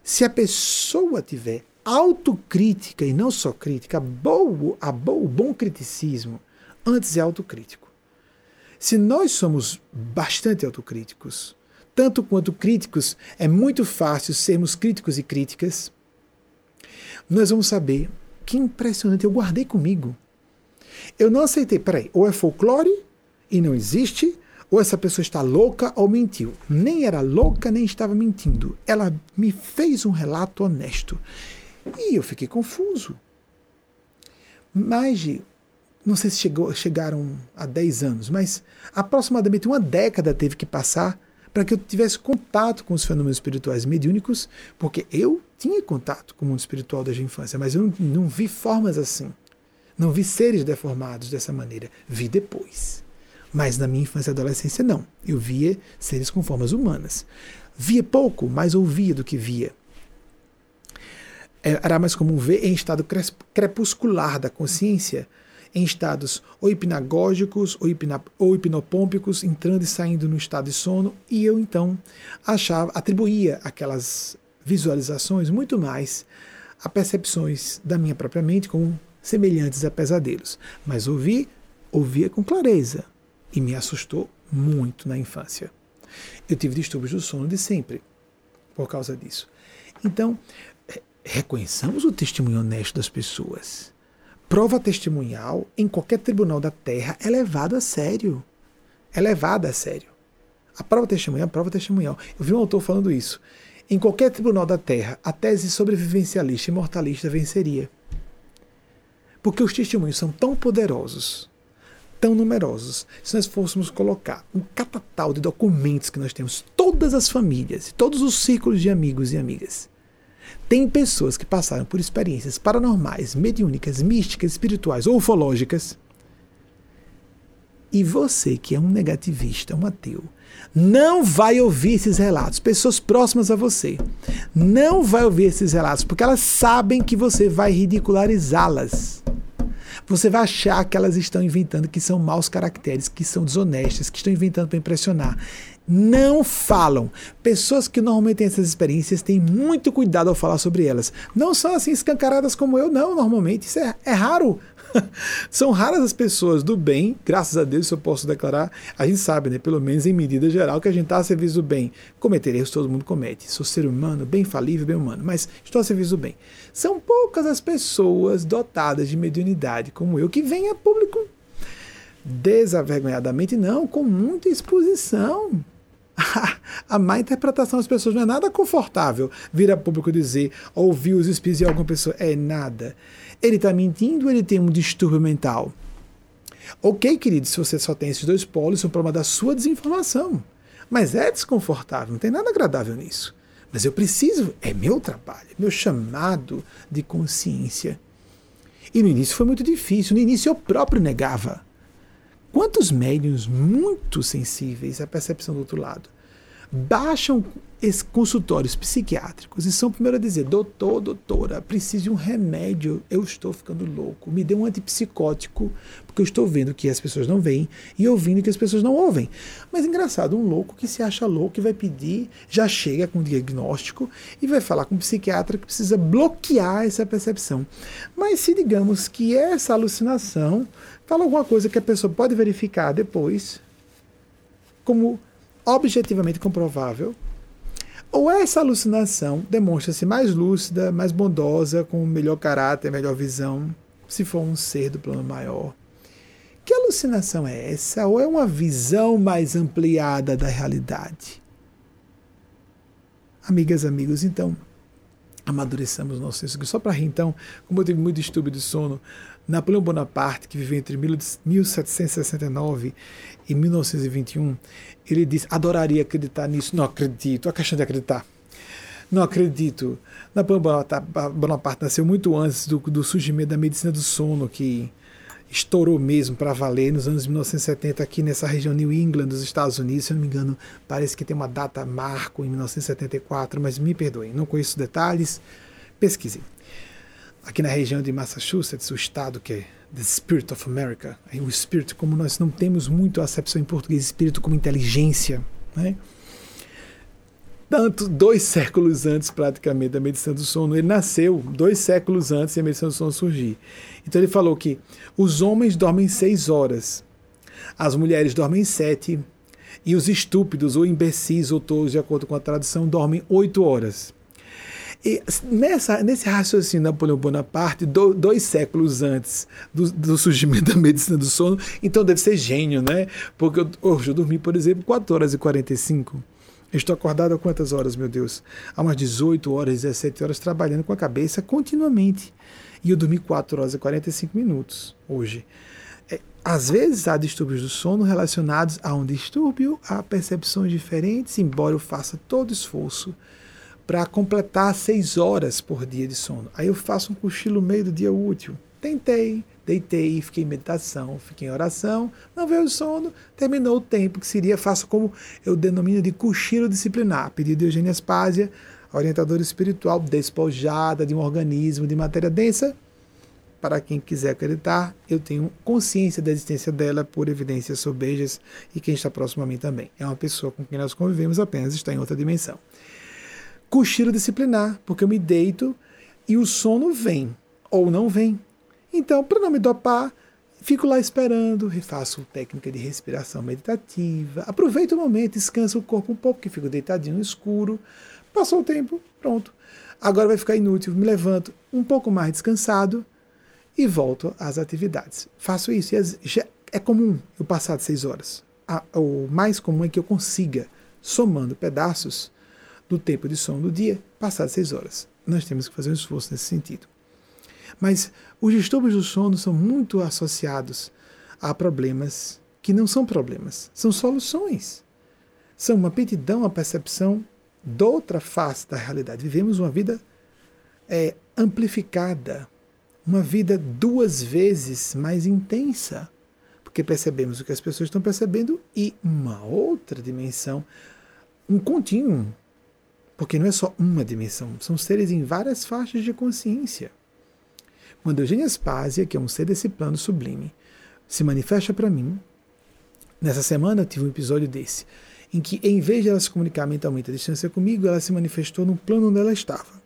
Se a pessoa tiver autocrítica e não só crítica, boa, a boa, o bom criticismo antes é autocrítico. Se nós somos bastante autocríticos, tanto quanto críticos, é muito fácil sermos críticos e críticas, nós vamos saber que impressionante, eu guardei comigo. Eu não aceitei, peraí, ou é folclore e não existe, ou essa pessoa está louca ou mentiu. Nem era louca, nem estava mentindo. Ela me fez um relato honesto. E eu fiquei confuso. Mais de não sei se chegou, chegaram a 10 anos, mas aproximadamente uma década teve que passar para que eu tivesse contato com os fenômenos espirituais mediúnicos, porque eu tinha contato com o mundo espiritual desde a infância, mas eu não, não vi formas assim. Não vi seres deformados dessa maneira. Vi depois. Mas na minha infância e adolescência, não. Eu via seres com formas humanas. Via pouco, mais ouvia do que via. Era mais comum ver em estado crepuscular da consciência em estados ou hipnagógicos ou, hipna, ou hipnopômpicos, entrando e saindo no estado de sono, e eu então achava, atribuía aquelas visualizações muito mais a percepções da minha própria mente como semelhantes a pesadelos. Mas ouvi ouvia com clareza e me assustou muito na infância. Eu tive distúrbios do sono de sempre por causa disso. Então, reconheçamos o testemunho honesto das pessoas. Prova testemunhal em qualquer tribunal da terra é levada a sério. É levada a sério. A prova testemunhal é a prova testemunhal. Eu vi um autor falando isso. Em qualquer tribunal da terra, a tese sobrevivencialista e mortalista venceria. Porque os testemunhos são tão poderosos, tão numerosos. Se nós fôssemos colocar um catatal de documentos que nós temos, todas as famílias, todos os círculos de amigos e amigas, tem pessoas que passaram por experiências paranormais, mediúnicas, místicas, espirituais ou ufológicas. E você, que é um negativista, um ateu, não vai ouvir esses relatos. Pessoas próximas a você não vai ouvir esses relatos porque elas sabem que você vai ridicularizá-las. Você vai achar que elas estão inventando que são maus caracteres, que são desonestas, que estão inventando para impressionar. Não falam. Pessoas que normalmente têm essas experiências têm muito cuidado ao falar sobre elas. Não são assim escancaradas como eu, não, normalmente. Isso é, é raro. São raras as pessoas do bem, graças a Deus, se eu posso declarar. A gente sabe, né, pelo menos em medida geral, que a gente está a serviço do bem. Cometer erros todo mundo comete. Sou ser humano, bem falível, bem humano, mas estou a serviço do bem. São poucas as pessoas dotadas de mediunidade como eu que vêm a público desavergonhadamente, não, com muita exposição. a má interpretação das pessoas não é nada confortável vir a público dizer, ouvir os espíritos de alguma pessoa. É nada. Ele está mentindo ou ele tem um distúrbio mental? Ok, querido, se você só tem esses dois polos, isso é um problema da sua desinformação. Mas é desconfortável, não tem nada agradável nisso. Mas eu preciso, é meu trabalho, é meu chamado de consciência. E no início foi muito difícil, no início eu próprio negava. Quantos médiums muito sensíveis à percepção do outro lado baixam consultórios psiquiátricos e são primeiro a dizer: doutor, doutora, preciso de um remédio, eu estou ficando louco, me dê um antipsicótico, porque eu estou vendo que as pessoas não veem e ouvindo que as pessoas não ouvem. Mas engraçado, um louco que se acha louco e vai pedir, já chega com um diagnóstico e vai falar com um psiquiatra que precisa bloquear essa percepção. Mas se digamos que essa alucinação fala alguma coisa que a pessoa pode verificar depois, como objetivamente comprovável, ou essa alucinação demonstra-se mais lúcida, mais bondosa, com melhor caráter, melhor visão, se for um ser do plano maior. Que alucinação é essa? Ou é uma visão mais ampliada da realidade? Amigas, amigos, então, amadureçamos nosso senso. Só para rir, então, como eu tive muito distúrbio de sono, Napoleão Bonaparte, que viveu entre 1769 e 1921, ele disse: adoraria acreditar nisso. Não acredito. A questão de acreditar. Não acredito. Napoleão Bonaparte nasceu muito antes do, do surgimento da medicina do sono, que estourou mesmo para valer nos anos 1970 aqui nessa região New England dos Estados Unidos, se eu não me engano, parece que tem uma data marco em 1974, mas me perdoem, não conheço detalhes, pesquisem aqui na região de Massachusetts, o estado que é The Spirit of America, o espírito, como nós não temos muito a acepção em português, espírito como inteligência, né? Tanto dois séculos antes, praticamente, da medicina do sono, ele nasceu dois séculos antes da medicina do sono surgir. Então ele falou que os homens dormem seis horas, as mulheres dormem sete, e os estúpidos, ou imbecis, ou tolos, de acordo com a tradução, dormem oito horas. E nessa, nesse raciocínio Napoleão Bonaparte, do, dois séculos antes do, do, surgimento da medicina do sono, então deve ser gênio, né? Porque eu, hoje eu dormi, por exemplo, 4 horas e 45. Eu estou acordado há quantas horas, meu Deus? Há umas 18 horas, 17 horas, trabalhando com a cabeça continuamente. E eu dormi 4 horas e 45 minutos hoje. É, às vezes há distúrbios do sono relacionados a um distúrbio, a percepções diferentes, embora eu faça todo esforço para completar seis horas por dia de sono. Aí eu faço um cochilo meio do dia útil. Tentei, deitei, fiquei em meditação, fiquei em oração, não veio o sono, terminou o tempo, que seria, faço como eu denomino de cochilo disciplinar. Pedido de Eugênia Aspásia, orientadora espiritual despojada de um organismo de matéria densa. Para quem quiser acreditar, eu tenho consciência da existência dela por evidências sobejas e quem está próximo a mim também. É uma pessoa com quem nós convivemos apenas está em outra dimensão cochilo disciplinar, porque eu me deito e o sono vem ou não vem. Então, para não me dopar, Fico lá esperando, faço técnica de respiração meditativa, aproveito o momento, descanso o corpo um pouco, que fico deitadinho no escuro. Passou o tempo, pronto. Agora vai ficar inútil, me levanto um pouco mais descansado e volto às atividades. Faço isso e é comum eu passar de seis horas. O mais comum é que eu consiga, somando pedaços do tempo de sono do dia, passar de seis horas. Nós temos que fazer um esforço nesse sentido. Mas os distúrbios do sono são muito associados a problemas que não são problemas, são soluções. São uma aptidão à percepção de outra face da realidade. Vivemos uma vida é, amplificada, uma vida duas vezes mais intensa, porque percebemos o que as pessoas estão percebendo e uma outra dimensão, um contínuo, porque não é só uma dimensão, são seres em várias faixas de consciência. Quando Eugênia Spásia, que é um ser desse plano sublime, se manifesta para mim, nessa semana eu tive um episódio desse, em que, em vez de ela se comunicar mentalmente à distância comigo, ela se manifestou no plano onde ela estava.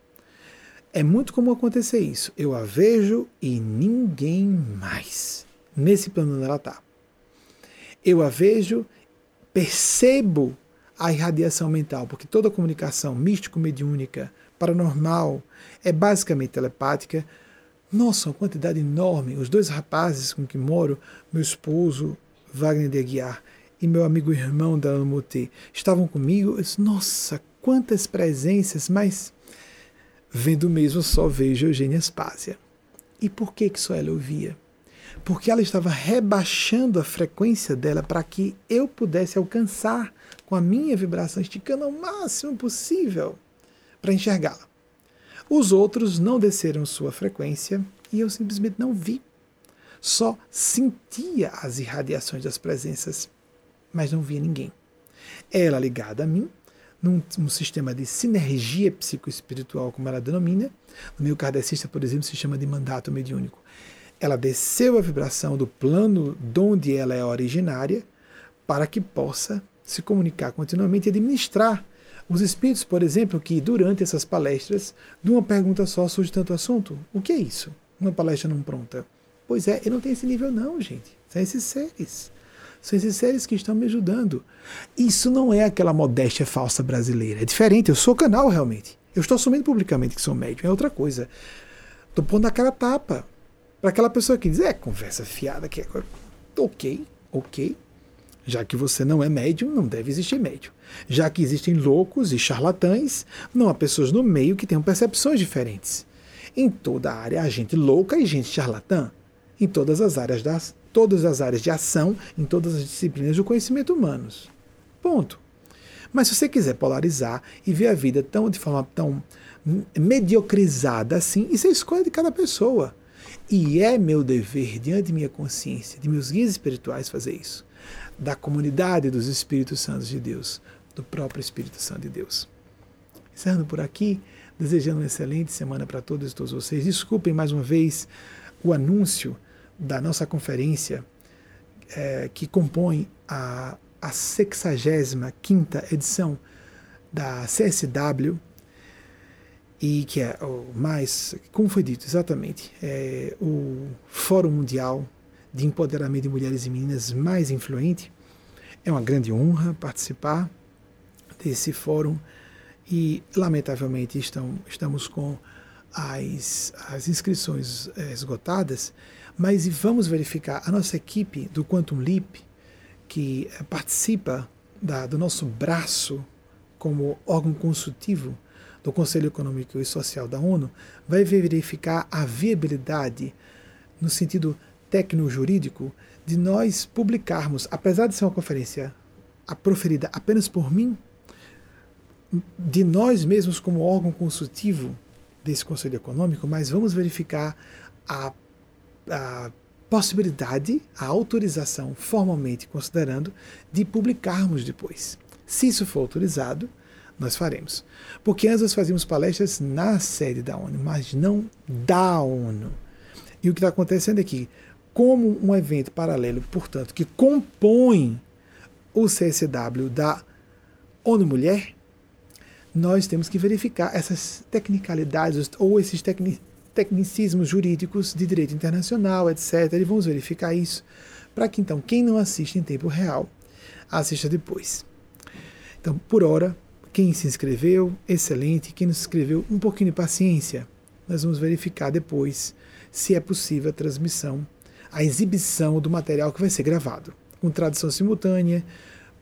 É muito comum acontecer isso. Eu a vejo e ninguém mais. Nesse plano onde ela está. Eu a vejo, percebo a irradiação mental, porque toda comunicação místico-mediúnica, paranormal, é basicamente telepática, nossa, uma quantidade enorme. Os dois rapazes com que moro, meu esposo, Wagner de Aguiar, e meu amigo irmão da Motê, estavam comigo. Eu disse, Nossa, quantas presenças, mas vendo mesmo só vejo Eugênia Spásia. E por que, que só ela ouvia? Porque ela estava rebaixando a frequência dela para que eu pudesse alcançar com a minha vibração, esticando ao máximo possível para enxergá-la. Os outros não desceram sua frequência e eu simplesmente não vi. Só sentia as irradiações das presenças, mas não via ninguém. Ela ligada a mim, num, num sistema de sinergia psicoespiritual, como ela denomina, no meio kardecista, por exemplo, se chama de mandato mediúnico. Ela desceu a vibração do plano de onde ela é originária para que possa se comunicar continuamente e administrar os espíritos, por exemplo, que durante essas palestras, de uma pergunta só surge tanto assunto. O que é isso? Uma palestra não pronta. Pois é, eu não tenho esse nível não, gente. São esses seres. São esses seres que estão me ajudando. Isso não é aquela modéstia falsa brasileira. É diferente. Eu sou canal realmente. Eu estou assumindo publicamente que sou médium. É outra coisa. Estou pondo a cara tapa. Para aquela pessoa que diz, é conversa fiada. Que é... Ok, ok. Já que você não é médium, não deve existir médium. Já que existem loucos e charlatães, não há pessoas no meio que tenham percepções diferentes. Em toda a área há gente louca e gente charlatã. Em todas as áreas das, todas as áreas de ação, em todas as disciplinas do conhecimento humanos. Ponto. Mas se você quiser polarizar e ver a vida tão de forma tão mediocrizada assim, isso é escolha de cada pessoa. E é meu dever, diante de minha consciência, de meus guias espirituais, fazer isso da comunidade dos Espíritos Santos de Deus, do próprio Espírito Santo de Deus. Encerrando por aqui, desejando uma excelente semana para todos e todos vocês. Desculpem mais uma vez o anúncio da nossa conferência é, que compõe a, a 65 edição da CSW e que é o mais, como foi dito exatamente, é o Fórum Mundial de empoderamento de mulheres e meninas mais influente. É uma grande honra participar desse fórum e, lamentavelmente, estão, estamos com as, as inscrições é, esgotadas, mas vamos verificar a nossa equipe do Quantum Leap, que é, participa da, do nosso braço como órgão consultivo do Conselho Econômico e Social da ONU, vai verificar a viabilidade no sentido técnico-jurídico de nós publicarmos, apesar de ser uma conferência proferida apenas por mim, de nós mesmos como órgão consultivo desse Conselho Econômico, mas vamos verificar a, a possibilidade, a autorização, formalmente considerando, de publicarmos depois. Se isso for autorizado, nós faremos. Porque antes nós fazíamos palestras na sede da ONU, mas não da ONU. E o que está acontecendo é que como um evento paralelo, portanto, que compõe o CSW da ONU Mulher, nós temos que verificar essas tecnicalidades ou esses tecni tecnicismos jurídicos de direito internacional, etc. E vamos verificar isso para que então quem não assiste em tempo real assista depois. Então, por hora, quem se inscreveu, excelente. Quem não se inscreveu, um pouquinho de paciência. Nós vamos verificar depois se é possível a transmissão, a exibição do material que vai ser gravado, com tradução simultânea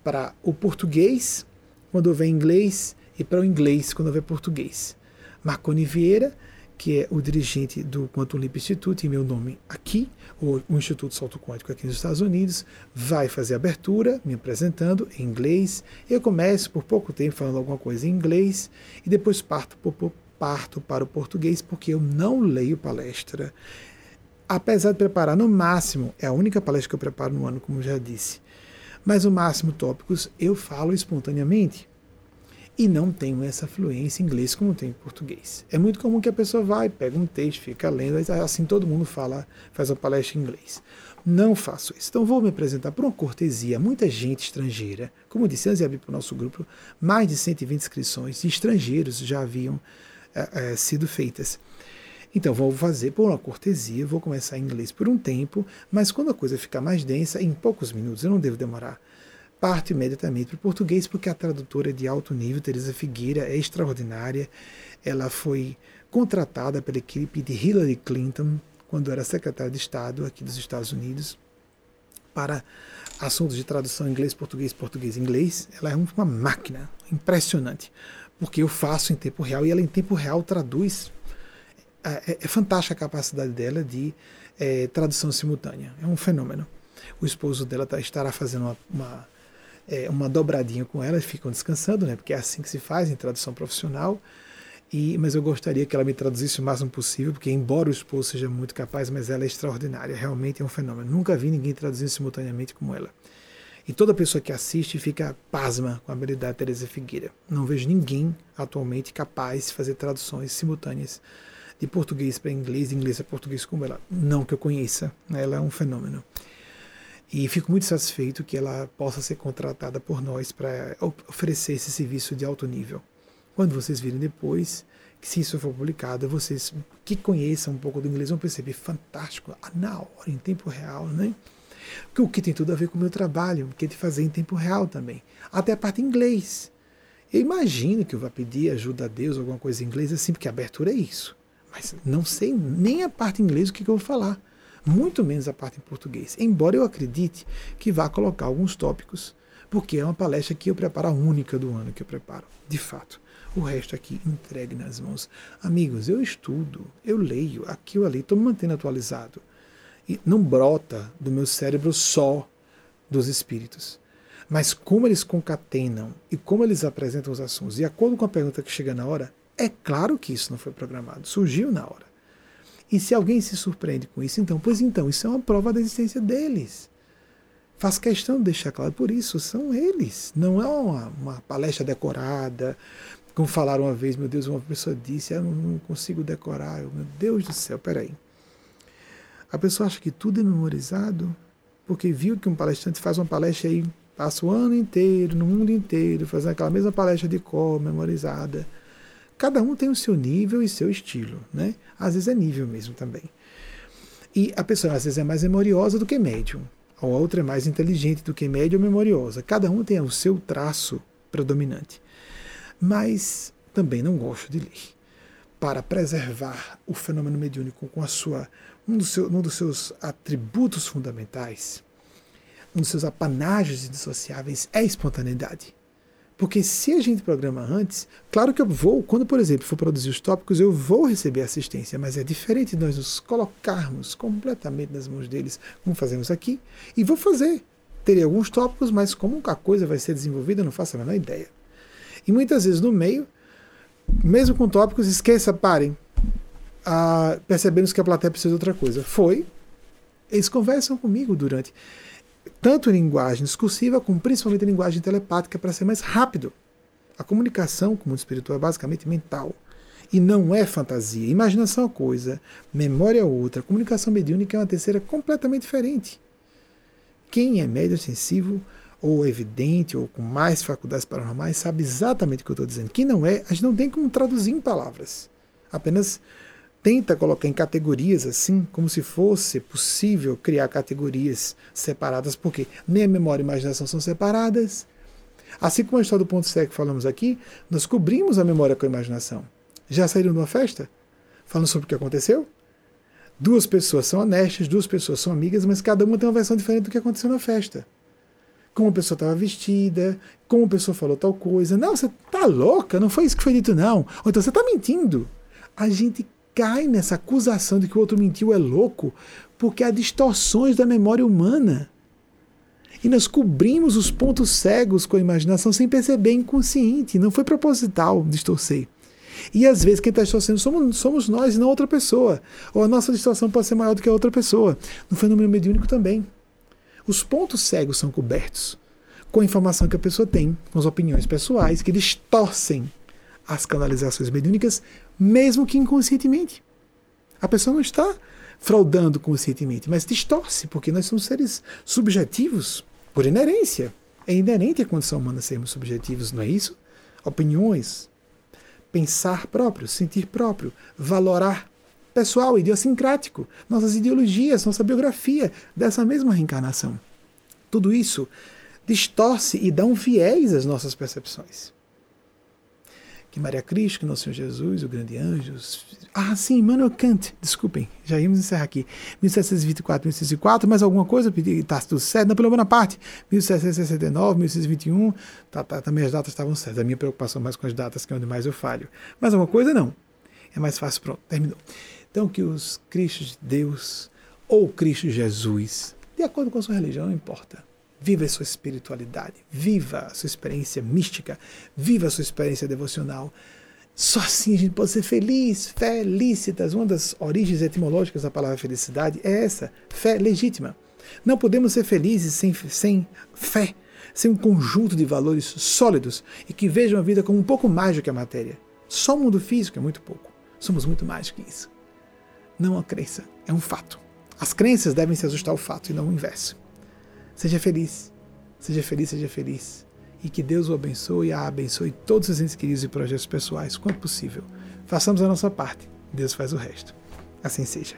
para o português, quando houver inglês, e para o inglês, quando houver português. Marconi Vieira que é o dirigente do Quantum Leap Institute, em meu nome aqui, o, o Instituto Salto Quântico aqui nos Estados Unidos, vai fazer a abertura, me apresentando em inglês. Eu começo por pouco tempo falando alguma coisa em inglês e depois parto, parto para o português, porque eu não leio palestra. Apesar de preparar no máximo, é a única palestra que eu preparo no ano, como já disse, mas o máximo tópicos eu falo espontaneamente e não tenho essa fluência em inglês como tem em português. É muito comum que a pessoa vai, pega um texto, fica lendo, assim todo mundo fala, faz uma palestra em inglês. Não faço isso. Então vou me apresentar por uma cortesia. Muita gente estrangeira, como disse antes de abrir para o nosso grupo, mais de 120 inscrições de estrangeiros já haviam é, é, sido feitas. Então vou fazer por uma cortesia, vou começar em inglês por um tempo, mas quando a coisa ficar mais densa, em poucos minutos, eu não devo demorar parto imediatamente para o português, porque a tradutora é de alto nível, Teresa Figueira, é extraordinária. Ela foi contratada pela equipe de Hillary Clinton, quando era secretária de Estado aqui dos Estados Unidos, para assuntos de tradução inglês-português, português-inglês. Ela é uma máquina impressionante, porque eu faço em tempo real e ela em tempo real traduz. É, é, é fantástica a capacidade dela de é, tradução simultânea. É um fenômeno. O esposo dela tá, estará fazendo uma, uma é, uma dobradinha com ela, ficam descansando, né? Porque é assim que se faz em tradução profissional. E, mas eu gostaria que ela me traduzisse o máximo possível, porque embora o esposo seja muito capaz, mas ela é extraordinária, realmente é um fenômeno. Nunca vi ninguém traduzindo simultaneamente como ela. E toda pessoa que assiste fica pasma com a habilidade de Teresa Figueira. Não vejo ninguém atualmente capaz de fazer traduções simultâneas de português para inglês, de inglês para português como ela. Não que eu conheça, né? ela é um fenômeno. E fico muito satisfeito que ela possa ser contratada por nós para oferecer esse serviço de alto nível. Quando vocês virem depois, que se isso for publicado, vocês que conheçam um pouco do inglês vão perceber fantástico, ah, na hora, em tempo real, né? O que tem tudo a ver com o meu trabalho, que é de fazer em tempo real também. Até a parte em inglês. Eu imagino que eu vá pedir ajuda a Deus, alguma coisa em inglês assim, porque a abertura é isso. Mas não sei nem a parte em inglês o que, que eu vou falar muito menos a parte em português. Embora eu acredite que vá colocar alguns tópicos, porque é uma palestra que eu preparo a única do ano que eu preparo, de fato. O resto aqui entregue nas mãos. Amigos, eu estudo, eu leio, aqui ou ali, estou me mantendo atualizado. E não brota do meu cérebro só dos espíritos. Mas como eles concatenam e como eles apresentam os assuntos, de acordo com a pergunta que chega na hora, é claro que isso não foi programado, surgiu na hora. E se alguém se surpreende com isso, então, pois então, isso é uma prova da existência deles. Faz questão de deixar claro, por isso, são eles. Não é uma, uma palestra decorada, como falaram uma vez, meu Deus, uma pessoa disse, ah, eu não consigo decorar. Eu, meu Deus do céu, peraí. A pessoa acha que tudo é memorizado, porque viu que um palestrante faz uma palestra aí, passa o ano inteiro, no mundo inteiro, fazendo aquela mesma palestra de cor, memorizada. Cada um tem o seu nível e seu estilo, né? Às vezes é nível mesmo também. E a pessoa às vezes é mais memoriosa do que médium. A outra é mais inteligente do que médium ou memoriosa. Cada um tem o seu traço predominante. Mas também não gosto de ler. Para preservar o fenômeno mediúnico com a sua um dos, seu, um dos seus atributos fundamentais, um dos seus apanágios indissociáveis é a espontaneidade. Porque se a gente programa antes, claro que eu vou, quando, por exemplo, for produzir os tópicos, eu vou receber assistência, mas é diferente nós nos colocarmos completamente nas mãos deles, como fazemos aqui, e vou fazer. Terei alguns tópicos, mas como a coisa vai ser desenvolvida, eu não faço a menor ideia. E muitas vezes no meio, mesmo com tópicos, esqueça, parem. Ah, percebemos que a plateia precisa de outra coisa. Foi. Eles conversam comigo durante tanto em linguagem discursiva como principalmente em linguagem telepática para ser mais rápido. A comunicação com o mundo espiritual é basicamente mental e não é fantasia. Imaginação é uma coisa, memória é outra, comunicação mediúnica é uma terceira completamente diferente. Quem é médio sensível ou evidente ou com mais faculdades paranormais sabe exatamente o que eu estou dizendo. Quem não é, a gente não tem como traduzir em palavras. Apenas tenta colocar em categorias assim, como se fosse possível criar categorias separadas, porque nem a memória e a imaginação são separadas. Assim como a história do ponto cego que falamos aqui, nós cobrimos a memória com a imaginação. Já saíram de uma festa? Falando sobre o que aconteceu? Duas pessoas são honestas, duas pessoas são amigas, mas cada uma tem uma versão diferente do que aconteceu na festa. Como a pessoa estava vestida, como a pessoa falou tal coisa. Não, você tá louca, não foi isso que foi dito, não. Ou então você está mentindo. A gente cai nessa acusação de que o outro mentiu é louco, porque há distorções da memória humana. E nós cobrimos os pontos cegos com a imaginação sem perceber, inconsciente. Não foi proposital distorcer. E às vezes quem está distorcendo somos, somos nós e não outra pessoa. Ou a nossa distorção pode ser maior do que a outra pessoa. No fenômeno mediúnico também. Os pontos cegos são cobertos com a informação que a pessoa tem, com as opiniões pessoais, que distorcem as canalizações mediúnicas, mesmo que inconscientemente. A pessoa não está fraudando conscientemente, mas distorce, porque nós somos seres subjetivos, por inerência. É inerente à condição humana sermos subjetivos, não é isso? Opiniões, pensar próprio, sentir próprio, valorar pessoal, idiosincrático, nossas ideologias, nossa biografia dessa mesma reencarnação. Tudo isso distorce e dá um viés às nossas percepções que Maria Cristo, que Nosso Senhor Jesus, o grande anjo. Ah, sim, Immanuel Kant, desculpem, já íamos encerrar aqui. 1724, 1604, mais alguma coisa? Está tudo certo? Não, pela boa parte. 1769, 1621, tá, tá, também as datas estavam certas. A minha preocupação mais com as datas, que é onde mais eu falho. Mais alguma coisa? Não. É mais fácil, pronto, terminou. Então, que os Cristos de Deus, ou Cristo Jesus, de acordo com a sua religião, não importa Viva a sua espiritualidade, viva a sua experiência mística, viva a sua experiência devocional. Só assim a gente pode ser feliz, felicitas. Uma das origens etimológicas da palavra felicidade é essa, fé legítima. Não podemos ser felizes sem, sem fé, sem um conjunto de valores sólidos e que vejam a vida como um pouco mais do que a matéria. Só o mundo físico é muito pouco. Somos muito mais do que isso. Não a crença, é um fato. As crenças devem se ajustar ao fato e não o inverso. Seja feliz. Seja feliz, seja feliz. E que Deus o abençoe e a abençoe todos os entes queridos e projetos pessoais, quanto possível. Façamos a nossa parte. Deus faz o resto. Assim seja.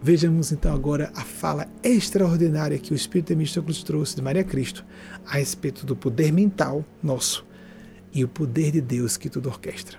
Vejamos então agora a fala extraordinária que o Espírito Temístoclos trouxe de Maria Cristo a respeito do poder mental nosso e o poder de Deus que tudo orquestra.